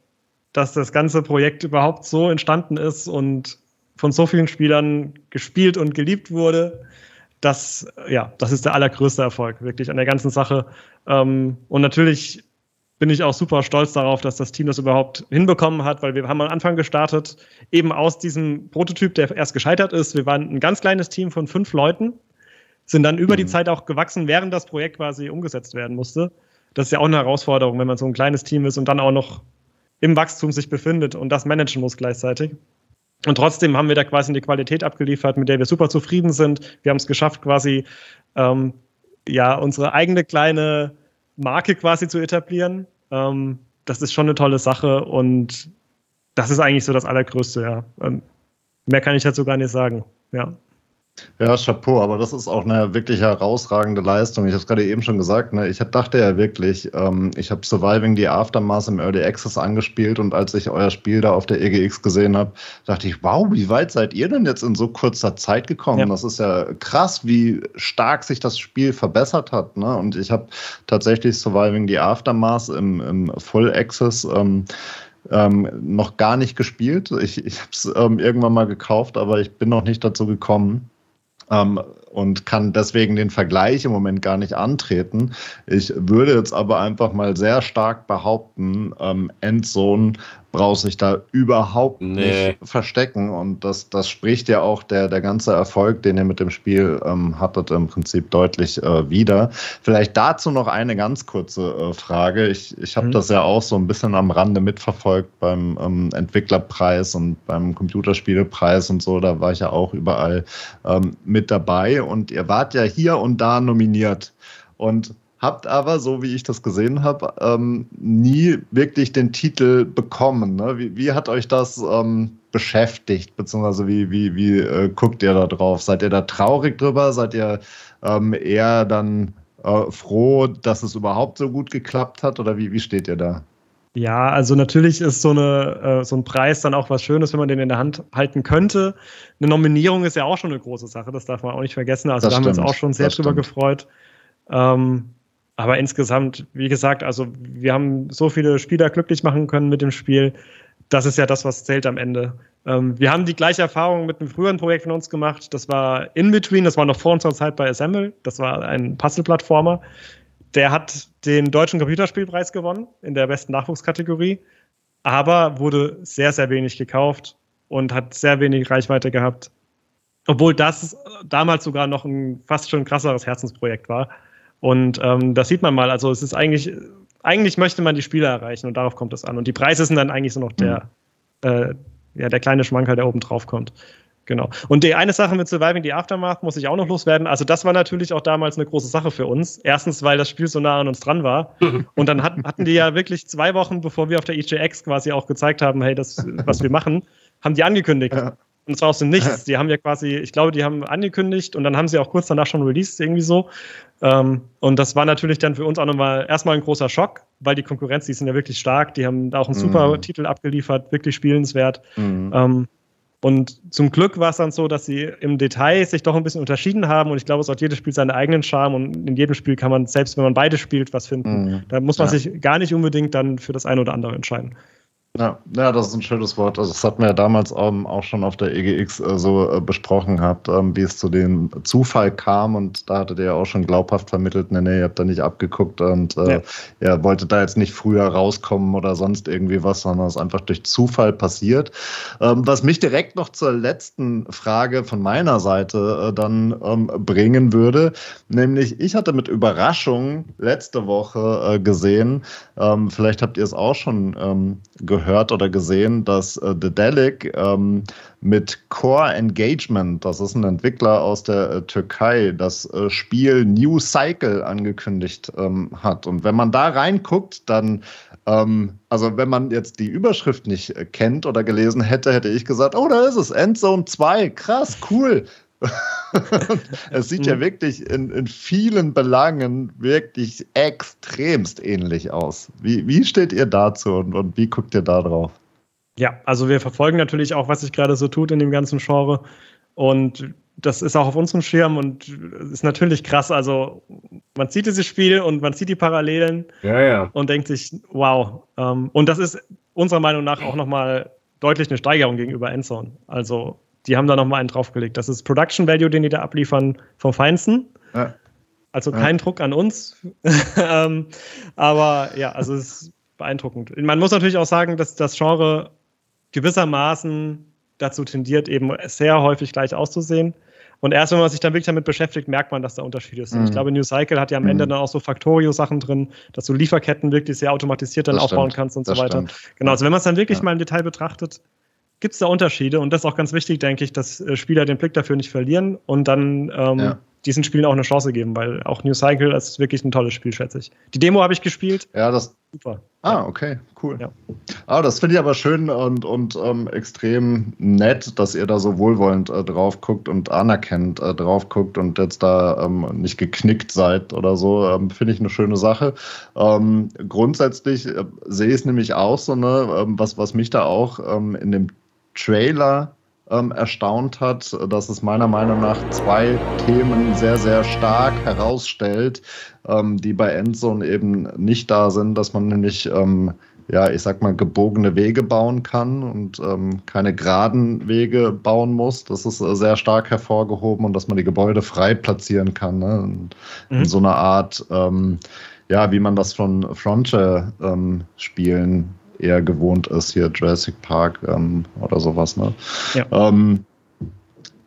dass das ganze Projekt überhaupt so entstanden ist und von so vielen Spielern gespielt und geliebt wurde. Das, ja, das ist der allergrößte Erfolg, wirklich an der ganzen Sache. Ähm, und natürlich bin ich auch super stolz darauf, dass das Team das überhaupt hinbekommen hat, weil wir haben am Anfang gestartet, eben aus diesem Prototyp, der erst gescheitert ist. Wir waren ein ganz kleines Team von fünf Leuten, sind dann über mhm. die Zeit auch gewachsen, während das Projekt quasi umgesetzt werden musste. Das ist ja auch eine Herausforderung, wenn man so ein kleines Team ist und dann auch noch im Wachstum sich befindet und das managen muss gleichzeitig. Und trotzdem haben wir da quasi eine Qualität abgeliefert, mit der wir super zufrieden sind. Wir haben es geschafft, quasi ähm, ja unsere eigene kleine Marke quasi zu etablieren. Ähm, das ist schon eine tolle Sache und das ist eigentlich so das Allergrößte, ja. Ähm, mehr kann ich dazu gar nicht sagen, ja. Ja, Chapeau, aber das ist auch eine wirklich herausragende Leistung. Ich habe es gerade eben schon gesagt, ne? ich dachte ja wirklich, ähm, ich habe Surviving the Aftermath im Early Access angespielt und als ich euer Spiel da auf der EGX gesehen habe, dachte ich, wow, wie weit seid ihr denn jetzt in so kurzer Zeit gekommen? Ja. Das ist ja krass, wie stark sich das Spiel verbessert hat. Ne? Und ich habe tatsächlich Surviving the Aftermath im, im Full Access ähm, ähm, noch gar nicht gespielt. Ich, ich habe es ähm, irgendwann mal gekauft, aber ich bin noch nicht dazu gekommen. Ähm, und kann deswegen den Vergleich im Moment gar nicht antreten. Ich würde jetzt aber einfach mal sehr stark behaupten, ähm, Endzone braucht sich da überhaupt nee. nicht verstecken. Und das, das spricht ja auch der, der ganze Erfolg, den ihr mit dem Spiel ähm, hattet, im Prinzip deutlich äh, wieder. Vielleicht dazu noch eine ganz kurze äh, Frage. Ich, ich habe mhm. das ja auch so ein bisschen am Rande mitverfolgt beim ähm, Entwicklerpreis und beim Computerspielepreis und so. Da war ich ja auch überall ähm, mit dabei. Und ihr wart ja hier und da nominiert. Und habt aber, so wie ich das gesehen habe, ähm, nie wirklich den Titel bekommen. Ne? Wie, wie, hat euch das ähm, beschäftigt, beziehungsweise wie, wie, wie äh, guckt ihr da drauf? Seid ihr da traurig drüber? Seid ihr ähm, eher dann äh, froh, dass es überhaupt so gut geklappt hat? Oder wie, wie steht ihr da? Ja, also natürlich ist so, eine, äh, so ein Preis dann auch was Schönes, wenn man den in der Hand halten könnte. Eine Nominierung ist ja auch schon eine große Sache, das darf man auch nicht vergessen. Also das da haben wir uns auch schon sehr drüber gefreut. Ähm, Aber insgesamt, wie gesagt, also wir haben so viele Spieler glücklich machen können mit dem Spiel. Das ist ja das, was zählt am Ende. Ähm, wir haben die gleiche Erfahrung mit einem früheren Projekt von uns gemacht. Das war In Between, das war noch vor unserer Zeit bei Assemble. Das war ein Puzzle-Plattformer. Der hat den deutschen Computerspielpreis gewonnen in der besten Nachwuchskategorie, aber wurde sehr, sehr wenig gekauft und hat sehr wenig Reichweite gehabt. Obwohl das damals sogar noch ein fast schon krasseres Herzensprojekt war. Und ähm, das sieht man mal. Also es ist eigentlich, eigentlich möchte man die Spieler erreichen und darauf kommt es an. Und die Preise sind dann eigentlich so noch der, mhm. äh, ja, der kleine Schmankerl, der oben drauf kommt. Genau. Und die eine Sache mit Surviving the Aftermath muss ich auch noch loswerden. Also, das war natürlich auch damals eine große Sache für uns. Erstens, weil das Spiel so nah an uns dran war. Und dann hatten, hatten die ja wirklich zwei Wochen, bevor wir auf der EJX quasi auch gezeigt haben, hey, das, was wir machen, haben die angekündigt. Ja. Und zwar aus dem Nichts. (laughs) Die haben ja quasi, ich glaube, die haben angekündigt und dann haben sie auch kurz danach schon released, irgendwie so. Ähm, und das war natürlich dann für uns auch nochmal erstmal ein großer Schock, weil die Konkurrenz, die sind ja wirklich stark. Die haben da auch einen super mhm. Titel abgeliefert, wirklich spielenswert. Ähm, und zum Glück war es dann so, dass sie im Detail sich doch ein bisschen unterschieden haben. Und ich glaube, es hat jedes Spiel seinen eigenen Charme. Und in jedem Spiel kann man, selbst wenn man beide spielt, was finden. Mhm. Da muss man ja. sich gar nicht unbedingt dann für das eine oder andere entscheiden. Ja, ja, das ist ein schönes Wort. Also das hatten wir ja damals ähm, auch schon auf der EGX äh, so äh, besprochen gehabt, ähm, wie es zu dem Zufall kam und da hattet ihr ja auch schon glaubhaft vermittelt, nee, nee, ihr habt da nicht abgeguckt und äh, ja. ihr wolltet da jetzt nicht früher rauskommen oder sonst irgendwie was, sondern es ist einfach durch Zufall passiert. Ähm, was mich direkt noch zur letzten Frage von meiner Seite dann bringen würde, nämlich ich hatte mit Überraschung letzte Woche gesehen, vielleicht habt ihr es auch schon gehört, gehört oder gesehen, dass äh, The Delic ähm, mit Core Engagement, das ist ein Entwickler aus der äh, Türkei, das äh, Spiel New Cycle angekündigt ähm, hat. Und wenn man da reinguckt, dann, ähm, also wenn man jetzt die Überschrift nicht äh, kennt oder gelesen hätte, hätte ich gesagt, oh, da ist es, Endzone 2, krass, cool. (laughs) es sieht ja wirklich in, in vielen Belangen wirklich extremst ähnlich aus. Wie, wie steht ihr dazu und, und wie guckt ihr da drauf? Ja, also wir verfolgen natürlich auch, was sich gerade so tut in dem ganzen Genre. Und das ist auch auf unserem Schirm und ist natürlich krass. Also man sieht dieses Spiel und man sieht die Parallelen ja, ja. und denkt sich, wow. Ähm, und das ist unserer Meinung nach auch nochmal deutlich eine Steigerung gegenüber Endzone. Also die haben da nochmal einen draufgelegt. Das ist Production Value, den die da abliefern, vom Feinsten. Ja. Also kein ja. Druck an uns. (laughs) ähm, aber ja, also es ist beeindruckend. Man muss natürlich auch sagen, dass das Genre gewissermaßen dazu tendiert, eben sehr häufig gleich auszusehen. Und erst wenn man sich dann wirklich damit beschäftigt, merkt man, dass da Unterschiede sind. Mhm. Ich glaube, New Cycle hat ja am Ende mhm. dann auch so Factorio-Sachen drin, dass du Lieferketten wirklich sehr automatisiert dann das aufbauen stimmt. kannst und das so weiter. Stimmt. Genau, also wenn man es dann wirklich ja. mal im Detail betrachtet, gibt es da Unterschiede und das ist auch ganz wichtig, denke ich, dass äh, Spieler den Blick dafür nicht verlieren und dann ähm, ja. diesen Spielen auch eine Chance geben, weil auch New Cycle ist wirklich ein tolles Spiel, schätze ich. Die Demo habe ich gespielt. Ja, das. Super. Ah, okay, cool. Ja. Ah, das finde ich aber schön und, und ähm, extrem nett, dass ihr da so wohlwollend äh, drauf guckt und anerkennt äh, drauf guckt und jetzt da ähm, nicht geknickt seid oder so. Ähm, finde ich eine schöne Sache. Ähm, grundsätzlich äh, sehe ich es nämlich auch so, ne, ähm, was, was mich da auch ähm, in dem Trailer ähm, erstaunt hat, dass es meiner Meinung nach zwei Themen sehr, sehr stark herausstellt, ähm, die bei Endzone eben nicht da sind, dass man nämlich, ähm, ja, ich sag mal, gebogene Wege bauen kann und ähm, keine geraden Wege bauen muss. Das ist äh, sehr stark hervorgehoben und dass man die Gebäude frei platzieren kann. Ne? In, mhm. in so einer Art, ähm, ja, wie man das von Frontier-Spielen ähm, eher gewohnt ist, hier Jurassic Park ähm, oder sowas. Ne? Ja. Ähm,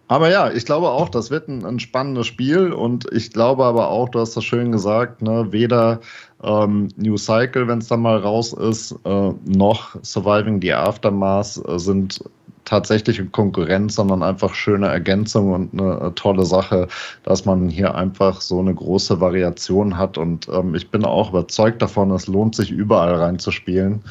aber ja, ich glaube auch, das wird ein, ein, spannendes Spiel und ich glaube aber auch, du hast das schön gesagt, ne, weder ähm, New Cycle, wenn es dann mal raus ist, äh, noch Surviving the Aftermath äh, sind tatsächliche Konkurrenz, sondern einfach schöne Ergänzung und eine äh, tolle Sache, dass man hier einfach so eine große Variation hat. Und ähm, ich bin auch überzeugt davon, es lohnt sich überall reinzuspielen.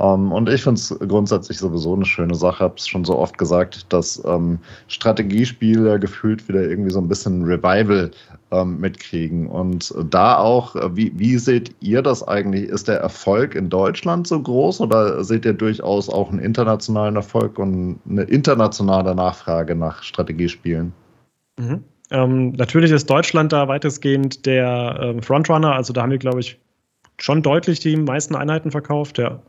Um, ähm, und ich finde es grundsätzlich sowieso eine schöne Sache. Habe es schon so oft gesagt, dass ähm, Strategiespiele gefühlt wieder irgendwie so ein bisschen Revival ähm, mitkriegen. Und da auch, äh, wie, wie seht ihr das eigentlich? Ist der Erfolg in Deutschland so groß oder seht ihr durchaus auch einen internationalen Erfolg und eine internationale Nachfrage nach Strategiespielen? Mhm. Ähm, natürlich ist Deutschland da weitestgehend der ähm, Frontrunner, also da haben wir, glaube ich, schon deutlich die meisten Einheiten verkauft, ja.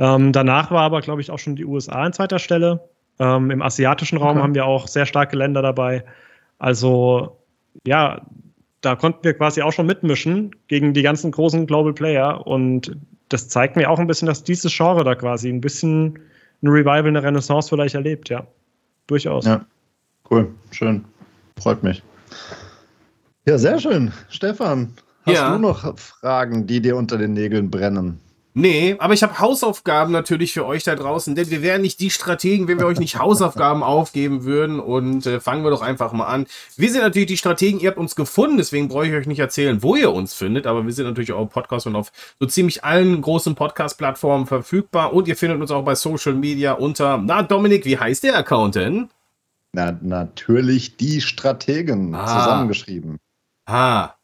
Ähm, danach war aber, glaube ich, auch schon die USA an zweiter Stelle. Ähm, Im asiatischen Raum okay. haben wir auch sehr starke Länder dabei. Also, ja, da konnten wir quasi auch schon mitmischen gegen die ganzen großen Global Player. Und das zeigt mir auch ein bisschen, dass dieses Genre da quasi ein bisschen ein Revival, eine Renaissance vielleicht erlebt, ja. Durchaus. Ja, cool, schön. Freut mich. Ja, sehr schön. Stefan, hast ja. du noch Fragen, die dir unter den Nägeln brennen? Nee, aber ich habe Hausaufgaben natürlich für euch da draußen, denn wir wären nicht die Strategen, wenn wir euch nicht Hausaufgaben (laughs) aufgeben würden. Und äh, fangen wir doch einfach mal an. Wir sind natürlich die Strategen, ihr habt uns gefunden, deswegen brauche ich euch nicht erzählen, wo ihr uns findet, aber wir sind natürlich auch Podcast und auf so ziemlich allen großen Podcast-Plattformen verfügbar. Und ihr findet uns auch bei Social Media unter, na Dominik, wie heißt der Account denn? Na, natürlich die Strategen ah. zusammengeschrieben. Ah.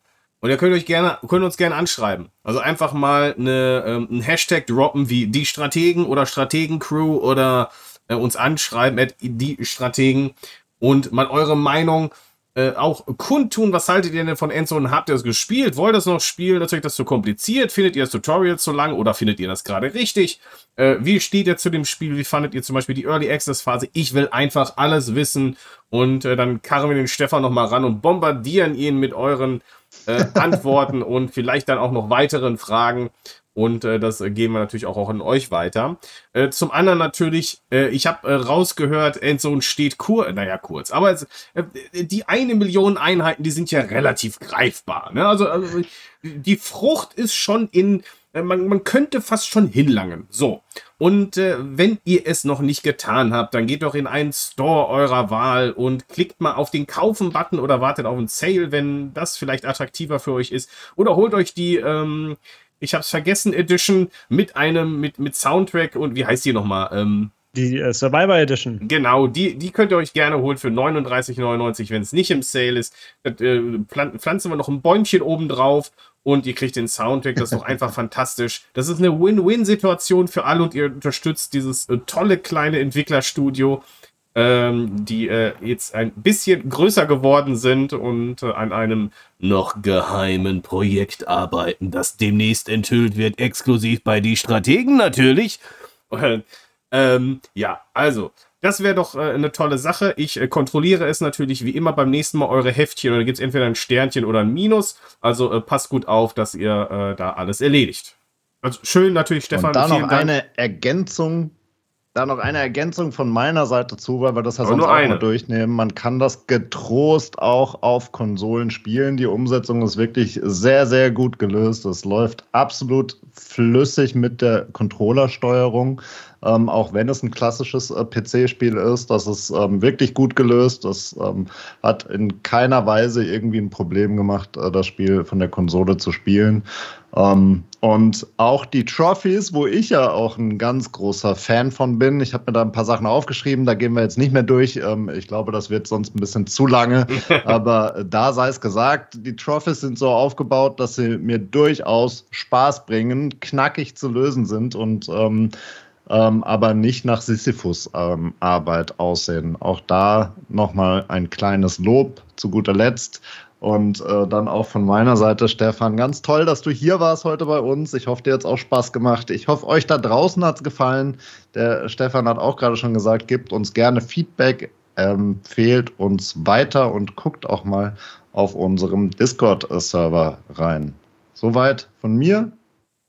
Und ihr könnt euch gerne, könnt uns gerne anschreiben. Also einfach mal eine, ähm, einen Hashtag droppen wie die Strategen oder Strategencrew oder äh, uns anschreiben at die Strategen und mal eure Meinung äh, auch kundtun. Was haltet ihr denn von Endzone? Habt ihr es gespielt? Wollt ihr es noch spielen? Ist das zu kompliziert? Findet ihr das Tutorial zu lang oder findet ihr das gerade richtig? Äh, wie steht ihr zu dem Spiel? Wie fandet ihr zum Beispiel die Early Access Phase? Ich will einfach alles wissen und äh, dann karren wir den Stefan nochmal ran und bombardieren ihn mit euren äh, Antworten und vielleicht dann auch noch weiteren Fragen. Und äh, das geben wir natürlich auch, auch an euch weiter. Äh, zum anderen natürlich, äh, ich habe äh, rausgehört, Endzone steht kur, naja, kurz, aber es, äh, die eine Million Einheiten, die sind ja relativ greifbar. Ne? Also, also die Frucht ist schon in man, man könnte fast schon hinlangen. So. Und äh, wenn ihr es noch nicht getan habt, dann geht doch in einen Store eurer Wahl und klickt mal auf den Kaufen-Button oder wartet auf einen Sale, wenn das vielleicht attraktiver für euch ist. Oder holt euch die, ähm, ich hab's vergessen, Edition mit einem, mit, mit Soundtrack und wie heißt die nochmal? Ähm, die äh, Survivor Edition. Genau, die, die könnt ihr euch gerne holen für 39,99, wenn es nicht im Sale ist. Äh, pflanzen wir noch ein Bäumchen oben drauf und ihr kriegt den Soundtrack. Das ist doch einfach (laughs) fantastisch. Das ist eine Win-Win-Situation für alle und ihr unterstützt dieses äh, tolle kleine Entwicklerstudio, ähm, die äh, jetzt ein bisschen größer geworden sind und äh, an einem noch geheimen Projekt arbeiten, das demnächst enthüllt wird, exklusiv bei die Strategen natürlich. (laughs) ähm, ja, also das wäre doch äh, eine tolle Sache. Ich äh, kontrolliere es natürlich wie immer beim nächsten Mal eure Heftchen. Und da gibt es entweder ein Sternchen oder ein Minus. Also äh, passt gut auf, dass ihr äh, da alles erledigt. Also schön natürlich, Stefan. Und da noch eine Ergänzung. Da noch eine Ergänzung von meiner Seite zu, weil wir das ja sonst auch mal durchnehmen. Man kann das getrost auch auf Konsolen spielen. Die Umsetzung ist wirklich sehr, sehr gut gelöst. Es läuft absolut flüssig mit der Controllersteuerung ähm, auch wenn es ein klassisches äh, PC-Spiel ist. Das ist ähm, wirklich gut gelöst. Das ähm, hat in keiner Weise irgendwie ein Problem gemacht, äh, das Spiel von der Konsole zu spielen. Ähm, und auch die Trophies, wo ich ja auch ein ganz großer Fan von bin. Ich habe mir da ein paar Sachen aufgeschrieben, da gehen wir jetzt nicht mehr durch. Ähm, ich glaube, das wird sonst ein bisschen zu lange. (laughs) Aber da sei es gesagt, die Trophies sind so aufgebaut, dass sie mir durchaus Spaß bringen, knackig zu lösen sind und ähm, ähm, aber nicht nach Sisyphus-Arbeit ähm, aussehen. Auch da nochmal ein kleines Lob zu guter Letzt. Und äh, dann auch von meiner Seite, Stefan, ganz toll, dass du hier warst heute bei uns. Ich hoffe, dir hat es auch Spaß gemacht. Ich hoffe, euch da draußen hat es gefallen. Der Stefan hat auch gerade schon gesagt, gebt uns gerne Feedback, empfehlt uns weiter und guckt auch mal auf unserem Discord-Server rein. Soweit von mir.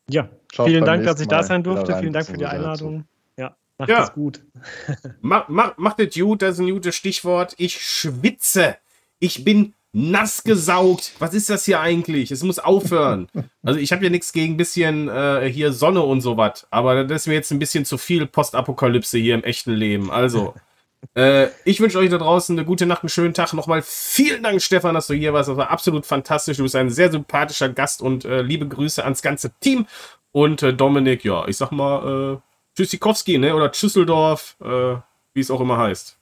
Ja, Schaut Vielen Dank, dass ich da sein durfte. Vielen Dank für die Einladung. Ja, macht ja. es gut. (laughs) mach, mach, macht es gut, das ist ein gutes Stichwort. Ich schwitze. Ich bin nass gesaugt. Was ist das hier eigentlich? Es muss aufhören. Also ich habe ja nichts gegen ein bisschen äh, hier Sonne und sowas, aber das ist mir jetzt ein bisschen zu viel Postapokalypse hier im echten Leben. Also, (laughs) äh, ich wünsche euch da draußen eine gute Nacht, einen schönen Tag. Nochmal vielen Dank, Stefan, dass du hier warst. Das war absolut fantastisch. Du bist ein sehr sympathischer Gast und äh, liebe Grüße ans ganze Team. Und äh, Dominik, ja, ich sag mal, äh, Tschüssikowski, ne? Oder Schüsseldorf, äh, wie es auch immer heißt.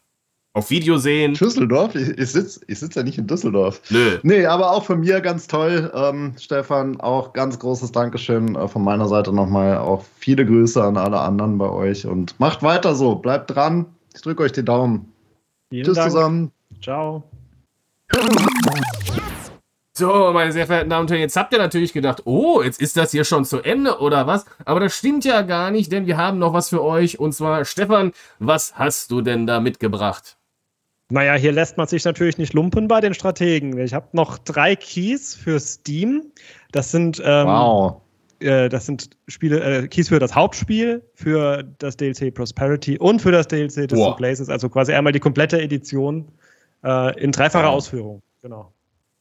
Auf Video sehen. Düsseldorf? Ich, ich sitze ich sitz ja nicht in Düsseldorf. Nö. Nee, aber auch von mir ganz toll. Ähm, Stefan, auch ganz großes Dankeschön äh, von meiner Seite nochmal. Auch viele Grüße an alle anderen bei euch und macht weiter so. Bleibt dran. Ich drücke euch die Daumen. Vielen Tschüss Dank. zusammen. Ciao. (laughs) So, meine sehr verehrten Damen und Herren, jetzt habt ihr natürlich gedacht, oh, jetzt ist das hier schon zu Ende oder was? Aber das stimmt ja gar nicht, denn wir haben noch was für euch. Und zwar, Stefan, was hast du denn da mitgebracht? Naja, hier lässt man sich natürlich nicht lumpen bei den Strategen. Ich habe noch drei Keys für Steam. Das sind, ähm, Wow. äh, das sind Spiele, äh, Keys für das Hauptspiel, für das DLC Prosperity und für das DLC Distant. Places. Also quasi einmal die komplette Edition äh, in dreifacher Wow. Ausführung. Genau.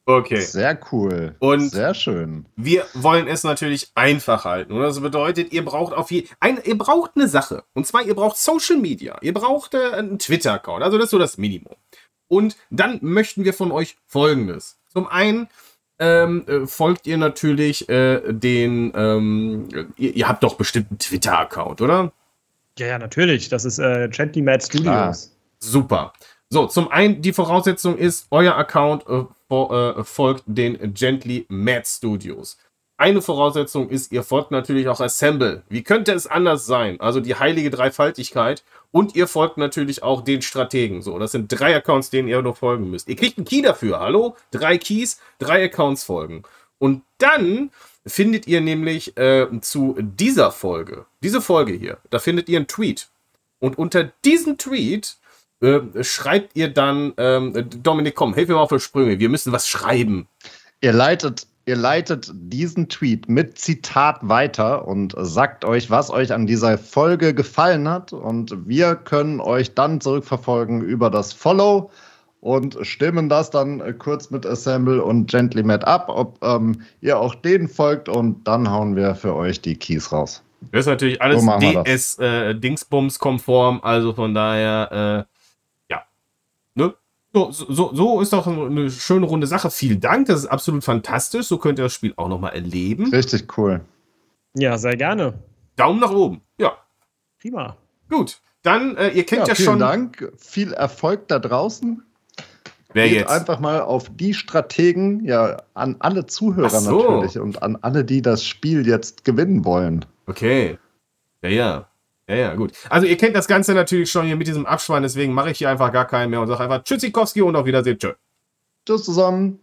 Okay. Sehr cool. Und- Sehr schön. Wir wollen es natürlich einfach halten. Und das bedeutet, ihr braucht auf je, ein, ihr braucht eine Sache. Und zwar, ihr braucht Social Media. Ihr braucht äh, einen Twitter-Account. Also das ist so das Minimum. Und dann möchten wir von euch Folgendes. Zum einen ähm, äh, folgt ihr natürlich äh, den, ähm, ihr, ihr habt doch bestimmt einen Twitter-Account, oder? Ja, ja, natürlich. Das ist äh, Gently Mad Studios. Super. So, zum einen, die Voraussetzung ist, euer Account äh, folgt den Gently Mad Studios. Eine Voraussetzung ist, ihr folgt natürlich auch Assemble. Wie könnte es anders sein? Also die heilige Dreifaltigkeit. Und ihr folgt natürlich auch den Strategen. So, das sind drei Accounts, denen ihr nur folgen müsst. Ihr kriegt einen Key dafür. Hallo? Drei Keys, drei Accounts folgen. Und dann findet ihr nämlich äh, zu dieser Folge, diese Folge hier, da findet ihr einen Tweet. Und unter diesem Tweet äh, schreibt ihr dann, ähm, Dominik, komm, hilf mir mal auf die Sprünge, wir müssen was schreiben. Ihr leitet, ihr leitet diesen Tweet mit Zitat weiter und sagt euch, was euch an dieser Folge gefallen hat. Und wir können euch dann zurückverfolgen über das Follow und stimmen das dann äh, kurz mit Assemble und Gently Mad ab, ob ähm, ihr auch denen folgt und dann hauen wir für euch die Keys raus. Das ist natürlich alles So. DS-Dingsbums-konform, also von daher, äh? So, so, so ist doch eine schöne runde Sache. Vielen Dank, das ist absolut fantastisch. So könnt ihr das Spiel auch nochmal erleben. Richtig cool. Ja, sehr gerne. Daumen nach oben. Ja, Prima. gut. Dann, äh, ihr kennt Ja, ja, vielen schon. Dank. Viel Erfolg da draußen. Wer Geht jetzt? einfach mal auf die Strategen, ja, an alle Zuhörer so. natürlich und an alle, die das Spiel jetzt gewinnen wollen. Okay. Ja, ja. Ja, ja, gut. Also ihr kennt das Ganze natürlich schon hier mit diesem Abschwein, deswegen mache ich hier einfach gar keinen mehr und sage einfach Tschüssikowski und auf Wiedersehen. Tschö. Tschüss zusammen.